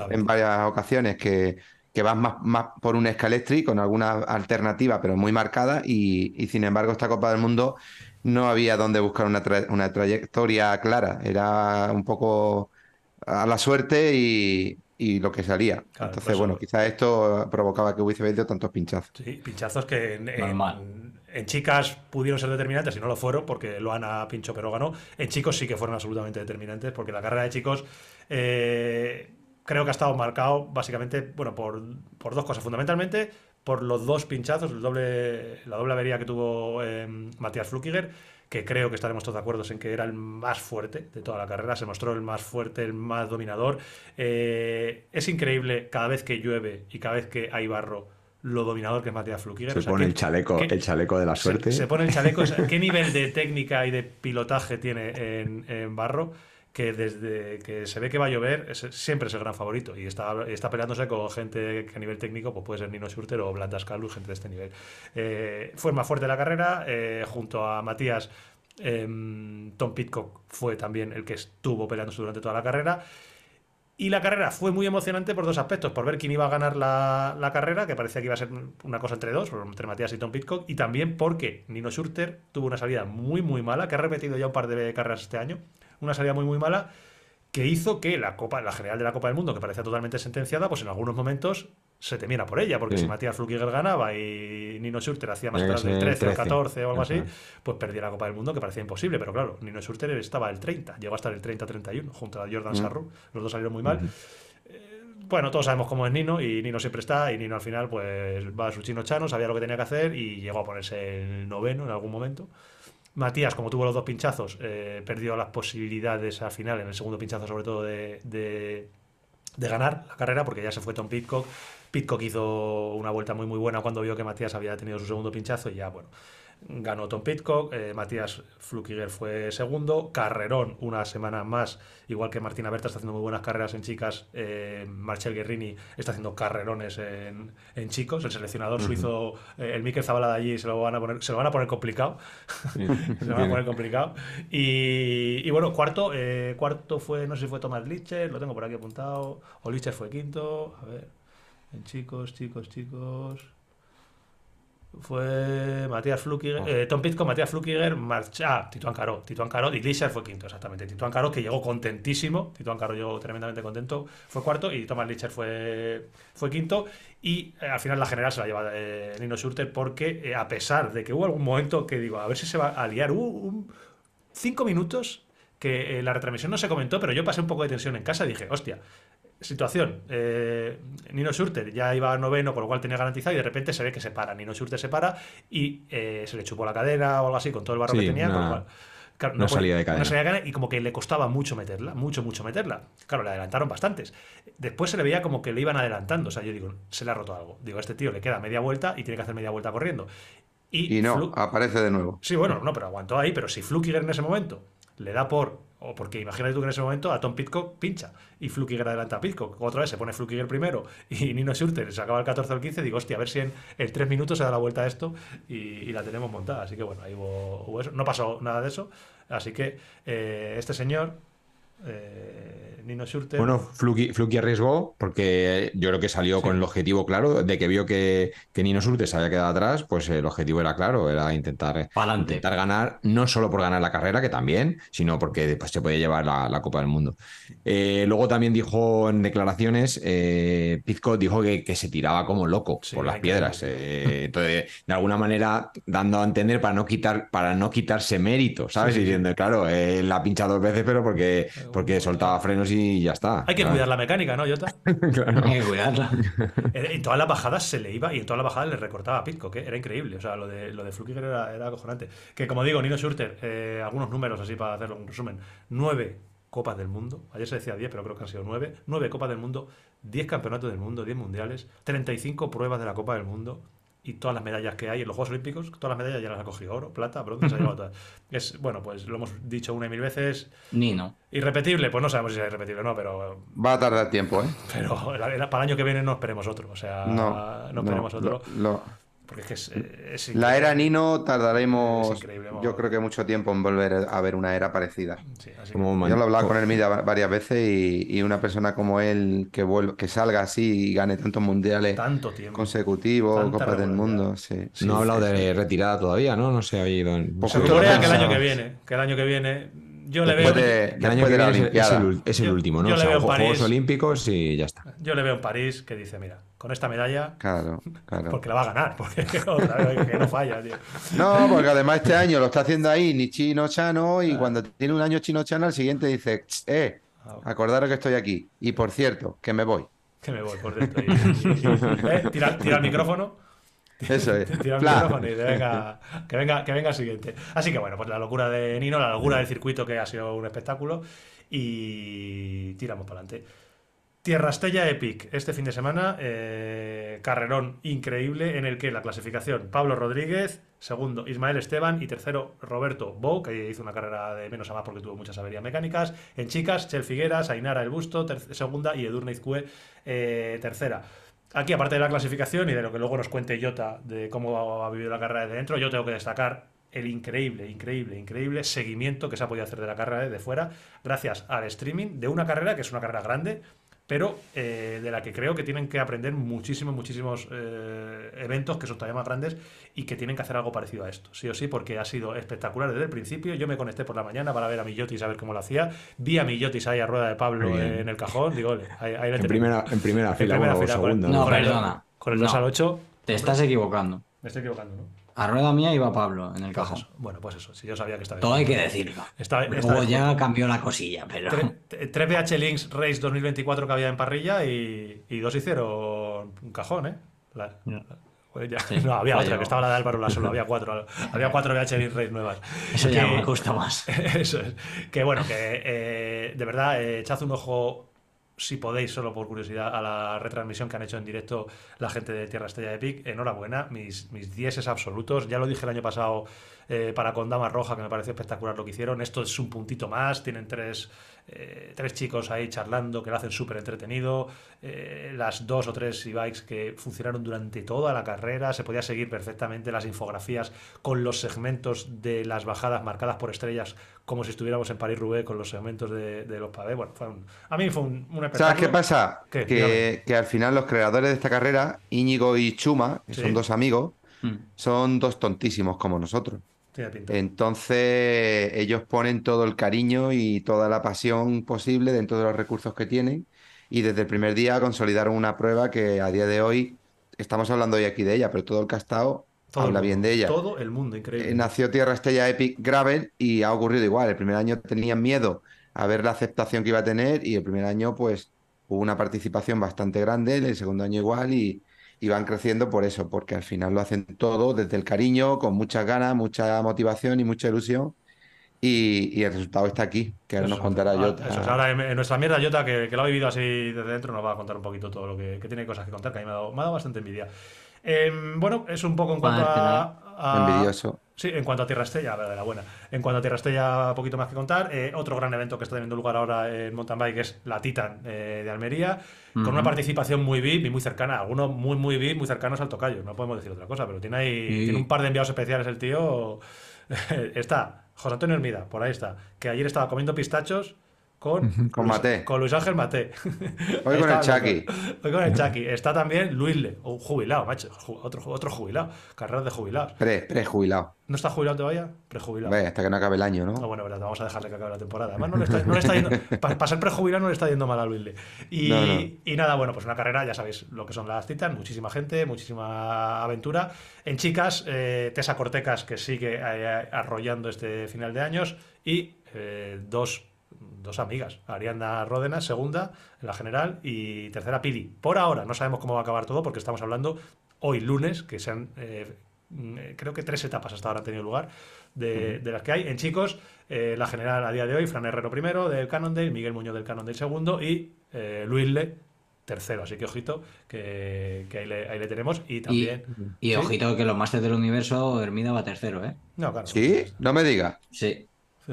en varias ocasiones que, que vas más, más, por un escalestri con alguna alternativa pero muy marcada y, sin embargo esta Copa del Mundo no había donde buscar una, una trayectoria clara, era un poco a la suerte y, y lo que salía. Entonces, bueno, quizás esto provocaba que hubiese habido tantos pinchazos. Sí, pinchazos que en, en, chicas pudieron ser determinantes y no lo fueron porque Loana pinchó pero ganó. En chicos sí que fueron absolutamente determinantes porque la carrera de chicos eh, creo que ha estado marcado básicamente bueno, por, por dos cosas. Fundamentalmente por los dos pinchazos, el doble, la doble avería que tuvo eh, Matías Flukiger que creo que estaremos todos de acuerdo en que era el más fuerte de toda la carrera, se mostró el más fuerte, el más dominador. Eh, es increíble cada vez que llueve y cada vez que hay barro lo dominador que es Matías Flukiger. Se pone el chaleco, el chaleco de la suerte. Se, pone el chaleco, ¿qué nivel de técnica y de pilotaje tiene en, barro? que desde que se ve que va a llover siempre es el gran favorito y está, está peleándose con gente que a nivel técnico pues puede ser Nino Schurter o Blandas Calus, gente de este nivel. Eh, fue más fuerte la carrera, eh, junto a Matías, em, Tom Pitcock fue también el que estuvo peleándose durante toda la carrera. Y la carrera fue muy emocionante por dos aspectos, por ver quién iba a ganar la, carrera, que parecía que iba a ser una cosa entre dos, entre Matías y Tom Pitcock, y también porque Nino Schurter tuvo una salida muy, muy mala, que ha repetido ya un par de carreras este año, una salida muy, muy mala, que hizo que la Copa, la general de la Copa del Mundo, que parecía totalmente sentenciada, pues en algunos momentos se temiera por ella, porque si Matías Flukiger ganaba y Nino Schurter hacía más atrás del 13 o 14 o algo así, pues perdía la Copa del Mundo, que parecía imposible. Pero claro, Nino Schurter estaba el 30, llegó a estar el 30-31 junto a Jordan Sarru, los dos salieron muy mal. Eh, bueno, todos sabemos cómo es Nino y Nino siempre está y Nino al final pues va a su chino chano, sabía lo que tenía que hacer y llegó a ponerse el noveno en algún momento. Matías, como tuvo los dos pinchazos, eh, perdió las posibilidades al final, en el segundo pinchazo sobre todo, de, de, ganar la carrera, porque ya se fue Tom Pitcock. Pitcock hizo una vuelta muy muy buena cuando vio que Matías había tenido su segundo pinchazo y ya, bueno, ganó Tom Pitcock, eh, Matías Flukiger fue segundo, Carrerón una semana más, igual que Martina Berta está haciendo muy buenas carreras en chicas, eh, Marcel Guerrini está haciendo carrerones en, chicos, el seleccionador suizo, eh, el Mikel Zabala de allí se lo van a poner, se lo van a poner complicado, se lo van a poner complicado, y, bueno, cuarto, cuarto fue, no sé si fue Thomas Licher, lo tengo por aquí apuntado, o Licher fue quinto, a ver, en chicos, chicos, chicos fue Matías Flukiger, oh. eh, Tom Pitco, Matías Flukiger, marcha, ah, Tito Caro, Tito Caro, y Glisser fue quinto, exactamente. Tito Caro que llegó contentísimo, Tito Caro llegó tremendamente contento, fue cuarto y Thomas Licher fue, fue quinto. Y eh, al final la general se la lleva eh, Nino Schurter porque, a pesar de que hubo algún momento que digo, a ver si se va a liar, hubo un, cinco minutos que la retransmisión no se comentó, pero yo pasé un poco de tensión en casa y dije, hostia, situación. Eh, Nino Schurter ya iba a noveno, con lo cual tenía garantizado, y de repente se ve que se para. Nino Schurter se para y eh, se le chupó la cadena o algo así con todo el barro que tenía. no, salía de cadena. y como que le costaba mucho meterla, mucho, mucho meterla. Claro, le adelantaron bastantes. Después se le veía como que le iban adelantando. O sea, yo digo, se le ha roto algo. Digo, a este tío le queda media vuelta y tiene que hacer media vuelta corriendo. Y, no, aparece de nuevo. Sí, bueno, no, pero aguantó ahí. Pero si Flukiger en ese momento le da por o porque imagínate tú que en ese momento a Tom Pitcock pincha y Flukiger adelanta a Pitcock. Otra vez se pone Flukiger primero y Nino Schurter se acaba el 14 al 15. Digo, hostia, a ver si en, el 3 minutos se da la vuelta a esto y, la tenemos montada. Así que bueno, ahí hubo, eso. No pasó nada de eso. Así que eh, este señor, eh, Nino Schurter. Bueno, Fluky, arriesgó porque yo creo que salió con el objetivo claro de que vio que, que, Nino Schurter se había quedado atrás, pues el objetivo era claro, era intentar, intentar ganar, no solo por ganar la carrera, que también, sino porque después se puede llevar la, Copa del Mundo. Eh, luego también dijo en declaraciones, eh, Pizco dijo que, que, se tiraba como loco por las piedras. Eh, entonces, de alguna manera, dando a entender para no, quitar, para no quitarse mérito, ¿sabes? Diciendo, claro, la pincha dos veces, pero porque porque soltaba frenos y ya está. Hay que cuidar la mecánica, ¿no, Jota? Hay que cuidarla. En todas las bajadas se le iba y en todas las bajadas le recortaba a Pitco, que era increíble. O sea, lo de, lo de Flukiger era, era acojonante. Que como digo, Nino Schurter, eh, algunos números así para hacerlo un resumen. Nueve Copas del Mundo. Ayer se decía 10, pero creo que han sido 9. 9 Copas del Mundo, 10 Campeonatos del Mundo, 10 Mundiales, 35 pruebas de la Copa del Mundo, y todas las medallas que hay en los Juegos Olímpicos, todas las medallas ya las ha cogido oro, plata, bronce, se ha llevado todas. Es, bueno, pues lo hemos dicho una y mil veces. Ni no. Irrepetible, pues no sabemos si es irrepetible o no, pero. Va a tardar tiempo, ¿eh? Pero para el año que viene no esperemos otro, o sea, no, no esperemos otro. Porque es es, la era Nino tardaremos, yo creo que mucho tiempo en volver a ver una era parecida. yo lo he hablado con él varias veces y, una persona como él que vuelva, que salga así y gane tantos mundiales consecutivos, Copas del Mundo. no ha hablado de retirada todavía, ¿no? No se ha ido en... Pues que el año que viene, que el año que viene yo le veo. el año que viene es, el, último, ¿no? Yo o sea, le veo Juegos Olímpicos y ya está. Yo le veo en París que dice: Mira, con esta medalla. Claro, claro. Porque la va a ganar, porque otra vez que no falla, tío. No, porque además este año lo está haciendo ahí ni Chino Chano y cuando tiene un año Chino Chano, al siguiente dice: Eh, ah, acordaros que estoy aquí. Y por cierto, que me voy. Que me voy, por dentro. ¿eh? tira, tira el micrófono. Eso es. Tira el micrófono y venga, que, venga, que venga el siguiente. Así que bueno, pues la locura de Nino, la locura del circuito que ha sido un espectáculo y tiramos para adelante. Tierra Estella Epic, este fin de semana, eh, carrerón increíble en el que la clasificación Pablo Rodríguez, segundo Ismael Esteban y tercero Roberto Bou, que hizo una carrera de menos a más porque tuvo muchas averías mecánicas. En chicas, Chel Figueras, Ainara El Busto, segunda y Edurne Izcue, eh, tercera. Aquí, aparte de la clasificación y de lo que luego nos cuente Jota de cómo ha vivido la carrera de dentro, yo tengo que destacar el increíble, increíble, increíble seguimiento que se ha podido hacer de la carrera de fuera gracias al streaming de una carrera que es una carrera grande, pero eh, de la que creo que tienen que aprender muchísimos, muchísimos eh, eventos que son todavía más grandes y que tienen que hacer algo parecido a esto, sí o sí, porque ha sido espectacular desde el principio. Yo me conecté por la mañana para ver a Millotis a ver cómo lo hacía. Vi a Millotis ahí a rueda de Pablo en el cajón, digo, ahí, en, primera, en primera fila, segunda. No, perdona. Con el 2 al 8. Te estás equivocando. Me estoy equivocando, ¿no? A rueda mía iba Pablo en el pues cajón. Bueno, pues eso, si yo sabía que estaba. Todo hay que decirlo. Luego ya cambió la cosilla, pero. Tres BH Links Race 2024 que había en parrilla y, dos hicieron un cajón, ¿eh? No, había otra, que estaba la de Álvaro la solo, había cuatro. Había cuatro Links Race nuevas. Eso ya me gusta más. Eso es. Que bueno, que eh, de verdad, eh, echad un ojo si podéis, solo por curiosidad, a la retransmisión que han hecho en directo la gente de Tierra Estrella de Pic. Enhorabuena, mis, mis es absolutos. Ya lo dije el año pasado eh, para Condama Roja, que me pareció espectacular lo que hicieron. Esto es un puntito más. Tienen tres, eh, tres chicos ahí charlando que lo hacen súper entretenido. Eh, las dos o tres e-bikes que funcionaron durante toda la carrera. Se podía seguir perfectamente las infografías con los segmentos de las bajadas marcadas por estrellas como si estuviéramos en París-Roubaix con los segmentos de, los pavés. Bueno, a mí fue un, un ¿Sabes qué pasa? Que, al final los creadores de esta carrera, Íñigo y Chuma, que son dos amigos, mm. son dos tontísimos como nosotros. Entonces ellos ponen todo el cariño y toda la pasión posible dentro de los recursos que tienen y desde el primer día consolidaron una prueba que a día de hoy, estamos hablando hoy aquí de ella, pero todo el estado habla bien de ella. Todo el mundo, increíble. Eh, nació Tierra Estella Epic Gravel y ha ocurrido igual. El primer año tenían miedo a ver la aceptación que iba a tener y el primer año pues hubo una participación bastante grande, el segundo año igual y, van creciendo por eso, porque al final lo hacen todo desde el cariño, con muchas ganas, mucha motivación y mucha ilusión. Y, el resultado está aquí, que ahora nos contará Jota. Eso ahora en, nuestra mierda Jota, que, que, lo ha vivido así desde dentro, nos va a contar un poquito todo lo que, que tiene cosas que contar, que a mí me ha dado, me ha dado bastante envidia. Em, bueno, es un poco en cuanto a, Envidioso. Sí, en cuanto a Tierra Estella, la buena. En cuanto a Tierra Estella, poquito más que contar. Eh, otro gran evento que está teniendo lugar ahora en mountain bike es la Titan eh, de Almería, con una participación muy VIP y muy cercana. Algunos muy, muy VIP, muy cercanos al tocayo. No podemos decir otra cosa, pero tiene ahí tiene un par de enviados especiales el tío. está José Antonio Hermida, por ahí está, que ayer estaba comiendo pistachos con, con Mate. Con Luis Ángel Mate. Hoy con el Chucky. Hoy con el Chucky. Está también Luis Le, un jubilado, macho. Otro, otro jubilado. Carreras de jubilados. Pre, prejubilado. ¿No está jubilado todavía? Prejubilado. Vaya, hasta que no acabe el año, ¿no? no bueno, verdad, vamos a dejarle que acabe la temporada. Además, no le está, no le está yendo. Para, ser prejubilado no le está yendo mal a Luis Le. Y, y, nada, bueno, pues una carrera, ya sabéis lo que son las citas. Muchísima gente, muchísima aventura. En chicas, eh, Tessa Cortecas, que sigue eh, arrollando este final de años. Y eh, dos dos amigas, Ariana Ródenas, segunda en la general, y tercera Pili. Por ahora, no sabemos cómo va a acabar todo porque estamos hablando hoy lunes, que sean, eh, mm, creo que tres etapas hasta ahora han tenido lugar de, las que hay. En chicos, eh, la general a día de hoy, Fran Herrero primero del Cannondale, Miguel Muñoz del Cannondale segundo y eh, Luis Le tercero. Así que ojito, que, ahí, le, tenemos. Y también. Y, ojito que los másteres del universo, Hermida va tercero, ¿eh? No, claro. ¿Sí? No me diga. Sí.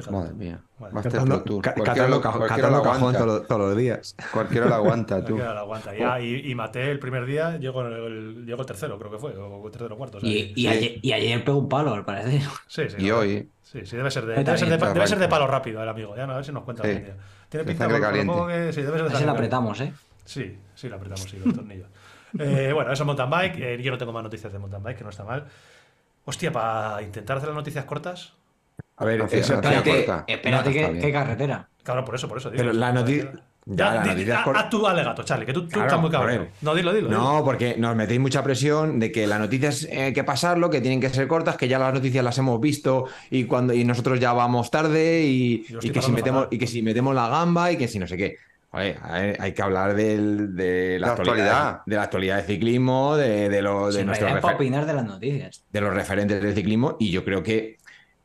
Madre mía. Catando, cajón todos, los días. Cualquiera lo aguanta, tú. Cualquiera lo aguanta. y, y, maté el primer día, llegó el, llegó tercero, creo que fue, o tercero o cuarto. y, y, ayer, y, ayer, pegó un palo, al parecer. Sí, sí. Y hoy. Sí, sí, debe ser de, debe ser de, debe ser de palo rápido el amigo. Ya no, a ver si nos cuenta sí. la Tiene pinta de caliente. Que, sí, debe ser de Ese la apretamos, ¿eh? Sí, sí, la apretamos, sí, los tornillos. eh, bueno, eso es mountain bike. Eh, yo no tengo más noticias de mountain bike, que no está mal. Hostia, para intentar hacer las noticias cortas, a ver, espérate, espérate ¿qué, carretera? Claro, por eso, por eso. Pero la noticia. Ya, la noticia haz tu alegato, Charlie, que tú, estás muy cabrón. No, dilo, dilo. No, porque nos metéis mucha presión de que las noticias hay eh, que pasarlo, que tienen que ser cortas, que ya las noticias las hemos visto y cuando y nosotros ya vamos tarde y, que, si metemos, y que si metemos la gamba y que si no sé qué. hay, que hablar de la, actualidad, de la actualidad del ciclismo, de, de, lo, de nuestro opinar de las noticias. De los referentes del ciclismo y yo creo que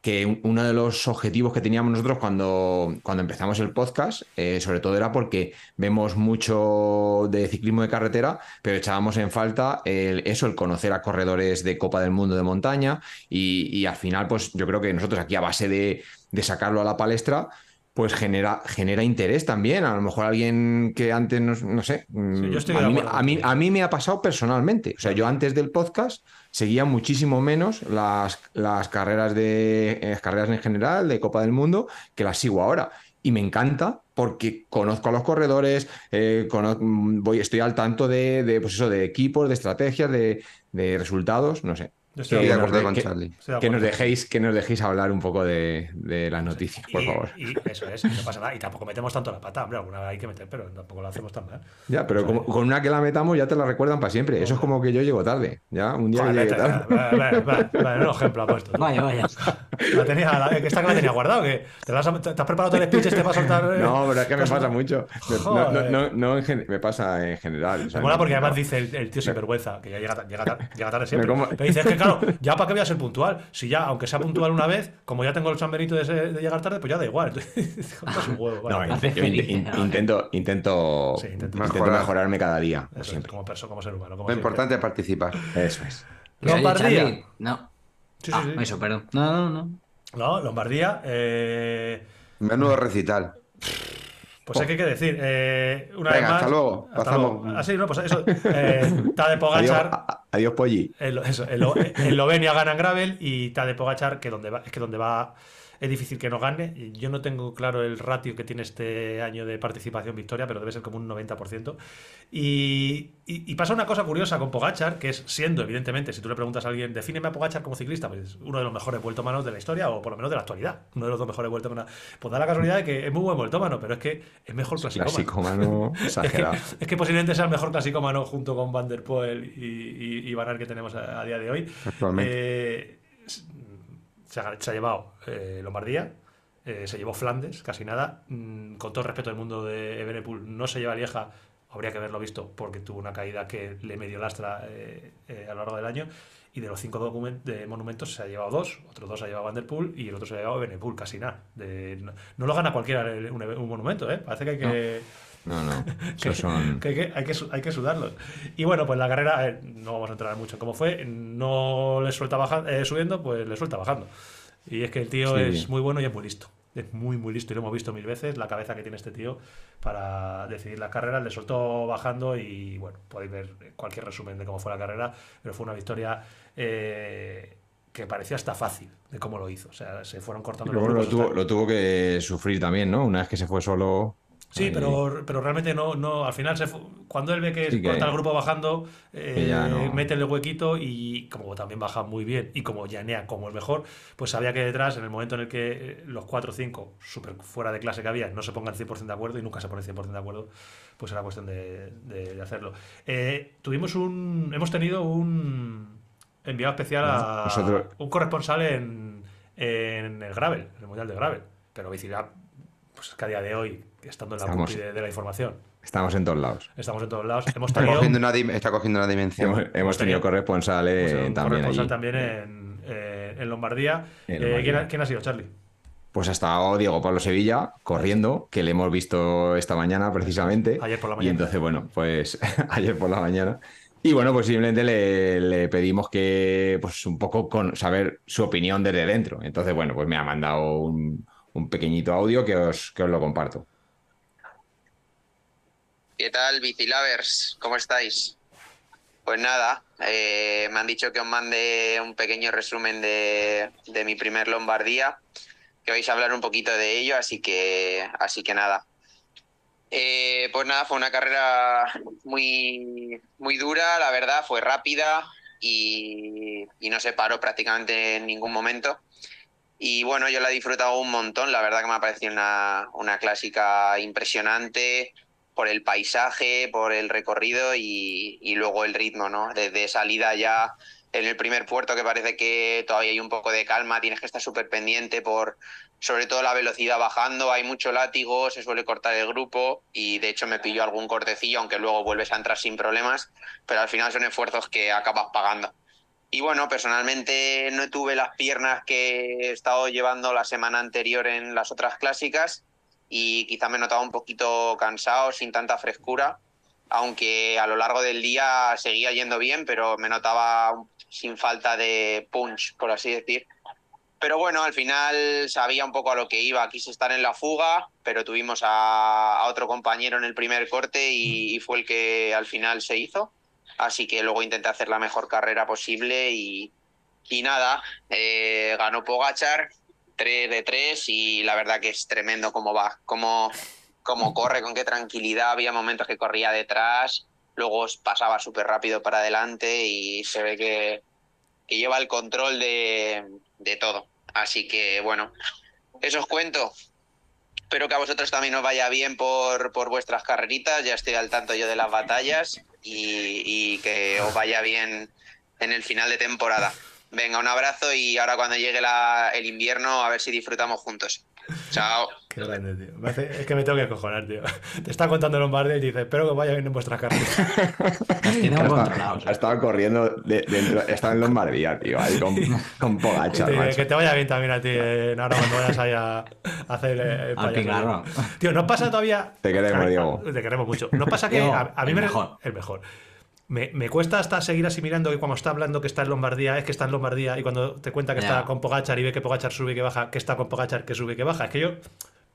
que uno de los objetivos que teníamos nosotros cuando, cuando empezamos el podcast, eh, sobre todo era porque vemos mucho de ciclismo de carretera, pero echábamos en falta el, eso, el conocer a corredores de Copa del Mundo de montaña y, al final, pues yo creo que nosotros aquí a base de, de sacarlo a la palestra, pues genera, genera interés también. A lo mejor alguien que antes, no, sé, mm, a, mí, a, mí, me ha pasado personalmente. O sea, yo antes del podcast seguía muchísimo menos las, las carreras, de, las carreras en general de Copa del Mundo que las sigo ahora. Y me encanta porque conozco a los corredores, eh, mm, voy, estoy al tanto de, de, pues eso, de equipos, de estrategias, de, de resultados, no sé estoy de acuerdo con Charlie. Que nos, dejéis, que nos dejéis hablar un poco de, de las noticias, por favor. Y eso es, no pasa nada. Y tampoco metemos tanto la pata, hombre, alguna vez hay que meter, pero tampoco lo hacemos tan mal. Ya, pero con una que la metamos ya te la recuerdan para siempre. Eso es como que yo llego tarde. Ya, un día que tarde. Vale, vale, vale, un ejemplo ha puesto. Vaya, vaya. La tenía, la, esta que la tenía guardado, que te, has, te has preparado todo el speech este para soltar. Eh? No, pero es que me pasa mucho. No, no, no, me pasa en general. me mola porque además dice el, el tío sinvergüenza, que ya llega, llega, llega tarde siempre. Pero dice, es que claro, ya para qué voy a ser puntual. Si ya, aunque sea puntual una vez, como ya tengo el San Benito de, llegar tarde, pues ya da igual. intento, intento, mejorarme cada día. como, persona, como ser humano. Lo importante es participar. Eso es. Lombardía. No. Ah, eso, perdón. No, no, no. No, Lombardía. Eh... Menudo recital. Pues hay que decir, eh, una Venga, vez más. Hasta luego. Pasamos. Así, ah, no, pues eso. Eh, Tade Pogachar. Adiós, adiós Polly. El, eso, el, Lovenia gana en Gravel y Tade Pogachar, que donde va, es que donde va es difícil que no gane. Yo no tengo claro el ratio que tiene este año de participación victoria, pero debe ser como un 90%. Y, y, pasa una cosa curiosa con Pogachar, que es siendo, evidentemente, si tú le preguntas a alguien, defíneme a Pogachar como ciclista, pues uno de los mejores vueltómanos de la historia, o por lo menos de la actualidad, uno de los dos mejores vueltómanos. Pues da la casualidad de que es muy buen vueltómano, pero es que es mejor clasicómano. exagerado. es, que, posiblemente sea el mejor clasicómano junto con Van der Poel y, y, Van que tenemos a, día de hoy. Actualmente. Eh, se ha, llevado eh, Lombardía, eh, se llevó Flandes, casi nada. Mm, con todo el respeto del mundo de Evenepoel, no se lleva Lieja, habría que haberlo visto porque tuvo una caída que le medio lastra eh, a lo largo del año. Y de los cinco de monumentos se ha llevado dos, otros dos se ha llevado Van der Poel y el otro se ha llevado Evenepoel, casi nada. no, lo gana cualquiera un, monumento, Parece que hay que. No. hay, que, hay, que, sudarlos. Y bueno, pues la carrera, no vamos a entrar mucho en cómo fue, no le suelta bajando, eh, subiendo, pues le suelta bajando. Y es que el tío es muy bueno y es muy listo. Es muy, muy listo y lo hemos visto mil veces, la cabeza que tiene este tío para decidir las carreras. Le soltó bajando y bueno, podéis ver cualquier resumen de cómo fue la carrera, pero fue una victoria eh, que parecía hasta fácil de cómo lo hizo. O sea, se fueron cortando los lo, tuvo, lo tuvo que sufrir también, ¿no? Una vez que se fue solo Sí, pero, pero realmente no, no al final se cuando él ve que, corta el grupo bajando, eh, mete el huequito y como también baja muy bien y como llanea como el mejor, pues sabía que detrás, en el momento en el que eh, los 4 o 5 super fuera de clase que había no se pongan 100% de acuerdo y nunca se ponen 100% de acuerdo, pues era cuestión de, de, hacerlo. Eh, tuvimos un, hemos tenido un enviado especial a un corresponsal en, en el Gravel, en el Mundial de Gravel, pero bicicleta pues que a día de hoy, estando en la estamos, de, la información. Estamos en todos lados. Estamos en todos lados. Hemos está, cogiendo una, está cogiendo una dimensión. Hemos, tenido corresponsales también. Corresponsal también en, eh, en Lombardía. Eh, ¿quién, ha, sido, Charlie? Pues ha estado Diego Pablo Sevilla corriendo, que le hemos visto esta mañana precisamente. Ayer por la mañana. Y entonces, bueno, pues ayer por la mañana. Y bueno, pues simplemente le, le, pedimos que, pues un poco con saber su opinión desde dentro. Entonces, bueno, pues me ha mandado un, un pequeñito audio que os, que os lo comparto. ¿Qué tal, Bicilavers? ¿Cómo estáis? Pues nada, eh, me han dicho que os mande un pequeño resumen de, de, mi primer Lombardía, que vais a hablar un poquito de ello, así que, así que nada. Eh, pues nada, fue una carrera muy, muy dura, la verdad, fue rápida y, y no se paró prácticamente en ningún momento. Y bueno, yo la he disfrutado un montón, la verdad que me ha parecido una, una clásica impresionante por el paisaje, por el recorrido y, luego el ritmo, ¿no? Desde salida ya en el primer puerto que parece que todavía hay un poco de calma, tienes que estar súper pendiente por sobre todo la velocidad bajando, hay mucho látigo, se suele cortar el grupo y de hecho me pilló algún cortecillo, aunque luego vuelves a entrar sin problemas, pero al final son esfuerzos que acabas pagando. Y bueno, personalmente no tuve las piernas que he estado llevando la semana anterior en las otras clásicas y quizá me notaba un poquito cansado, sin tanta frescura, aunque a lo largo del día seguía yendo bien, pero me notaba sin falta de punch, por así decir. Pero bueno, al final sabía un poco a lo que iba. Quise estar en la fuga, pero tuvimos a, otro compañero en el primer corte y, fue el que al final se hizo. Así que luego intenté hacer la mejor carrera posible y, y nada, eh, ganó Pogachar, 3 de 3 y la verdad que es tremendo cómo va, cómo, cómo corre, con qué tranquilidad. Había momentos que corría detrás, luego pasaba súper rápido para adelante y se ve que, lleva el control de, de todo. Así que bueno, eso os cuento. Espero que a vosotros también os vaya bien por, por vuestras carreritas. Ya estoy al tanto yo de las batallas y, y que os vaya bien en el final de temporada. Venga, un abrazo y ahora cuando llegue la, el invierno a ver si disfrutamos juntos. Chao. Qué grande, tío. es que me tengo que acojonar, tío. Te está contando Lombardía y dice, espero que vaya bien en vuestras carreras. Ha estado corriendo dentro, estaba en Lombardía, tío, ahí con, con Pogacha. Que te vaya bien también a ti, eh, ahora cuando vayas ahí a, hacer eh, el Tío, ¿no pasa todavía? Te queremos, Diego. Te queremos mucho. ¿No pasa que a, mí me... Mejor. El mejor. Me, me, cuesta hasta seguir asimilando que cuando está hablando que está en Lombardía es que está en Lombardía y cuando te cuenta que está con Pogachar y ve que Pogachar sube y que baja, que está con Pogachar que sube y que baja. Es que yo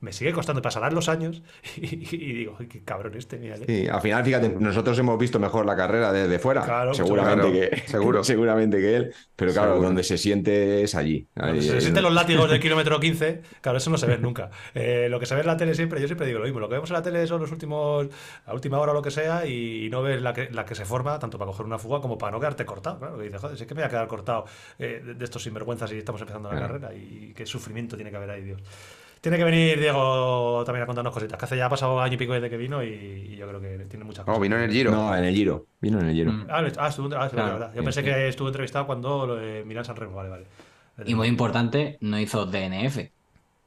me sigue costando, pasarán los años y, digo, qué cabrón este, mira. Sí, al final, fíjate, nosotros hemos visto mejor la carrera desde fuera. Claro, seguramente que seguro. seguramente que él, pero claro, donde se siente es allí. se sienten los látigos del kilómetro 15, claro, eso no se ve nunca. Eh, lo que se ve en la tele siempre, yo siempre digo lo mismo, lo que vemos en la tele son los últimos, la última hora o lo que sea, y, no ves la que, la que se forma, tanto para coger una fuga como para no quedarte cortado. Claro, que dices, joder, es que me voy a quedar cortado eh, de, estos sinvergüenzas y estamos empezando la carrera, y qué sufrimiento tiene que haber ahí, Dios. Tiene que venir Diego también a contarnos cositas, que hace ya ha pasado año y pico desde que vino y, yo creo que tiene muchas cosas. No, vino en el Giro. No, en el Giro. Vino en el Giro. Mm. Ah, ah, estuvo, ah, verdad. Yo pensé que estuvo entrevistado cuando lo de Milán San Remo. Vale, vale. Y muy importante, no hizo DNF.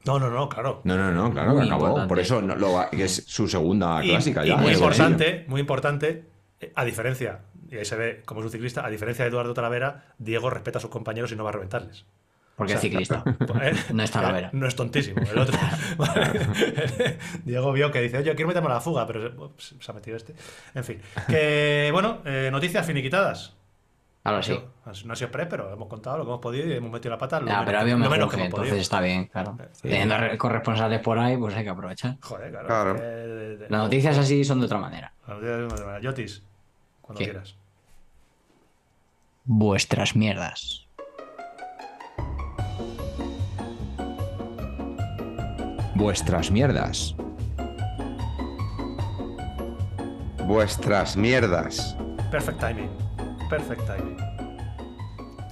No, no, no, claro. No, no, no, claro, acabó. Por eso lo, que es su segunda clásica y muy importante, muy importante, eh, a diferencia, y ahí se ve como es un ciclista, a diferencia de Eduardo Talavera, Diego respeta a sus compañeros y no va a reventarles. Porque es ciclista. no es Talavera. No es tontísimo. El otro. Diego vio que dice, oye, quiero meterme a la fuga, pero se ha metido este. En fin. Que, bueno, eh, noticias finiquitadas. Ahora sí. No ha sido pre, pero hemos contado lo que hemos podido y hemos metido la pata. Lo menos, había lo menos que, entonces está bien, claro. Teniendo corresponsales por ahí, pues hay que aprovechar. Joder, claro. Las noticias así son de otra manera. Las noticias de otra manera. Yotis, cuando quieras. Vuestras mierdas. Vuestras mierdas. Vuestras mierdas. Perfect timing. Perfect timing.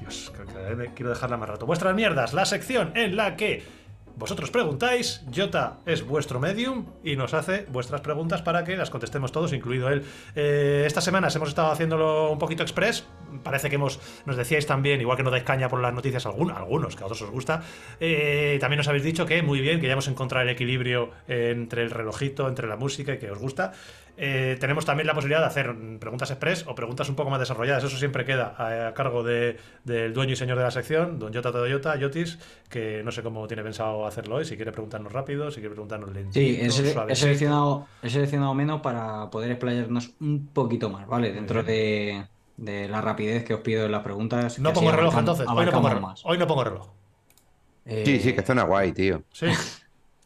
Dios, creo que quiero dejarla más rato. Vuestras mierdas, la sección en la que vosotros preguntáis, Jota es vuestro medium y nos hace vuestras preguntas para que las contestemos todos, incluido él. Eh, estas semanas hemos estado haciéndolo un poquito express. Parece que hemos, nos decíais también, igual que no dais caña por las noticias, algunos, algunos que a otros os gusta. Eh, también nos habéis dicho que muy bien, que ya hemos encontrado el equilibrio entre el relojito, entre la música y que os gusta. Eh, tenemos también la posibilidad de hacer preguntas express o preguntas un poco más desarrolladas. Eso siempre queda a, cargo del dueño y señor de la sección, don Jota Toyota, Yotis, que no sé cómo tiene pensado hacerlo hoy. Si quiere preguntarnos rápido, si quiere preguntarnos lento. Sí, he, seleccionado, he seleccionado menos para poder explayarnos un poquito más, ¿vale? Dentro de, la rapidez que os pido en las preguntas. No pongo reloj entonces. Hoy no pongo reloj. Hoy no pongo reloj. Sí, sí, que suena guay, tío. Sí.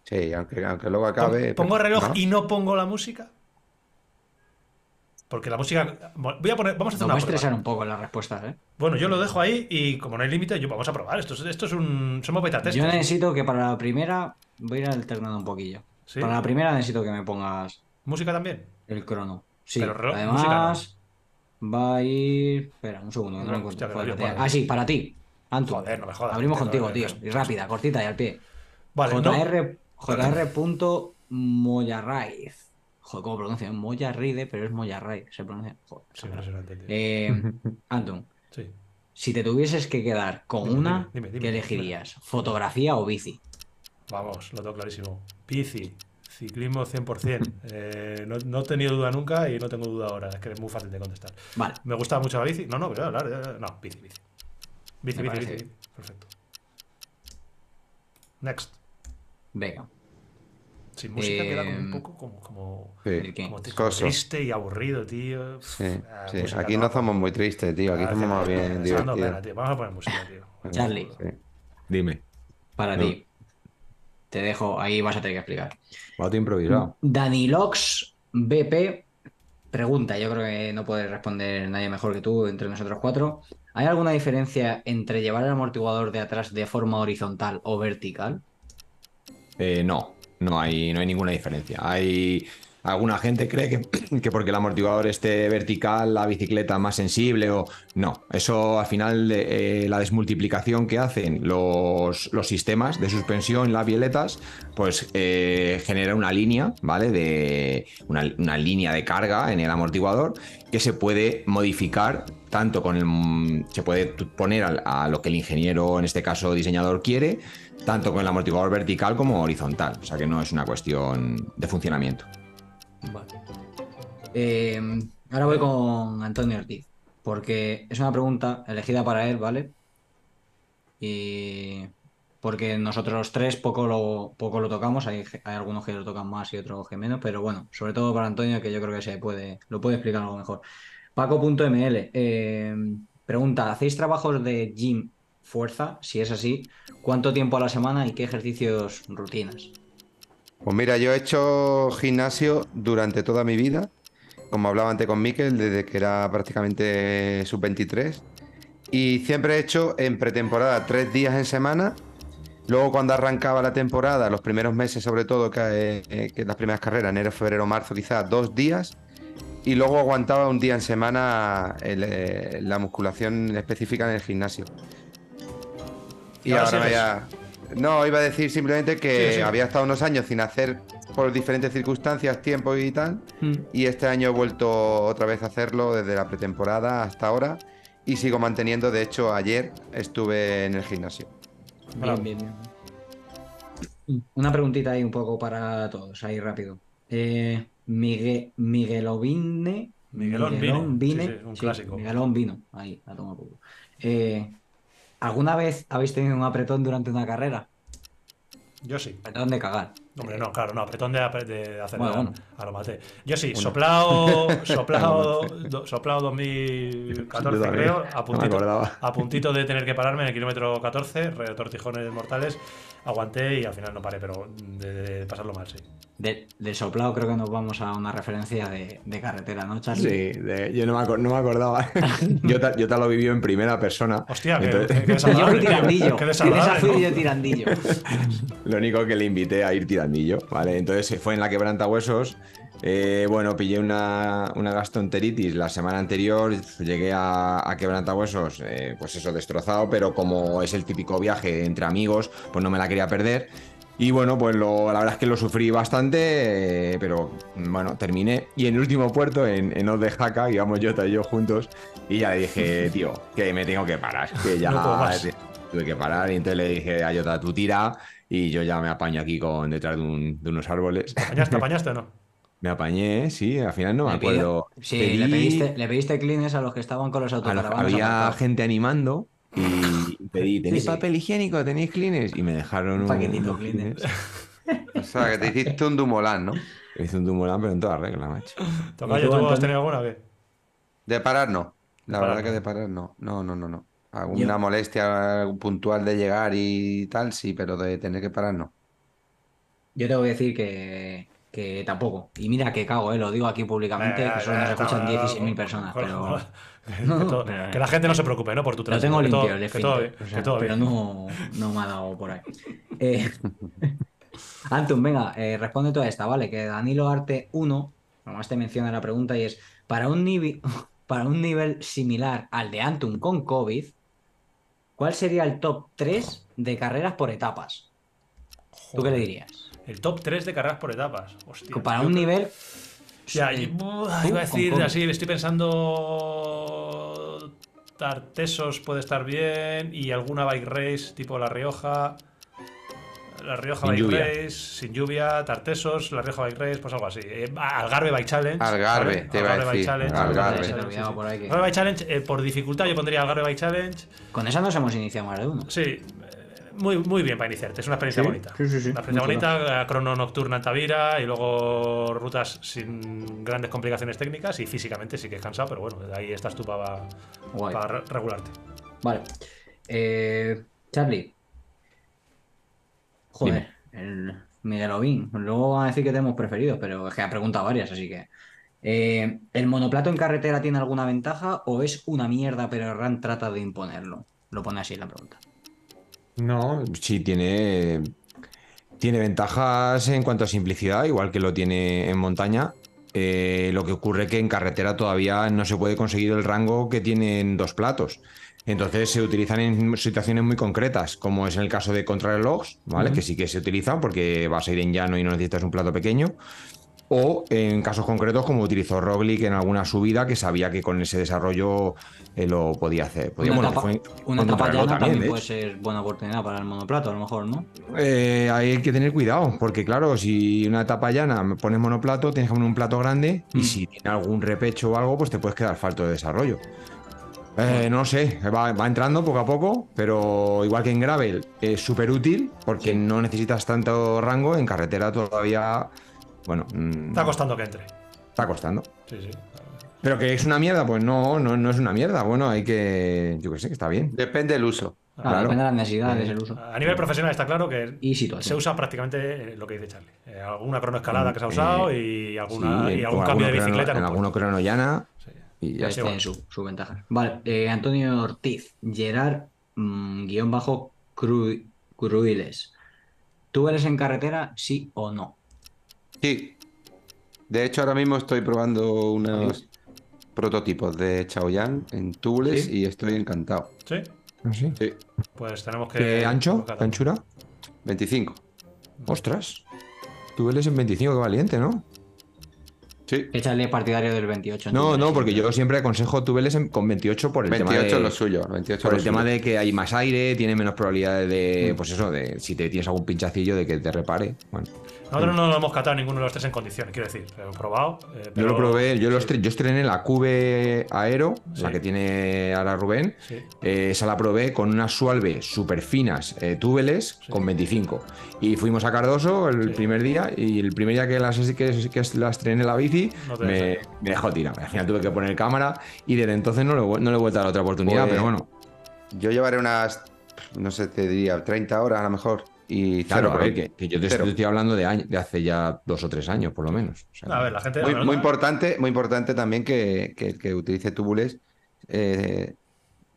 Sí, aunque, aunque luego acabe. ¿Pongo reloj y no pongo la música? Porque la música. Voy a poner. Vamos a hacer no una. estresar un poco las respuestas, ¿eh? Bueno, yo lo dejo ahí y como no hay límite, yo vamos a probar. Esto, esto es un. Somos beta test. Yo necesito que para la primera. Voy a ir alternando un poquillo. Para la primera necesito que me pongas. ¿Música también? El crono. Sí. Pero Además. Va a ir. Espera, un segundo, no, lo encuentro. ah, sí, para ti. Antu. Joder, no me jodas. Abrimos contigo, tío. Y rápida, cortita y al pie. Vale, JR. JR. Moyarraiz. Joder, ¿cómo pronuncia? Moya Ride, pero es Moya Ray. Se pronuncia. Joder, eh, Anton. Sí. Si te tuvieses que quedar con una, ¿qué elegirías? ¿Fotografía o bici? Vamos, lo tengo clarísimo. Bici. Ciclismo 100%. Eh, no, no, he tenido duda nunca y no tengo duda ahora. Es que es muy fácil de contestar. Vale. ¿Me gusta mucho la bici? No, no, pero claro, no, bici, bici. Bici, bici, bici. Perfecto. Next. Venga. Sin música queda como un em, poco como, como, como, triste y aburrido, tío. Sí, ah, sí. aquí no somos muy tristes, tío. Aquí somos más bien divertidos. tío. Vamos a poner música, tío. Charlie. Dime. Para ti. Te dejo, ahí vas a tener que explicar. Va improvisado. Danilox BP pregunta, yo creo que no puede responder nadie mejor que tú entre nosotros cuatro. ¿Hay alguna diferencia entre llevar el amortiguador de atrás de forma horizontal o vertical? Eh, no, no hay, no hay ninguna diferencia. Hay alguna gente cree que, que, porque el amortiguador esté vertical, la bicicleta más sensible o no. Eso al final eh, la desmultiplicación que hacen los, los, sistemas de suspensión, las violetas, pues eh, genera una línea, ¿vale? De una, línea de carga en el amortiguador que se puede modificar tanto con el se puede poner a lo que el ingeniero, en este caso diseñador, quiere tanto con el amortiguador vertical como horizontal. O sea que no es una cuestión de funcionamiento. Vale. Eh, ahora voy con Antonio Ortiz, porque es una pregunta elegida para él, ¿vale? Y porque nosotros tres poco lo, poco lo tocamos, hay, algunos que lo tocan más y otros que menos, pero bueno, sobre todo para Antonio, que yo creo que se puede, lo puede explicar algo mejor. Paco.ml eh, pregunta: ¿hacéis trabajos de gym fuerza? Si es así, ¿cuánto tiempo a la semana y qué ejercicios rutinas? Pues mira, yo he hecho gimnasio durante toda mi vida, como hablaba antes con Miquel, desde que era prácticamente sub-23. Y siempre he hecho en pretemporada tres días en semana. Luego cuando arrancaba la temporada, los primeros meses sobre todo, que, eh, las primeras carreras, enero, febrero, marzo, quizás dos días. Y luego aguantaba un día en semana eh, la musculación específica en el gimnasio. Y ahora ya... No, iba a decir simplemente que había estado unos años sin hacer por diferentes circunstancias, tiempo y tal. Hmm. Y este año he vuelto otra vez a hacerlo desde la pretemporada hasta ahora. Y sigo manteniendo, de hecho, ayer estuve en el gimnasio. Bien, bien, bien. Una preguntita ahí un poco para todos, ahí rápido. Eh, Miguel, Miguelovine. Miguelón, Vine. un clásico. Miguelón vino. Ahí, la toma poco. Eh, ¿Alguna vez habéis tenido un apretón durante una carrera? Yo sí. Apretón de cagar. Hombre, no, claro, no, apretón de, de hacer bueno, a lo maté. Yo sí, soplado, soplado, soplado 2014 creo, a puntito, a puntito de tener que pararme en el kilómetro 14, retortijones mortales, aguanté y al final no paré, pero de, pasarlo mal, sí. De, del soplado creo que nos vamos a una referencia de, carretera, ¿no, Charlie? Sí, yo no me, no me acordaba. yo, te, yo, te, lo viví en primera persona. Hostia, que, que, yo fui tirandillo. Qué fui yo tirandillo. lo único que le invité a ir tirandillo, ¿vale? Entonces fue en la quebranta huesos. Eh, bueno, pillé una, una, gastroenteritis la semana anterior, llegué a, a quebrantahuesos, eh, pues eso, destrozado, pero como es el típico viaje entre amigos, pues no me la quería perder. Y bueno, pues lo, la verdad es que lo sufrí bastante, eh, pero bueno, terminé. Y en el último puerto, en, en Old de Jaca, íbamos Jota y yo juntos, y ya le dije, tío, que me tengo que parar, que ya tuve que parar. Y entonces le dije a Jota, tú tira, y yo ya me apaño aquí con detrás de, unos árboles. ¿Apañaste, apañaste o no? Me apañé, sí, al final no me, acuerdo. Sí, le pediste, le pediste clines a los que estaban con los autocaravanos. Había gente animando y pedí, ¿tenéis papel higiénico? ¿Tenéis clines? Y me dejaron un, paquetito clines. o sea, que te hiciste un Dumolán, ¿no? Hice un Dumolán, pero en toda regla, macho. Tocayo, ¿tú has tenido alguna vez? De parar, no. La verdad que de parar, no. No, no, no, no. Alguna molestia puntual de llegar y tal, sí, pero de tener que parar, no. Yo tengo que decir que, que tampoco. Y mira que cago, ¿eh? lo digo aquí públicamente, eh, que solo nos escuchan 16.000 personas, pero... que, la gente no se preocupe, ¿no? Por tu trabajo. Lo tengo limpio, el que todo, Pero no, no me ha dado por ahí. Eh, Anton, venga, eh, responde toda esta, ¿vale? Que Danilo Arte 1, nomás te menciona la pregunta y es, para un, nivel, para un nivel similar al de Anton con COVID, ¿cuál sería el top 3 de carreras por etapas? ¿Tú qué le dirías? El top 3 de carreras por etapas. Hostia, para un nivel ya, iba a decir así, estoy pensando. Tartesos puede estar bien y alguna bike race tipo La Rioja. La Rioja Bike Race, sin lluvia, Tartesos, La Rioja Bike Race, pues algo así. Eh, Algarve Bike Challenge. Algarve, te iba a decir. Challenge. Algarve. Algarve Bike Challenge, eh, por dificultad yo pondría Algarve Bike Challenge. Con esa nos hemos iniciado más de uno. Sí, muy, muy bien para iniciarte, es una experiencia bonita. Sí, sí, sí. Una experiencia bonita, crono nocturna en Tavira y luego rutas sin grandes complicaciones técnicas y físicamente sí que es cansado, pero bueno, ahí estás tú para, para regularte. Vale. Eh, Charlie. Joder, el Miguel Ovín. Luego van a decir que tenemos preferidos, pero es que ha preguntado varias, así que. Eh, ¿El monoplato en carretera tiene alguna ventaja o es una mierda, pero Ran trata de imponerlo? Lo pone así la pregunta. No, sí, tiene, tiene ventajas en cuanto a simplicidad, igual que lo tiene en montaña. Eh, lo que ocurre es que en carretera todavía no se puede conseguir el rango que tienen dos platos. Entonces se utilizan en situaciones muy concretas, como es en el caso de contrarrelojes, ¿vale? Que sí que se utilizan porque vas a ir en llano y no necesitas un plato pequeño. O en casos concretos, como utilizó Roglic en alguna subida, que sabía que con ese desarrollo eh, lo podía hacer. una etapa, llana también, puede ser buena oportunidad para el monoplato, a lo mejor, ¿no? Eh, hay que tener cuidado, porque claro, si una etapa llana pones monoplato, tienes que poner un plato grande y mm. si tiene algún repecho o algo, pues te puedes quedar falto de desarrollo. Eh, no sé, va, entrando poco a poco, pero igual que en gravel es súper útil porque no necesitas tanto rango, en carretera todavía, bueno... Mm, está costando que entre. Está costando. Sí, sí. Pero que es una mierda, pues no, no, no es una mierda. Bueno, hay que, yo que sé, que está bien. Depende del uso. Claro, Depende de las necesidades del uso. A nivel profesional está claro que se usa prácticamente lo que dice Charlie. Eh, alguna cronoescalada que se ha usado y, alguna, y algún cambio de bicicleta. en alguno crono llana. Y ya Tiene su, su, ventaja. Vale, eh, Antonio Ortiz, Gerard, mm, guion bajo Cruiles. ¿Tú eres en carretera, sí o no? Sí. De hecho, ahora mismo estoy probando unos prototipos de Chaoyan en Tubles y estoy encantado. ¿Sí? ¿Ah, ¿Sí? Sí. Pues tenemos que. ¿Qué ancho? ¿Qué anchura? 25. Ostras. Tubles en 25, qué valiente, ¿no? Sí. Échale partidario del 28. No, no, porque yo siempre aconsejo tubeles con 28 por el tema de... es lo suyo. 28 por el tema de que hay más aire, tiene menos probabilidades de, mm. pues eso, de si te tienes algún pinchacillo de que te repare. Bueno. Nosotros no lo hemos catado ninguno de los tres en condiciones, quiero decir. Lo he probado. Eh, yo lo probé, yo, yo estrené la Cube Aero, la que tiene ahora Rubén. Eh, esa la probé con unas sualve súper finas, eh, túbeles, con 25. Y fuimos a Cardoso el primer día, y el primer día que las, que, que las estrené la bici, me, dejó tirado. Al final tuve que poner cámara, y desde entonces no le, no le he vuelto a dar otra oportunidad, pues, pero bueno. Yo llevaré unas, no sé, te diría, 30 horas a lo mejor. Y claro, a que, yo te estoy hablando de, de hace ya dos o tres años, por lo menos. a ver, la gente. Muy, importante, muy importante también que, que, que utilice túbules eh,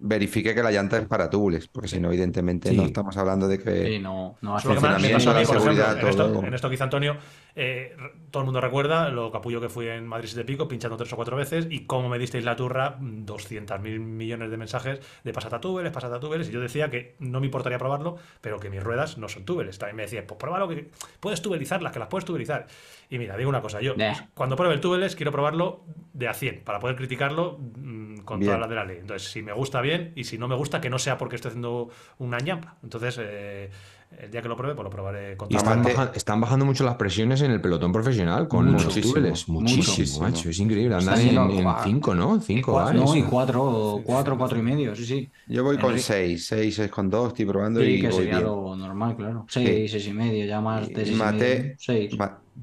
verifique que la llanta es para túbules, porque si no, evidentemente no estamos hablando de que. Sí, no, no seguridad, en, esto, en esto quizá Antonio eh, todo el mundo recuerda lo capullo que fui en Madrid de Pico, pinchando tres o cuatro veces, y cómo me disteis la turra, 200 mil millones de mensajes de pasata túbeles, pasata túbeles, y yo decía que no me importaría probarlo, pero que mis ruedas no son túbeles. También me decía, pues pruébalo, que puedes tubelizarlas, que las puedes tubelizar. Y mira, digo una cosa, yo cuando pruebe el túbeles quiero probarlo de a 100, para poder criticarlo mm, con todas las de la ley. Entonces, si me gusta bien, y si no me gusta, que no sea porque estoy haciendo una ñampa. Entonces, eh, el día que lo pruebe, pues lo probaré con y están, bajando mucho las presiones en el pelotón profesional con los túbeles. Muchísimo, macho. Es increíble. Andan en 5, ¿no? 5 No, y 4, 4, 4 y medio, sí, sí. Yo voy con 6, 6, 6 con 2, estoy probando. Sí, que sería lo normal, claro. 6, 6 y medio, ya más de 6 Mate, 6.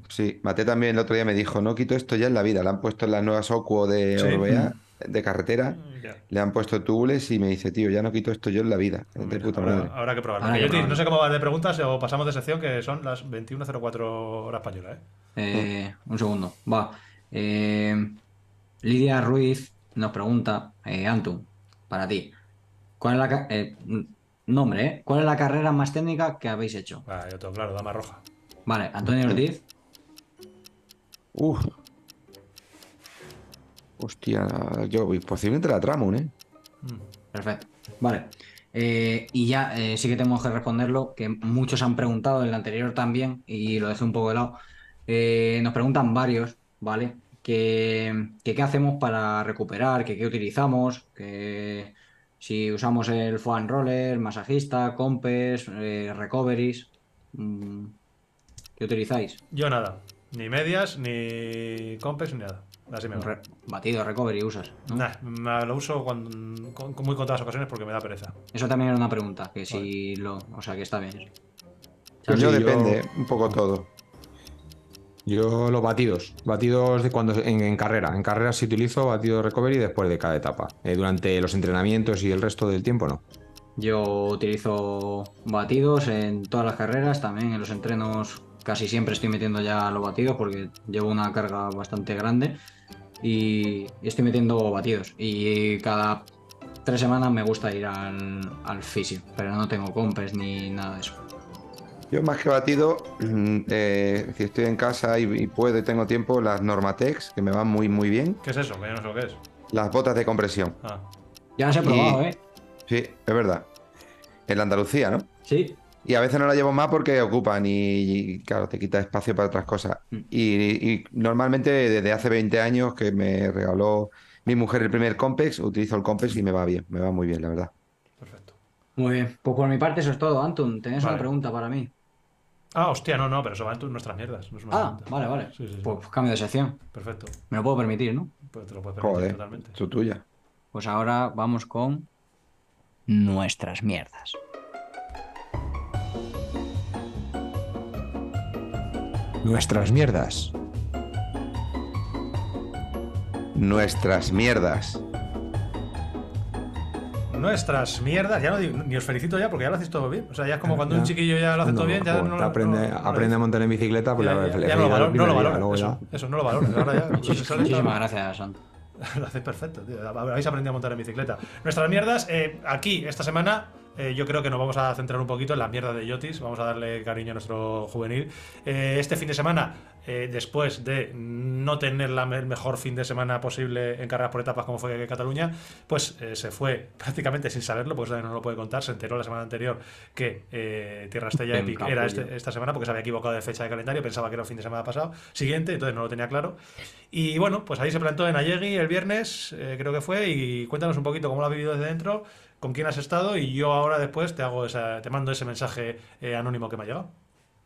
sí, Mate también el otro día me dijo, no quito esto ya en la vida. Le han puesto en las nuevas Ocuo de Orbea de carretera, mm, le han puesto tubules y me dice, tío, ya no quito esto yo en la vida. de puta madre. Habrá, que probarlo. no sé cómo va de preguntas o pasamos de sección que son las 21.04 horas española. ¿eh? Eh, un segundo, va. Eh, Lidia Ruiz nos pregunta, Antum, para ti, ¿cuál es la nombre, ¿eh? ¿Cuál es la carrera más técnica que habéis hecho? Ah, yo tengo claro, dama roja. Vale, Antonio Ortiz. Uf, Hostia, yo posiblemente la tramo, ¿eh? Mm, perfecto. Vale. Eh, y ya eh, sí que tenemos que responderlo, que muchos han preguntado, en el anterior también, y lo dejé un poco de lado. Eh, nos preguntan varios, ¿vale? Que, qué hacemos para recuperar, que qué utilizamos, que si usamos el foam roller, masajista, compes, recoveries. Mm, ¿Qué utilizáis? Yo nada. Ni medias, ni compes, ni nada. Así me va. batido, recovery usas. Nah, lo uso cuando, con, muy contadas ocasiones porque me da pereza. Eso también era una pregunta, que si lo. O sea, que está bien. yo depende, un poco todo. Yo los batidos, batidos de cuando en, carrera. En carrera sí utilizo batido recovery después de cada etapa. Eh, durante los entrenamientos y el resto del tiempo no. Yo utilizo batidos en todas las carreras, también en los entrenos casi siempre estoy metiendo ya los batidos porque llevo una carga bastante grande y, estoy metiendo batidos. Y cada tres semanas me gusta ir al, al fisio, pero no tengo compes ni nada de eso. Yo más que batido, mm, eh, si estoy en casa y, puedo y tengo tiempo, las Normatex, que me van muy muy bien. ¿Qué es eso? Que yo no sé lo que es. Las botas de compresión. Ah. Ya las he probado, ¿eh? Sí, es verdad. En la Andalucía, ¿no? Sí. Y a veces no la llevo más porque ocupan y, claro, te quita espacio para otras cosas. Mm. Y, normalmente desde hace 20 años que me regaló mi mujer el primer Compex, utilizo el Compex y me va bien, me va muy bien, la verdad. Perfecto. Muy bien. Pues por mi parte eso es todo, Anton. ¿Tenés una pregunta para mí? Ah, hostia, no, no, pero eso va en nuestras mierdas. ah, vale, vale. Pues cambio de sección. Perfecto. Me lo puedo permitir, ¿no? Pues te lo puedes permitir Joder, totalmente. Su tuya. Pues ahora vamos con nuestras mierdas. Nuestras mierdas. Nuestras mierdas nuestras mierdas. Ya no digo, ni os felicito ya porque ya lo hacéis todo bien. O sea, ya es como cuando un chiquillo ya lo hace todo bien, ya no, lo aprende, aprende a montar en bicicleta, pues ya, no, lo valora, no lo valora. Eso, no lo valora. Ahora ya, Muchísimas gracias, Santo. lo hacéis perfecto, tío. Habéis aprendido a montar en bicicleta. Nuestras mierdas, eh, aquí, esta semana, eh, yo creo que nos vamos a centrar un poquito en la mierda de Yotis. Vamos a darle cariño a nuestro juvenil. Eh, este fin de semana, eh, después de no tener la, el mejor fin de semana posible en carreras por etapas como fue Cataluña, pues se fue prácticamente sin saberlo, pues no lo puede contar. Se enteró la semana anterior que Tierra Estella Epic era este, esta semana porque se había equivocado de fecha de calendario, pensaba que era el fin de semana pasado, siguiente, entonces no lo tenía claro. Y bueno, pues ahí se plantó en Ayegui el viernes, creo que fue, y cuéntanos un poquito cómo lo ha vivido desde dentro con quién has estado y yo ahora después te hago esa, te mando ese mensaje eh, anónimo que me ha llegado.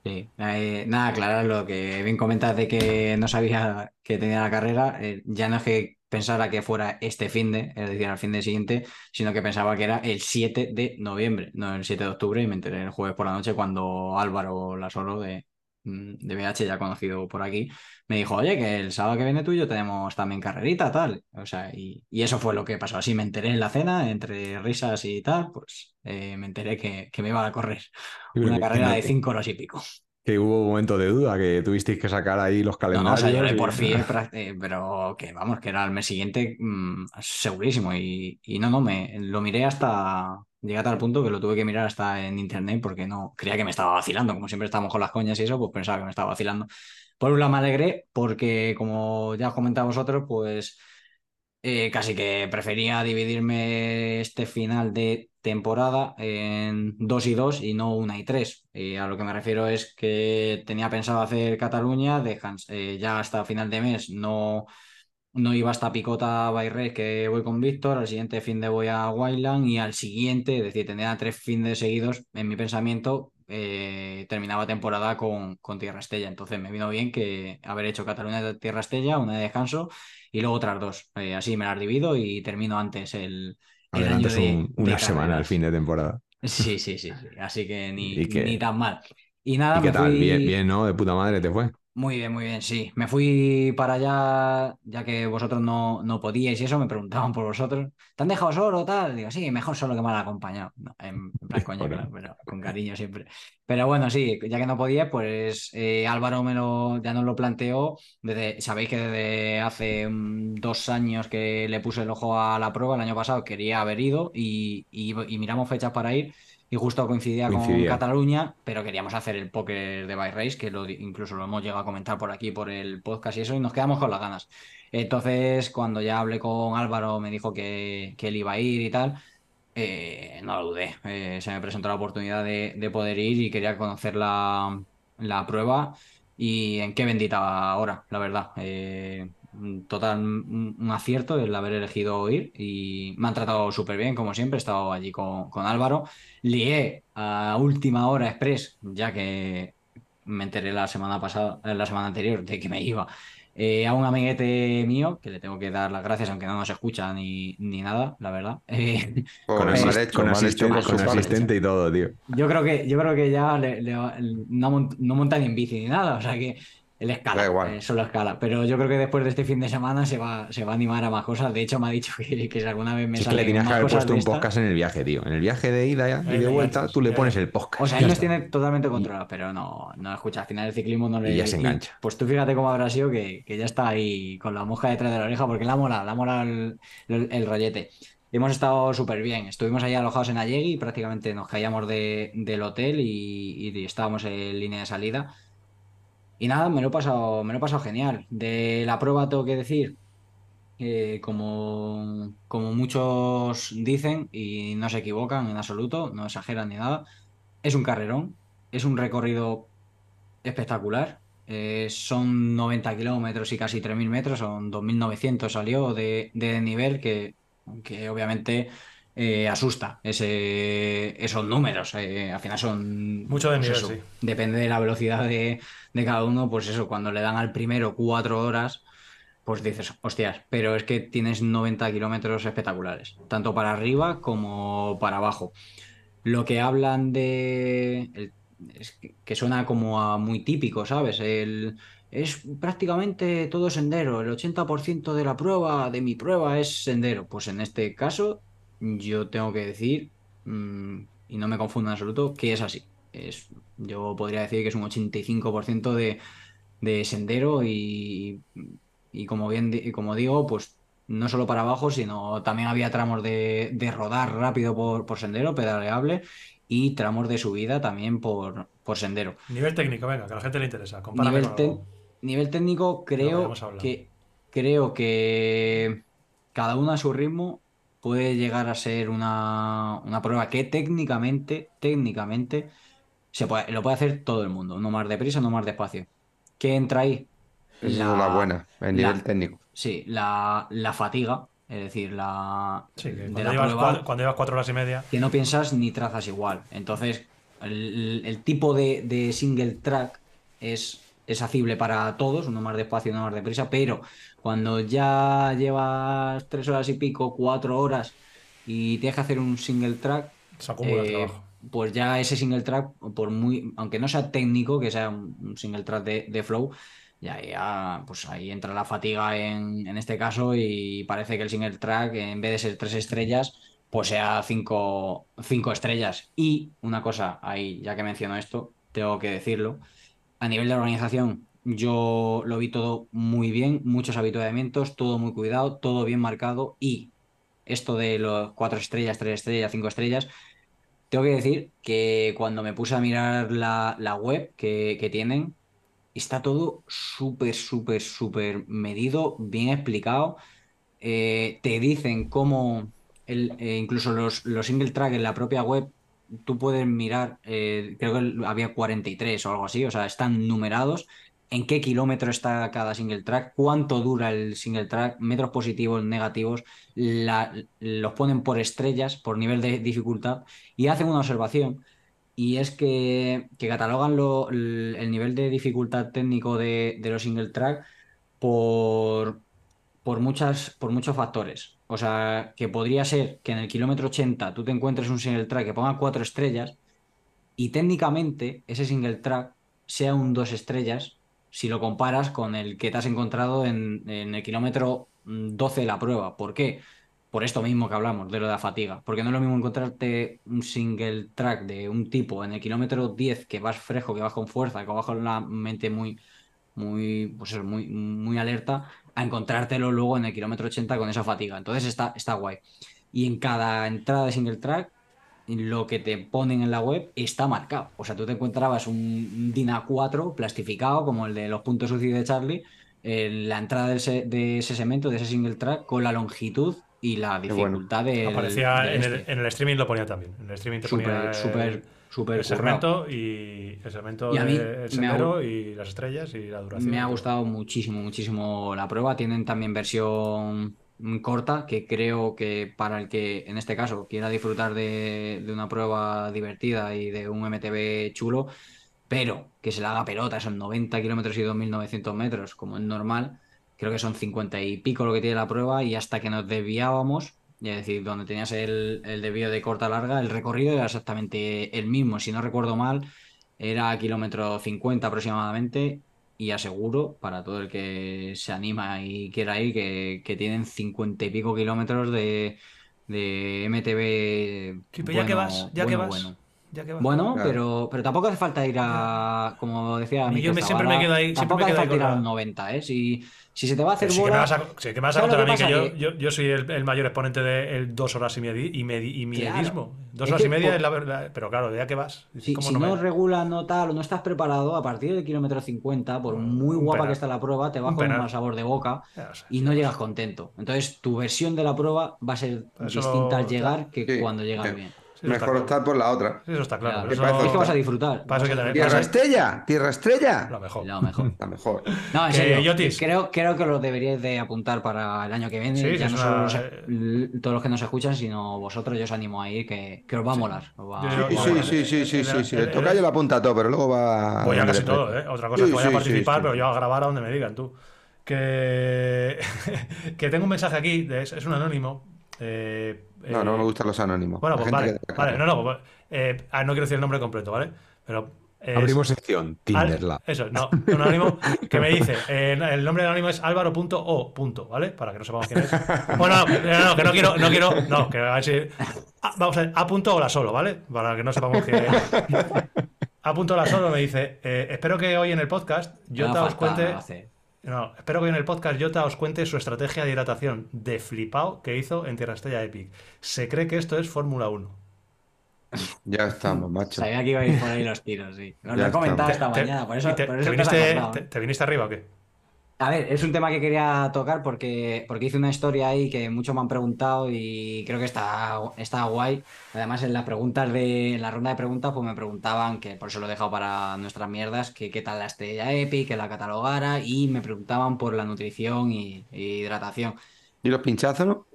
Sí, eh, nada, claro, lo que bien comentas de que no sabía que tenía la carrera, eh, ya no es que pensara que fuera este fin de, es decir, al fin de siguiente, sino que pensaba que era el 7 de noviembre, no el 7 de octubre, y me enteré el jueves por la noche cuando Álvaro Lasolo de, Mm, de BH ya conocido por aquí, me dijo, oye, que el sábado que viene tuyo tenemos también carrerita, tal. O sea, y, eso fue lo que pasó. Así me enteré en la cena, entre risas y tal, pues eh, me enteré que, me iba a correr una carrera de cinco horas y pico. Que hubo un momento de duda, que tuvisteis que sacar ahí los calendarios. No, o sea, por fin, eh, pero que vamos, que era el mes siguiente mm, segurísimo. Y, y no, no, me lo miré hasta, Llegué a tal punto que lo tuve que mirar hasta en internet porque no creía que me estaba vacilando. Como siempre estábamos con las coñas y eso, pues pensaba que me estaba vacilando. Por un lado me alegré porque, como ya os comentado vosotros, pues eh, casi que prefería dividirme este final de temporada en dos y dos y no una y tres. Y a lo que me refiero es que tenía pensado hacer Cataluña, de eh, ya hasta final de mes no no iba hasta Picota Bayrés, que voy con Víctor, al siguiente fin de voy a Wildland y al siguiente, es decir, tendría tres fines seguidos, en mi pensamiento, eh, terminaba temporada con, con, Tierra Estella. Entonces me vino bien que haber hecho Cataluña de Tierra Estella, una de descanso y luego otras dos. Eh, así me las divido y termino antes el, el una semana al fin de temporada. Sí, sí, sí, Así que ni, ni tan mal. Y nada, qué tal? Bien, bien, ¿no? De puta madre te fue. Muy bien, muy bien, sí. Me fui para allá, ya que vosotros no, no podíais y eso, me preguntaban por vosotros. ¿Te han dejado solo tal? Digo, sí, mejor solo que mal acompañado. en, plan coña, pero con cariño siempre. Pero bueno, sí, ya que no podía, pues eh, Álvaro me lo, ya nos lo planteó. Desde, sabéis que desde hace mm, dos años que le puse el ojo a la prueba, el año pasado quería haber ido y, y miramos fechas para ir y justo coincidía, con Cataluña, pero queríamos hacer el póker de Bike Race, que lo, incluso lo hemos llegado a comentar por aquí, por el podcast y eso, y nos quedamos con las ganas. Entonces, cuando ya hablé con Álvaro, me dijo que, él iba a ir y tal, eh, no lo dudé. Eh, se me presentó la oportunidad de, poder ir y quería conocer la, prueba y en qué bendita hora, la verdad. Eh, total un acierto el haber elegido ir y me han tratado súper bien, como siempre. He estado allí con, con Álvaro. Lié a última hora express, ya que me enteré la semana pasada, la semana anterior de que me iba eh, a un amiguete mío, que le tengo que dar las gracias, aunque no nos escucha ni, ni nada, la verdad. Eh, con, asistente, y todo, tío. Yo creo que, yo creo que ya no, no monta ni en bici ni nada, o sea que el escala, eh, solo escala. Pero yo creo que después de este fin de semana se va, se va a animar a más cosas. De hecho, me ha dicho que, que si alguna vez me sale. que le tienes que haber puesto un podcast en el viaje, tío. En el viaje de ida y de vuelta, tú le pones el podcast. O sea, él nos tiene totalmente controlado, pero no, no escucha. Al final el ciclismo no le. Y ya se engancha. pues tú fíjate cómo habrá sido que, que, ya está ahí con la mosca detrás de la oreja, porque la mola, la mola el, el, rollete. Hemos estado súper bien. Estuvimos ahí alojados en Allegui, prácticamente nos caíamos de, del hotel y, y estábamos en línea de salida y nada, me lo he pasado, me lo he pasado genial. De la prueba tengo que decir, como, como muchos dicen y no se equivocan en absoluto, no exageran ni nada, es un carrerón, es un recorrido espectacular. Eh, son 90 kilómetros y casi 3.000 metros, son 2.900 salió de, de nivel que, que obviamente eh, asusta ese, esos números. Eh, al final son. Mucho de pues nivel, Depende de la velocidad de, cada uno, pues eso, cuando le dan al primero cuatro horas, pues dices, hostias, pero es que tienes 90 kilómetros espectaculares, tanto para arriba como para abajo. Lo que hablan de. que suena como a muy típico, ¿sabes? El, es prácticamente todo sendero. El 80% de la prueba, de mi prueba, es sendero. Pues en este caso yo tengo que decir, mm, y no me confundo en absoluto, que es así. Es, yo podría decir que es un 85% de, de sendero y, y, como bien como digo, pues no solo para abajo, sino también había tramos de, de rodar rápido por, por, sendero, pedaleable, y tramos de subida también por, por sendero. Nivel técnico, venga, que a la gente le interesa. Nivel, nivel, técnico, creo que creo que cada uno a su ritmo puede llegar a ser una, prueba que técnicamente, técnicamente, se puede, lo puede hacer todo el mundo. No más deprisa, no más despacio. ¿Qué entra ahí? Esa es la buena, el nivel técnico. Sí, la, fatiga, es decir, la. Sí, cuando, llevas cuatro, horas y media. Que no piensas ni trazas igual. Entonces, el, tipo de, de, single track es, es asible para todos, uno más despacio, uno más deprisa, pero cuando ya llevas tres horas y pico, cuatro horas y tienes que hacer un single track, eh, pues ya ese single track, por muy, aunque no sea técnico, que sea un single track de, flow, ya, ya, pues ahí entra la fatiga en, este caso y parece que el single track, en vez de ser tres estrellas, pues sea cinco, cinco estrellas. Y una cosa, ahí, ya que menciono esto, tengo que decirlo, a nivel de organización, yo lo vi todo muy bien, muchos habituamientos, todo muy cuidado, todo bien marcado y esto de los cuatro estrellas, tres estrellas, cinco estrellas, tengo que decir que cuando me puse a mirar la, web que, tienen, está todo súper, súper, súper medido, bien explicado. Eh, te dicen cómo, el, eh, incluso los, los single track en la propia web, tú puedes mirar, eh, creo que había 43 o algo así, o sea, están numerados en qué kilómetro está cada single track, cuánto dura el single track, metros positivos, negativos, los ponen por estrellas, por nivel de dificultad y hacen una observación y es que, catalogan el nivel de dificultad técnico de, los single track por, por, muchas, por muchos factores. O sea, que podría ser que en el kilómetro 80 tú te encuentres un single track que ponga cuatro estrellas y técnicamente ese single track sea un dos estrellas si lo comparas con el que te has encontrado en, el kilómetro 12 de la prueba. ¿Por qué? Por esto mismo que hablamos, de lo de la fatiga. Porque no es lo mismo encontrarte un single track de un tipo en el kilómetro 10 que vas fresco, que vas con fuerza, que vas con la mente muy, muy, pues muy, muy alerta, a encontrártelo luego en el kilómetro 80 con esa fatiga. Entonces está, está guay. Y en cada entrada de single track lo que te ponen en la web está marcado. O sea, tú te encontrabas un DINA 4 plastificado, como el de los puntos sucios de Charlie, en la entrada de ese, de ese segmento, de ese single track, con la longitud y la dificultad de. Aparecía en, el, este. en, el, streaming, lo ponía también. En el streaming te ponía. Súper, súper. El segmento y el segmento, y a mí el sendero y las estrellas y la duración. Me ha gustado muchísimo, muchísimo la prueba. Tienen también versión corta que creo que para el que en este caso quiera disfrutar de, una prueba divertida y de un MTB chulo, pero que se le haga pelota, son 90 kilómetros y 2.900 metros, como es normal, creo que son 50 y pico lo que tiene la prueba y hasta que nos desviábamos, es decir, donde tenías el, el desvío de corta larga, el recorrido era exactamente el mismo, si no recuerdo mal, era kilómetro 50 aproximadamente y aseguro para todo el que se anima y quiera ir que, tienen 50 y pico kilómetros de, de MTB. ya que vas, ya que vas. Bueno, pero, pero tampoco hace falta ir a, como decía mi Yo siempre me quedo ahí. Tampoco hace falta ir a los 90, ¿eh? Si, si se te va a hacer sí bola... Que me vas a, contar a mí que, yo, yo, yo, soy el, el, mayor exponente de dos horas y, media y, medi, y miedismo. Dos horas y media es la verdad. Pero claro, ya que vas. si no, no regula, no tal, o no estás preparado, a partir del kilómetro 50, por muy guapa que está la prueba, te va con un mal sabor de boca y no llegas contento. Entonces, tu versión de la prueba va a ser distinta al llegar que cuando llegas bien. Mejor optar por la otra. Eso está claro. es que vas a disfrutar. Tierra Estrella, Tierra Estrella. Lo mejor. Lo mejor. La mejor. No, en serio. Creo, creo que lo deberíais de apuntar para el año que viene. ya no solo todos los que nos escuchan, sino vosotros. Yo os animo a ir, que, que os va a molar. Sí, sí, sí, sí, sí, sí. El tocayo lo apunta todo, pero luego va. Voy a casi todo, ¿eh? Otra cosa es que voy a participar, pero yo a grabar a donde me digan tú. Que, que tengo un mensaje aquí, es un anónimo. Eh, no, no me gustan los anónimos. Bueno, pues vale, vale, no, no, pues, eh, ah, no quiero decir el nombre completo, ¿vale? Pero Abrimos sección, Tinderla. Eso, no, un anónimo que me dice, eh, el nombre del anónimo es álvaro.o, ¿vale? Para que no sepamos quién es. Bueno, no, no, que no quiero, no quiero, no, que a ver si... Ah, vamos a ver, a punto la solo, ¿vale? Para que no sepamos quién es. A punto la solo me dice, eh, espero que hoy en el podcast yo te os cuente... No, espero que en el podcast Jota os cuente su estrategia de hidratación de flipao que hizo en Tierra Estrella Epic. Se cree que esto es Fórmula 1. Ya estamos, macho. Sabía que iba a ir por ahí los tiros, sí. Os lo he comentado esta mañana, por eso, te, por eso viniste, te, viniste, arriba o qué? A ver, es un tema que quería tocar porque, porque hice una historia ahí que muchos me han preguntado y creo que está, está guay. Además, en las preguntas de en la ronda de preguntas, pues me preguntaban, que por eso lo he dejado para nuestras mierdas, que qué tal la estrella Epic, que la catalogara, y me preguntaban por la nutrición y, hidratación. ¿Y los pinchazos, no?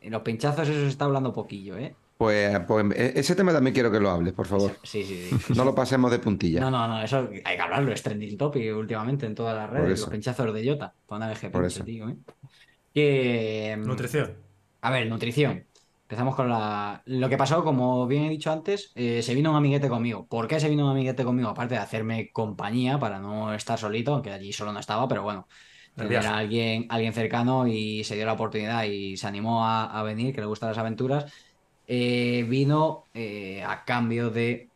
Y los pinchazos, eso se está hablando poquillo, ¿eh? Pues, pues, e, ese tema también quiero que lo hables, por favor. Sí, sí, sí. No lo pasemos de puntilla. No, no, no, eso hay que hablarlo, es trending topic últimamente en todas las redes, los pinchazos de Jota. Para una tío, ¿eh? Nutrición. A ver, nutrición. Empezamos con la... Lo que pasó, como bien he dicho antes, eh, se vino un amiguete conmigo. ¿Por qué se vino un amiguete conmigo? Aparte de hacerme compañía para no estar solito, aunque allí solo no estaba, pero bueno, tener a alguien, alguien cercano y se dio la oportunidad y se animó a, a venir, que le gustan las aventuras eh, vino eh, a cambio de,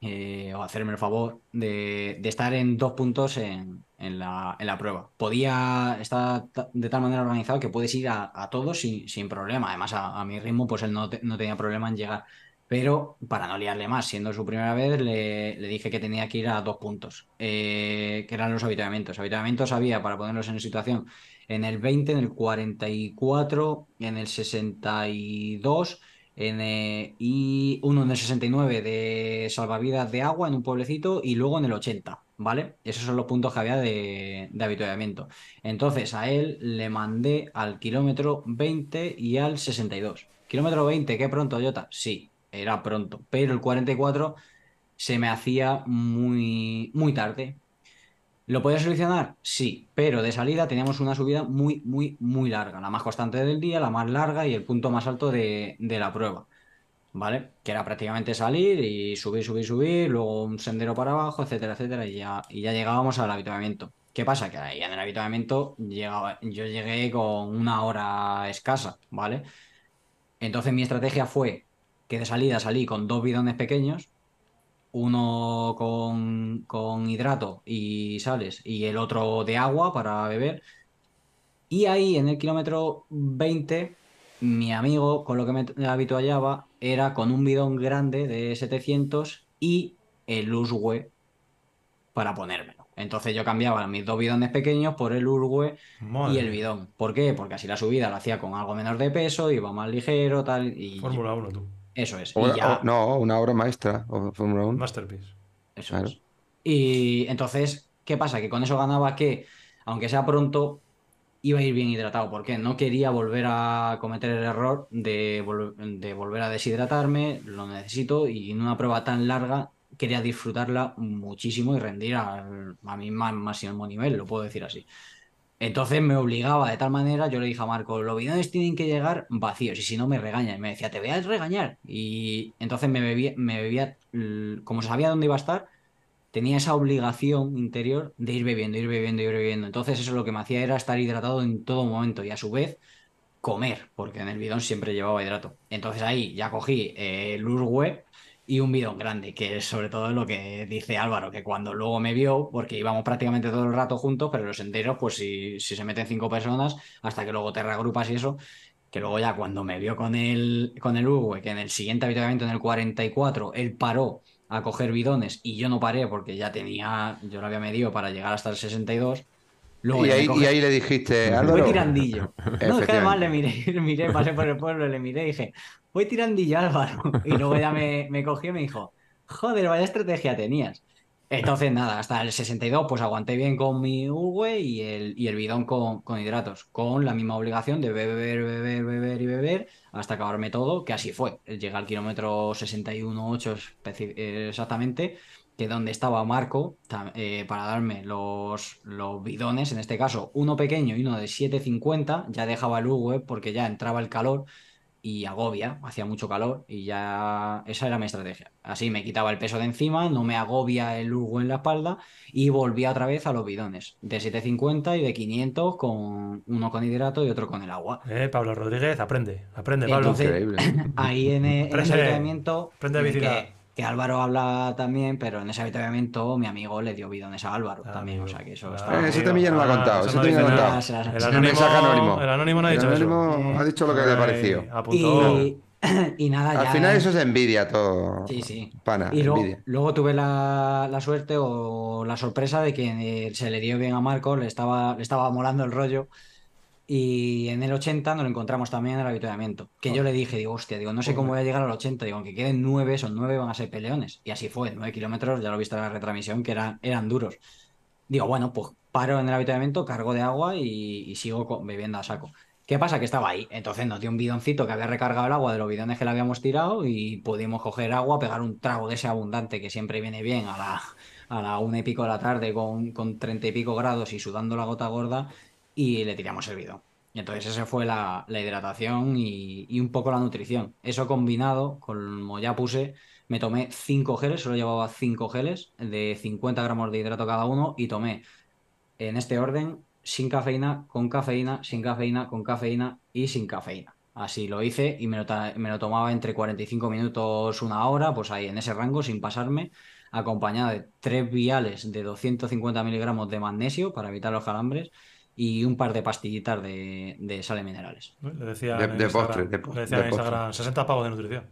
eh, o hacerme el favor, de, estar en dos puntos en, la, prueba. Podía estar de tal manera organizado que puedes ir a, todos sin, problema. Además, a, mi ritmo, pues él no, tenía problema en llegar. Pero para no liarle más, siendo su primera vez, le, dije que tenía que ir a dos puntos, que eran los habituamientos. Habituamientos había, para ponerlos en situación, en el 20, en el 44, en el 62 en, y uno en el 69 de salvavidas de agua en un pueblecito y luego en el 80, ¿vale? Esos son los puntos que había de, de. Entonces a él le mandé al kilómetro 20 y al 62. Kilómetro 20, ¿qué pronto, Jota? Sí, era pronto, pero el 44 se me hacía muy, muy tarde. ¿Lo podía solucionar? Sí, pero de salida teníamos una subida muy, muy, muy larga, la más constante del día, la más larga y el punto más alto de, la prueba, ¿vale? Que era prácticamente salir y subir, subir, subir, luego un sendero para abajo, etcétera, etcétera, y ya, y ya llegábamos al habituamiento. ¿Qué pasa? Que ahí en el habituamiento llegaba, yo llegué con una hora escasa, ¿vale? Entonces mi estrategia fue que de salida salí con dos bidones pequeños, uno con, hidrato y sales y el otro de agua para beber. Y ahí en el kilómetro 20, mi amigo con lo que me habituallaba era con un bidón grande de 700 y el Uswe para ponérmelo. Entonces yo cambiaba mis dos bidones pequeños por el Urgue y el bidón. ¿Por qué? Porque así la subida la hacía con algo menor de peso, iba más ligero, tal. Y Fórmula 1 tú. Eso es. no, una obra maestra. Fórmula 1. Masterpiece. Eso es. Y entonces, ¿qué pasa? Que con eso ganaba que, aunque sea pronto, iba a ir bien hidratado. porque No quería volver a cometer el error de, de volver a deshidratarme. Lo necesito y en una prueba tan larga quería disfrutarla muchísimo y rendir a mi máximo nivel, lo puedo decir así. Entonces me obligaba de tal manera, yo le dije a Marco, los bidones tienen que llegar vacíos y si no me regaña. Y me decía, te voy a regañar. Y entonces me bebía, me bebía, como sabía dónde iba a estar, tenía esa obligación interior de ir bebiendo, ir bebiendo, ir bebiendo. Entonces eso lo que me hacía era estar hidratado en todo momento y a su vez comer, porque en el bidón siempre llevaba hidrato. Entonces ahí ya cogí el Urgue y un bidón grande, que es sobre todo lo que dice Álvaro, que cuando luego me vio, porque íbamos prácticamente todo el rato juntos, pero los enteros, pues si, si se meten cinco personas, hasta que luego te reagrupas y eso, que luego ya cuando me vio con el, con el Uruguay, que en el siguiente habituamiento, en el 44, él paró a coger bidones y yo no paré porque ya tenía, yo lo había medido para llegar hasta el 62. Luego y, ahí, y ahí le dijiste, Álvaro. Voy tirandillo. no, es que además le miré, miré, pasé por el pueblo, le miré y dije, voy tirandillo, Álvaro. Y luego ya me, me cogió y me dijo, joder, vaya estrategia tenías. Entonces, nada, hasta el 62, pues aguanté bien con mi Uwe y el, y el bidón con, con, hidratos, con la misma obligación de beber, beber, beber y beber hasta acabarme todo, que así fue. Llegué al kilómetro 61.8 exactamente, que donde estaba Marco eh, para darme los, los bidones, en este caso uno pequeño y uno de 7.50, ya dejaba el Uwe porque ya entraba el calor y agobia, hacía mucho calor y ya esa era mi estrategia. Así me quitaba el peso de encima, no me agobia el Hugo en la espalda y volvía otra vez a los bidones de 750 y de 500 con uno con hidrato y otro con el agua. Eh, Pablo Rodríguez, aprende, aprende Pablo. Increíble. Ahí en, el, en ese que Álvaro habla también, pero en ese avituallamiento mi amigo le dio bidones a Álvaro ah, también. O sea que eso está. ese también ya no lo ha contado. ese también lo ha contado. El anónimo, el anónimo no ha dicho el anónimo ha dicho lo que le ha parecido. Y, y nada, Al final eso es envidia todo. Sí, sí. Pana, y luego, luego, tuve la, la, suerte o la sorpresa de que se le dio bien a Marco, le estaba, le estaba molando el rollo. Y en el 80 nos lo encontramos también en el avituallamiento. Que yo le dije, digo, hostia, digo, no sé cómo voy a llegar al 80. Digo, aunque queden 9, son 9, van a ser peleones. Y así fue, 9 kilómetros, ya lo he visto en la retransmisión, que eran, eran duros. Digo, bueno, pues paro en el avituallamiento, cargo de agua y, sigo bebiendo a saco. ¿Qué pasa? Que estaba ahí. Entonces nos dio un bidoncito que había recargado el agua de los bidones que le habíamos tirado y pudimos coger agua, pegar un trago de ese abundante que siempre viene bien a la, a la una y pico de la tarde con, con 30 y pico grados y sudando la gota gorda y le tiramos el bidón. Y entonces esa fue la, hidratación y, un poco la nutrición. Eso combinado, como ya puse, me tomé 5 geles, solo llevaba 5 geles de 50 gramos de hidrato cada uno y tomé en este orden sin cafeína, con cafeína, sin cafeína, con cafeína y sin cafeína. Así lo hice y me lo, me lo tomaba entre 45 minutos, una hora, pues ahí en ese rango, sin pasarme, acompañado de tres viales de 250 miligramos de magnesio para evitar los calambres y un par de pastillitas de, de sales minerales. Le decía de, de postre, de, le decía en Instagram, 60 pavos de nutrición.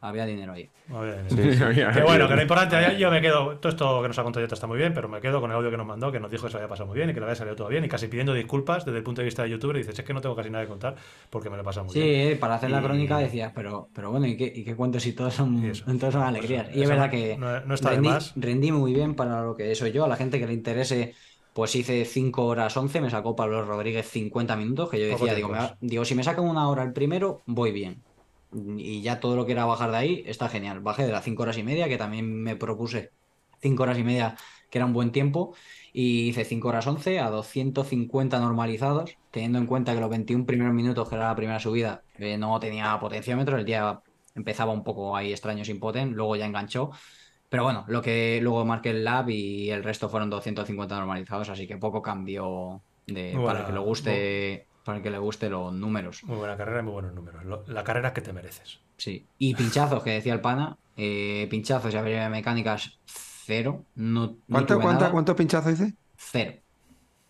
Había dinero ahí. Había dinero. Sí, que bueno, que lo importante, yo me quedo, todo esto que nos ha contado ya está muy bien, pero me quedo con el audio que nos mandó, que nos dijo que se había pasado muy bien y que le había salido todo bien y casi pidiendo disculpas desde el punto de vista de youtuber y dices, es que no tengo casi nada que contar porque me lo he pasado muy bien. Sí, para hacer la crónica decías, pero, pero bueno, ¿y qué, y qué cuento si todos son, todos son alegrías? y es verdad que no, está rendí, de más. rendí muy bien para lo que soy yo, a la gente que le interese pues hice 5 horas 11, me sacó Pablo Rodríguez 50 minutos, que yo decía, digo, digo, si me sacan una hora el primero, voy bien. Y ya todo lo que era bajar de ahí está genial. Bajé de las 5 horas y media, que también me propuse 5 horas y media, que era un buen tiempo, y hice 5 horas 11 a 250 normalizados, teniendo en cuenta que los 21 primeros minutos, que era la primera subida, eh, no tenía potenciómetro, el día empezaba un poco ahí extraño sin poten, luego ya enganchó. Pero bueno, lo que luego marqué el lab y el resto fueron 250 normalizados, así que poco cambio de, para que le guste. Para que le guste los números. Muy buena carrera y muy buenos números. la carrera que te mereces. Sí. Y pinchazos, que decía el pana. Eh, pinchazos y averías mecánicas, cero. No, ¿Cuánto, ¿Cuántos pinchazos hice? Cero.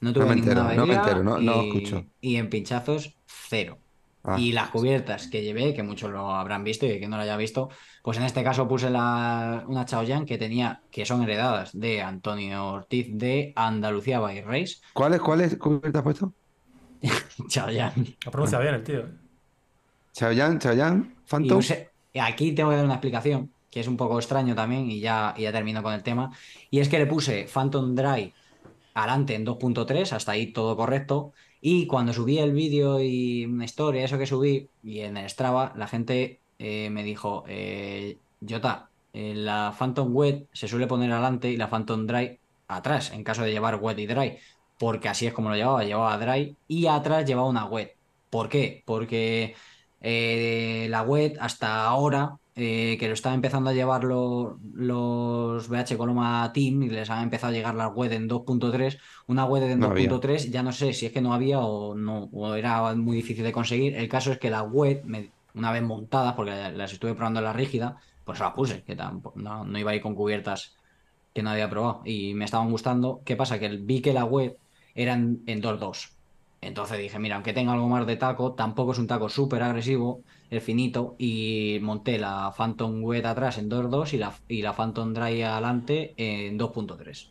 No tuve ninguna entero, no, me entero, no, no escucho. Y en pinchazos, cero. Ah. Y las cubiertas que llevé, que muchos lo habrán visto y que no lo haya visto, pues en este caso puse la, una Chaoyan que tenía, que son heredadas de Antonio Ortiz de Andalucía by Race. ¿Cuáles cuáles cubiertas has puesto? Chaoyan. Lo pronuncia bien el tío. ¿eh? Chaoyan, Chaoyan, Phantom. Y aquí tengo que dar una explicación, que es un poco extraño también, y ya, y ya termino con el tema. Y es que le puse Phantom Dry adelante en 2.3, hasta ahí todo correcto. Y cuando subí el vídeo y una historia, eso que subí, y en el Strava, la gente eh, me dijo, eh, Jota, eh, la Phantom Wet se suele poner adelante y la Phantom Dry atrás, en caso de llevar wet y dry, porque así es como lo llevaba, llevaba dry y atrás llevaba una wet. ¿Por qué? Porque eh, la wet hasta ahora eh, que lo están empezando a llevar los, los BH Coloma Team y les han empezado a llegar las web en 2.3. Una web en 2.3 ya no sé si es que no había o no o era muy difícil de conseguir. El caso es que la web, una vez montadas, porque las estuve probando en la rígida, pues las puse, que no, no iba a ir con cubiertas que no había probado y me estaban gustando. ¿Qué pasa? Que vi que la web era en, en 2.2. Entonces dije, mira, aunque tenga algo más de taco, tampoco es un taco súper agresivo, el finito, y monté la Phantom Wet atrás en 2.2 y la, y la Phantom Dry adelante en 2.3.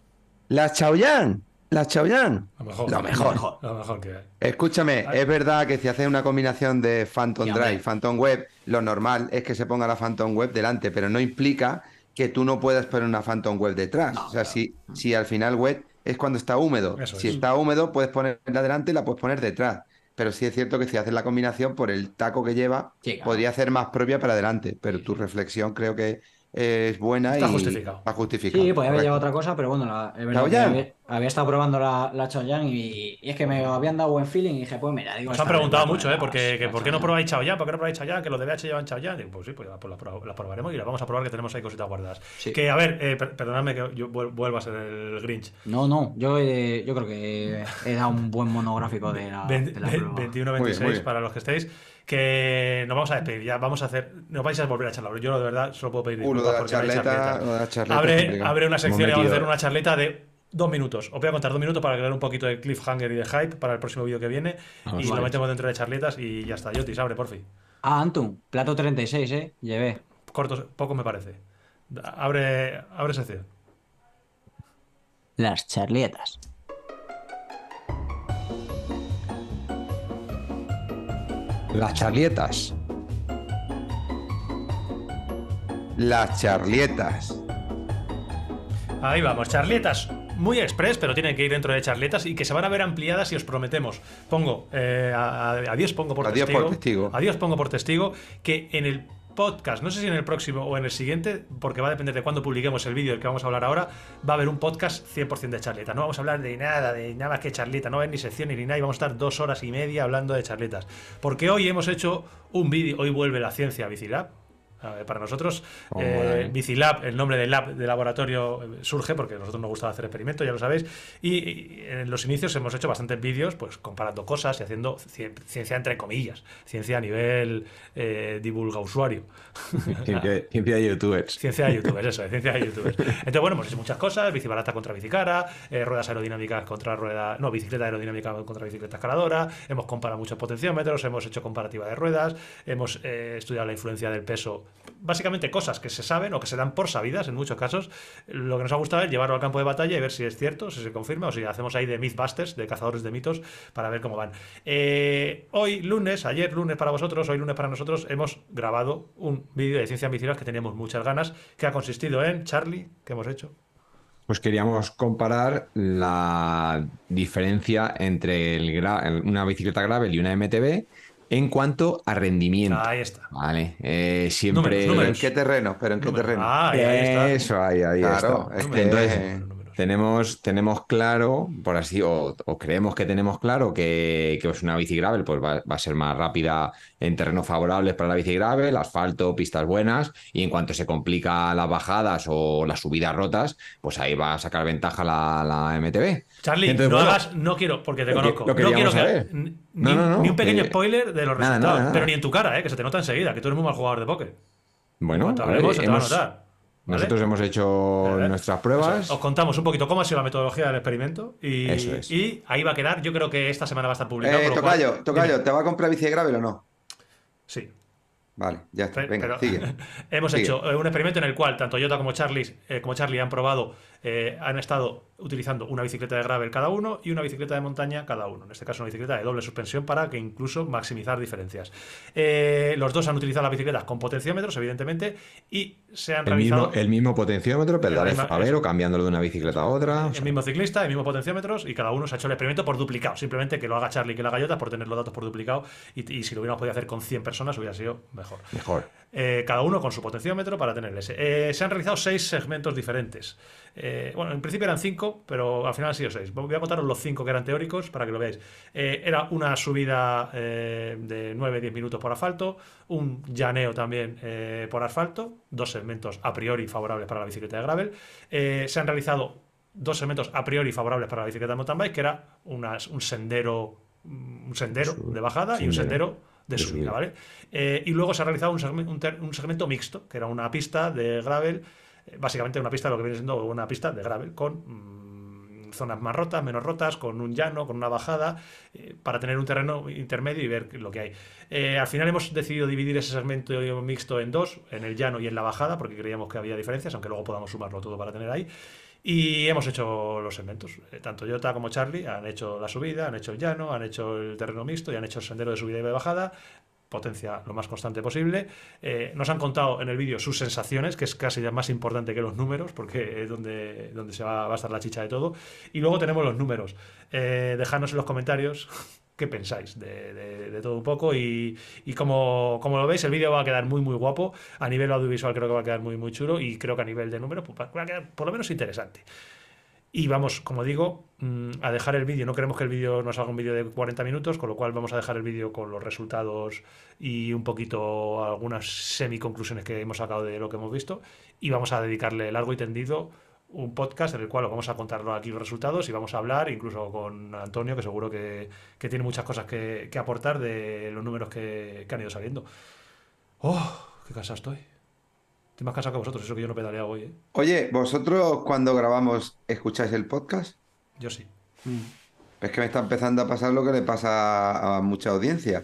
La Chaoyan, la Chaoyan. Lo mejor. Lo mejor. Lo mejor que hay. Escúchame, es verdad que si haces una combinación de Phantom Dry y Phantom Web, lo normal es que se ponga la Phantom Web delante, pero no implica que tú no puedas poner una Phantom Web detrás. o sea, si, si al final Web es cuando está húmedo. si está húmedo, puedes ponerla delante y la puedes poner detrás. Pero sí es cierto que si haces la combinación por el taco que lleva, podría ser más propia para adelante. Pero tu reflexión creo que es buena está y justificado. está justificado. Sí, podría haber llevado otra cosa, pero bueno, la, es verdad había, estado probando la, la Chaoyan y, y, es que me habían dado buen feeling y dije, pues mira, digo. Nos han preguntado mucho, ¿eh? Porque, que, ¿Por qué no probáis Chaoyan? ¿Por qué no probáis Chaoyan? Que los de BH llevan Chaoyan. Digo, pues sí, pues, pues la, probaremos y la vamos a probar que tenemos ahí cositas guardadas. Que a ver, eh, perdonadme que yo vuelva a ser el Grinch. No, no, yo, eh, yo creo que he dado un buen monográfico de la. 21-26 para los que estéis que nos vamos a despedir. Ya vamos a hacer. No vais a volver a charlar. Yo, de verdad, solo puedo pedir disculpas porque charleta, abre, abre, una sección y vamos a hacer una charleta de dos minutos. Os voy a contar dos minutos para crear un poquito de cliffhanger y de hype para el próximo vídeo que viene. Ah, y lo metemos dentro de charletas y ya está. Yotis, abre, por fin. Ah, Antum, plato 36, ¿eh? Llevé. Cortos, poco me parece. Abre, abre sección. Las charletas. Las charlietas. Las charlietas. Ahí vamos, charletas muy express, pero tienen que ir dentro de charletas y que se van a ver ampliadas y os prometemos. Pongo, eh, a, Dios pongo por testigo. Por testigo. A Dios pongo por testigo que en el podcast, no sé si en el próximo o en el siguiente, porque va a depender de cuándo publiquemos el vídeo del que vamos a hablar ahora, va a haber un podcast 100% de charleta. No vamos a hablar de nada, de nada que charleta, no va a haber ni sección ni nada, y vamos a estar dos horas y media hablando de charletas. Porque hoy hemos hecho un vídeo, hoy vuelve la ciencia a Bicilab, para nosotros, oh, eh, Bicilab, el nombre del lab de laboratorio, eh, surge porque a nosotros nos gusta hacer experimentos, ya lo sabéis. Y, en los inicios hemos hecho bastantes vídeos, pues comparando cosas y haciendo ciencia entre comillas, ciencia a nivel eh, divulga usuario. Ciencia, de youtubers. Ciencia de youtubers, eso, ciencia de youtubers. Entonces, bueno, hemos hecho muchas cosas: bici barata contra bicicara, ruedas aerodinámicas contra ruedas. No, bicicleta aerodinámica contra bicicleta escaladora. Hemos comparado muchos potenciómetros, hemos hecho comparativa de ruedas, hemos estudiado la influencia del peso básicamente cosas que se saben o que se dan por sabidas en muchos casos. Lo que nos ha gustado es llevarlo al campo de batalla y ver si es cierto, si se confirma o si hacemos ahí de Mythbusters, de cazadores de mitos, para ver cómo van. Eh, hoy, lunes, ayer lunes para vosotros, hoy lunes para nosotros, hemos grabado un vídeo de ciencia ambiciosa que teníamos muchas ganas, que ha consistido en, Charlie, ¿qué hemos hecho? Pues queríamos comparar la diferencia entre una bicicleta gravel y una MTB en cuanto a rendimiento. Ahí está. Vale. Eh, siempre. ¿En qué terreno? ¿Pero en qué terreno? Ah, ahí, está. Eso, ahí, ahí claro, está. Entonces, tenemos, tenemos claro, por así, o, creemos que tenemos claro que, que pues una bici gravel pues va, a ser más rápida en terrenos favorables para la bici gravel, asfalto, pistas buenas, y en cuanto se complica las bajadas o las subidas rotas, pues ahí va a sacar ventaja la, la MTB. Charlie, no hagas, no quiero, porque te conozco, no quiero que, ni, un pequeño spoiler de los resultados, pero ni en tu cara, eh, que se te nota enseguida, que tú eres muy mal jugador de póker. Bueno, hablemos, se te va a notar. Nosotros hemos hecho nuestras pruebas. os contamos un poquito cómo ha sido la metodología del experimento y, y ahí va a quedar. Yo creo que esta semana va a estar publicado. Eh, tocayo, tocayo, ¿te va a comprar bici de gravel o no? Sí. Vale, ya está. Venga, sigue. hemos hecho un experimento en el cual tanto Jota como Charlie, eh, como Charlie han probado, eh, han estado utilizando una bicicleta de gravel cada uno y una bicicleta de montaña cada uno. En este caso, una bicicleta de doble suspensión para que incluso maximizar diferencias. Eh, los dos han utilizado las bicicletas con potenciómetros, evidentemente, y se han el realizado. Mismo, el mismo potenciómetro, pedales o cambiándolo de una bicicleta a otra. El mismo ciclista, el mismo potenciómetros, y cada uno se ha hecho el experimento por duplicado. Simplemente que lo haga Charlie y que lo haga Jota por tener los datos por duplicado. Y, si lo hubiéramos podido hacer con 100 personas, hubiera sido mejor. Mejor. Eh, cada uno con su potenciómetro para tener ese. se han realizado seis segmentos diferentes. Eh, bueno, en principio eran cinco, pero al final han sido seis. Voy a contaros los cinco que eran teóricos para que lo veáis. Eh, era una subida eh, de 9-10 minutos por asfalto, un llaneo también por asfalto, dos segmentos a priori favorables para la bicicleta de gravel. se han realizado dos segmentos a priori favorables para la bicicleta de mountain bike, que era un sendero, un sendero de bajada y un sendero de, subida, ¿vale? y luego se ha realizado un segmento mixto, que era una pista de gravel básicamente una pista, lo que viene siendo una pista de gravel con mm, zonas más rotas, menos rotas, con un llano, con una bajada, eh, para tener un terreno intermedio y ver lo que hay. Eh, al final hemos decidido dividir ese segmento mixto en dos, en el llano y en la bajada, porque creíamos que había diferencias, aunque luego podamos sumarlo todo para tener ahí. Y hemos hecho los segmentos. Eh, tanto Jota como Charlie han hecho la subida, han hecho el llano, han hecho el terreno mixto y han hecho el sendero de subida y de bajada potencia lo más constante posible. Eh, nos han contado en el vídeo sus sensaciones, que es casi ya más importante que los números, porque es donde, donde se va, a estar la chicha de todo. Y luego tenemos los números. Eh, dejadnos en los comentarios qué pensáis de, todo un poco y, como, lo veis el vídeo va a quedar muy muy guapo a nivel audiovisual creo que va a quedar muy muy chulo y creo que a nivel de números pues, va a quedar por lo menos interesante y vamos, como digo, mm, a dejar el vídeo. No queremos que el vídeo nos haga un vídeo de 40 minutos, con lo cual vamos a dejar el vídeo con los resultados y un poquito algunas semi-conclusiones que hemos sacado de lo que hemos visto. Y vamos a dedicarle largo y tendido un podcast en el cual vamos a contar aquí los resultados y vamos a hablar incluso con Antonio, que seguro que, tiene muchas cosas que, aportar de los números que, que han ido saliendo. ¡Oh! ¡Qué cansado estoy! Estoy más cansado que vosotros, eso que yo no pedaleo hoy. ¿eh? Oye, ¿vosotros cuando grabamos escucháis el podcast? Yo sí. Es que me está empezando a pasar lo que le pasa a mucha audiencia.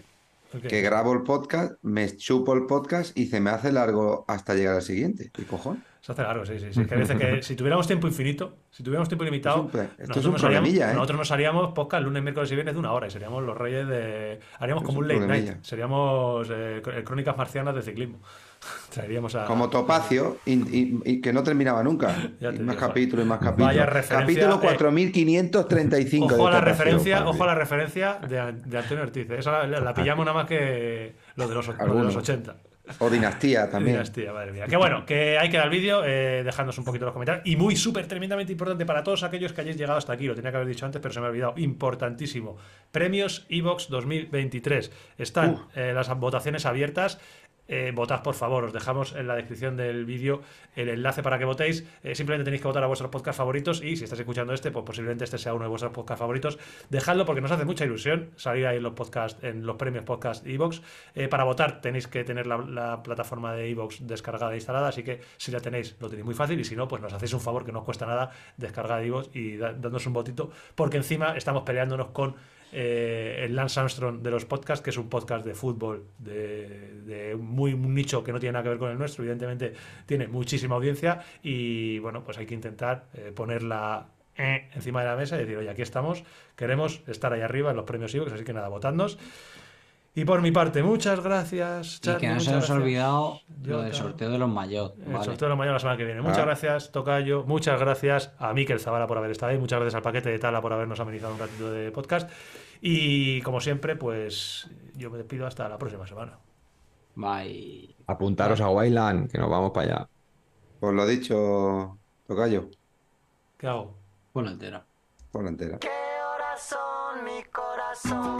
Que grabo el podcast, me chupo el podcast y se me hace largo hasta llegar al siguiente. ¿Qué cojón? Se hace largo, sí, sí. sí. que a veces que si tuviéramos tiempo infinito, si tuviéramos tiempo limitado, nosotros, nos haríamos, ¿eh? nosotros nos haríamos podcast lunes, miércoles y viernes de una hora y seríamos los reyes de. Haríamos como un late night. Seríamos eh, crónicas marcianas de ciclismo. Traeríamos a... Como Topacio y, que no terminaba nunca. más capítulos y más capítulos. Vaya referencia. Capítulo 4535. Eh, ojo, a la referencia, ojo a la referencia de, Antonio Ortiz. Esa la, pillamos nada más que lo de los, de los 80. O Dinastía también. Dinastía, madre mía. Que bueno, que hay que dar el vídeo, eh, dejándonos un poquito los comentarios. Y muy súper, tremendamente importante para todos aquellos que hayáis llegado hasta aquí. Lo tenía que haber dicho antes, pero se me ha olvidado. Importantísimo. Premios Evox 2023. Están eh, las votaciones abiertas eh, votad por favor. Os dejamos en la descripción del vídeo el enlace para que votéis. Eh, simplemente tenéis que votar a vuestros podcasts favoritos y si estás escuchando este, pues posiblemente este sea uno de vuestros podcasts favoritos. Dejadlo porque nos hace mucha ilusión salir ahí en los podcasts, en los premios podcast Evox. Eh, para votar tenéis que tener la, plataforma de Evox descargada e instalada, así que si la tenéis lo tenéis muy fácil y si no, pues nos hacéis un favor que no os cuesta nada descargar Evox y dándonos un votito porque encima estamos peleándonos con eh, el Lance Armstrong de los podcasts, que es un podcast de fútbol de, muy un nicho que no tiene nada que ver con el nuestro, evidentemente tiene muchísima audiencia y bueno, pues hay que intentar eh, ponerla eh, encima de la mesa y decir, oye, aquí estamos, queremos estar ahí arriba en los premios IVOX, así que nada, votadnos. Y por mi parte, muchas gracias. y que no se nos ha olvidado lo del sorteo de los mayores. El sorteo de los mayores la semana que viene. Muchas ah. gracias, Tocayo. Muchas gracias a Miquel Zavala por haber estado ahí. Muchas gracias al paquete de Tala por habernos amenizado un ratito de podcast. Y como siempre, pues yo me despido hasta la próxima semana. Bye. Apuntaros a Wayland, que nos vamos para allá. Pues lo dicho, Tocayo. ¿Qué hago? Ponla entera. Ponla entera. ¿Qué horas son mi corazón?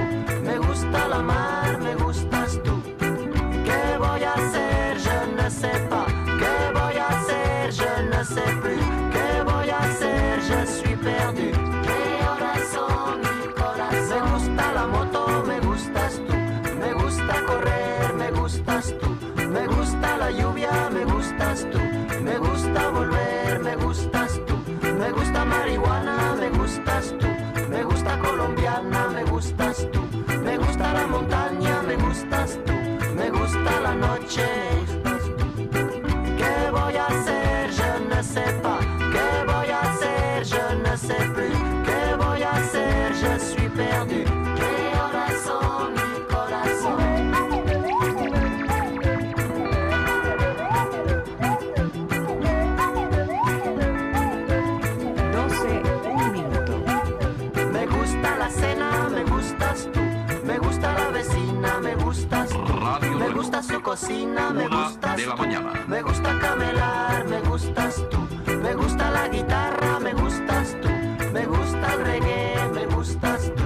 voy a hacer? Je suis perdu. ¿Qué son? Me gusta la moto, me gustas tú. Me gusta correr, me gustas tú. Me gusta la lluvia, me gustas tú. Me gusta volver, me gustas tú. Me gusta marihuana, me gustas tú. Me gusta colombiana, me gustas tú. Me gusta la montaña, me gustas tú. Me gusta la noche. cocina, me Una de la mañana. Tú. Me gusta camelar, me gustas tú. Me gusta la guitarra, me gustas tú. Me gusta el reggae, me gustas tú.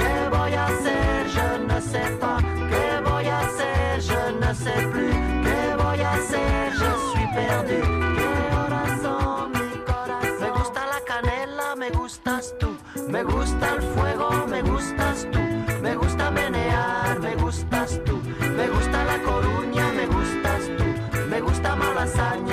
¿Qué voy a hacer? Je ne sais pas. ¿Qué voy a hacer? Je ne sais plus. ¿Qué voy a hacer? Je suis perdu. ¿Qué corazón, mi corazón? Me gusta la canela, me gustas tú. Me gusta el fuego, me gustas tú. passar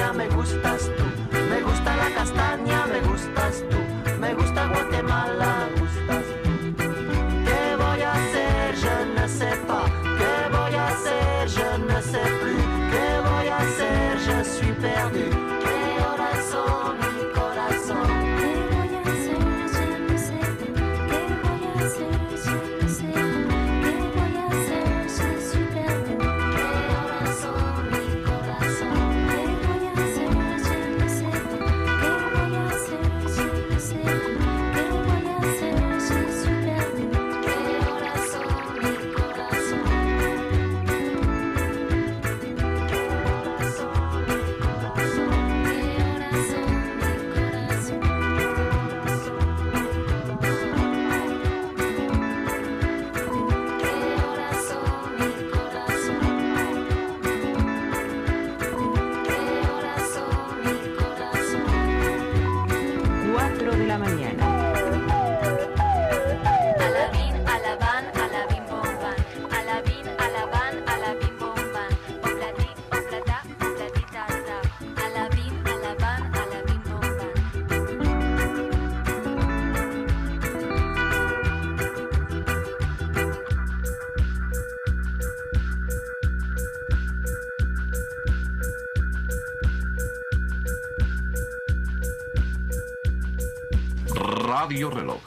Radio Reloj.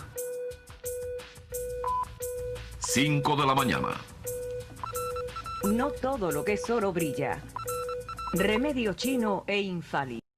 5 de la mañana. No todo lo que es oro brilla. Remedio chino e infalible.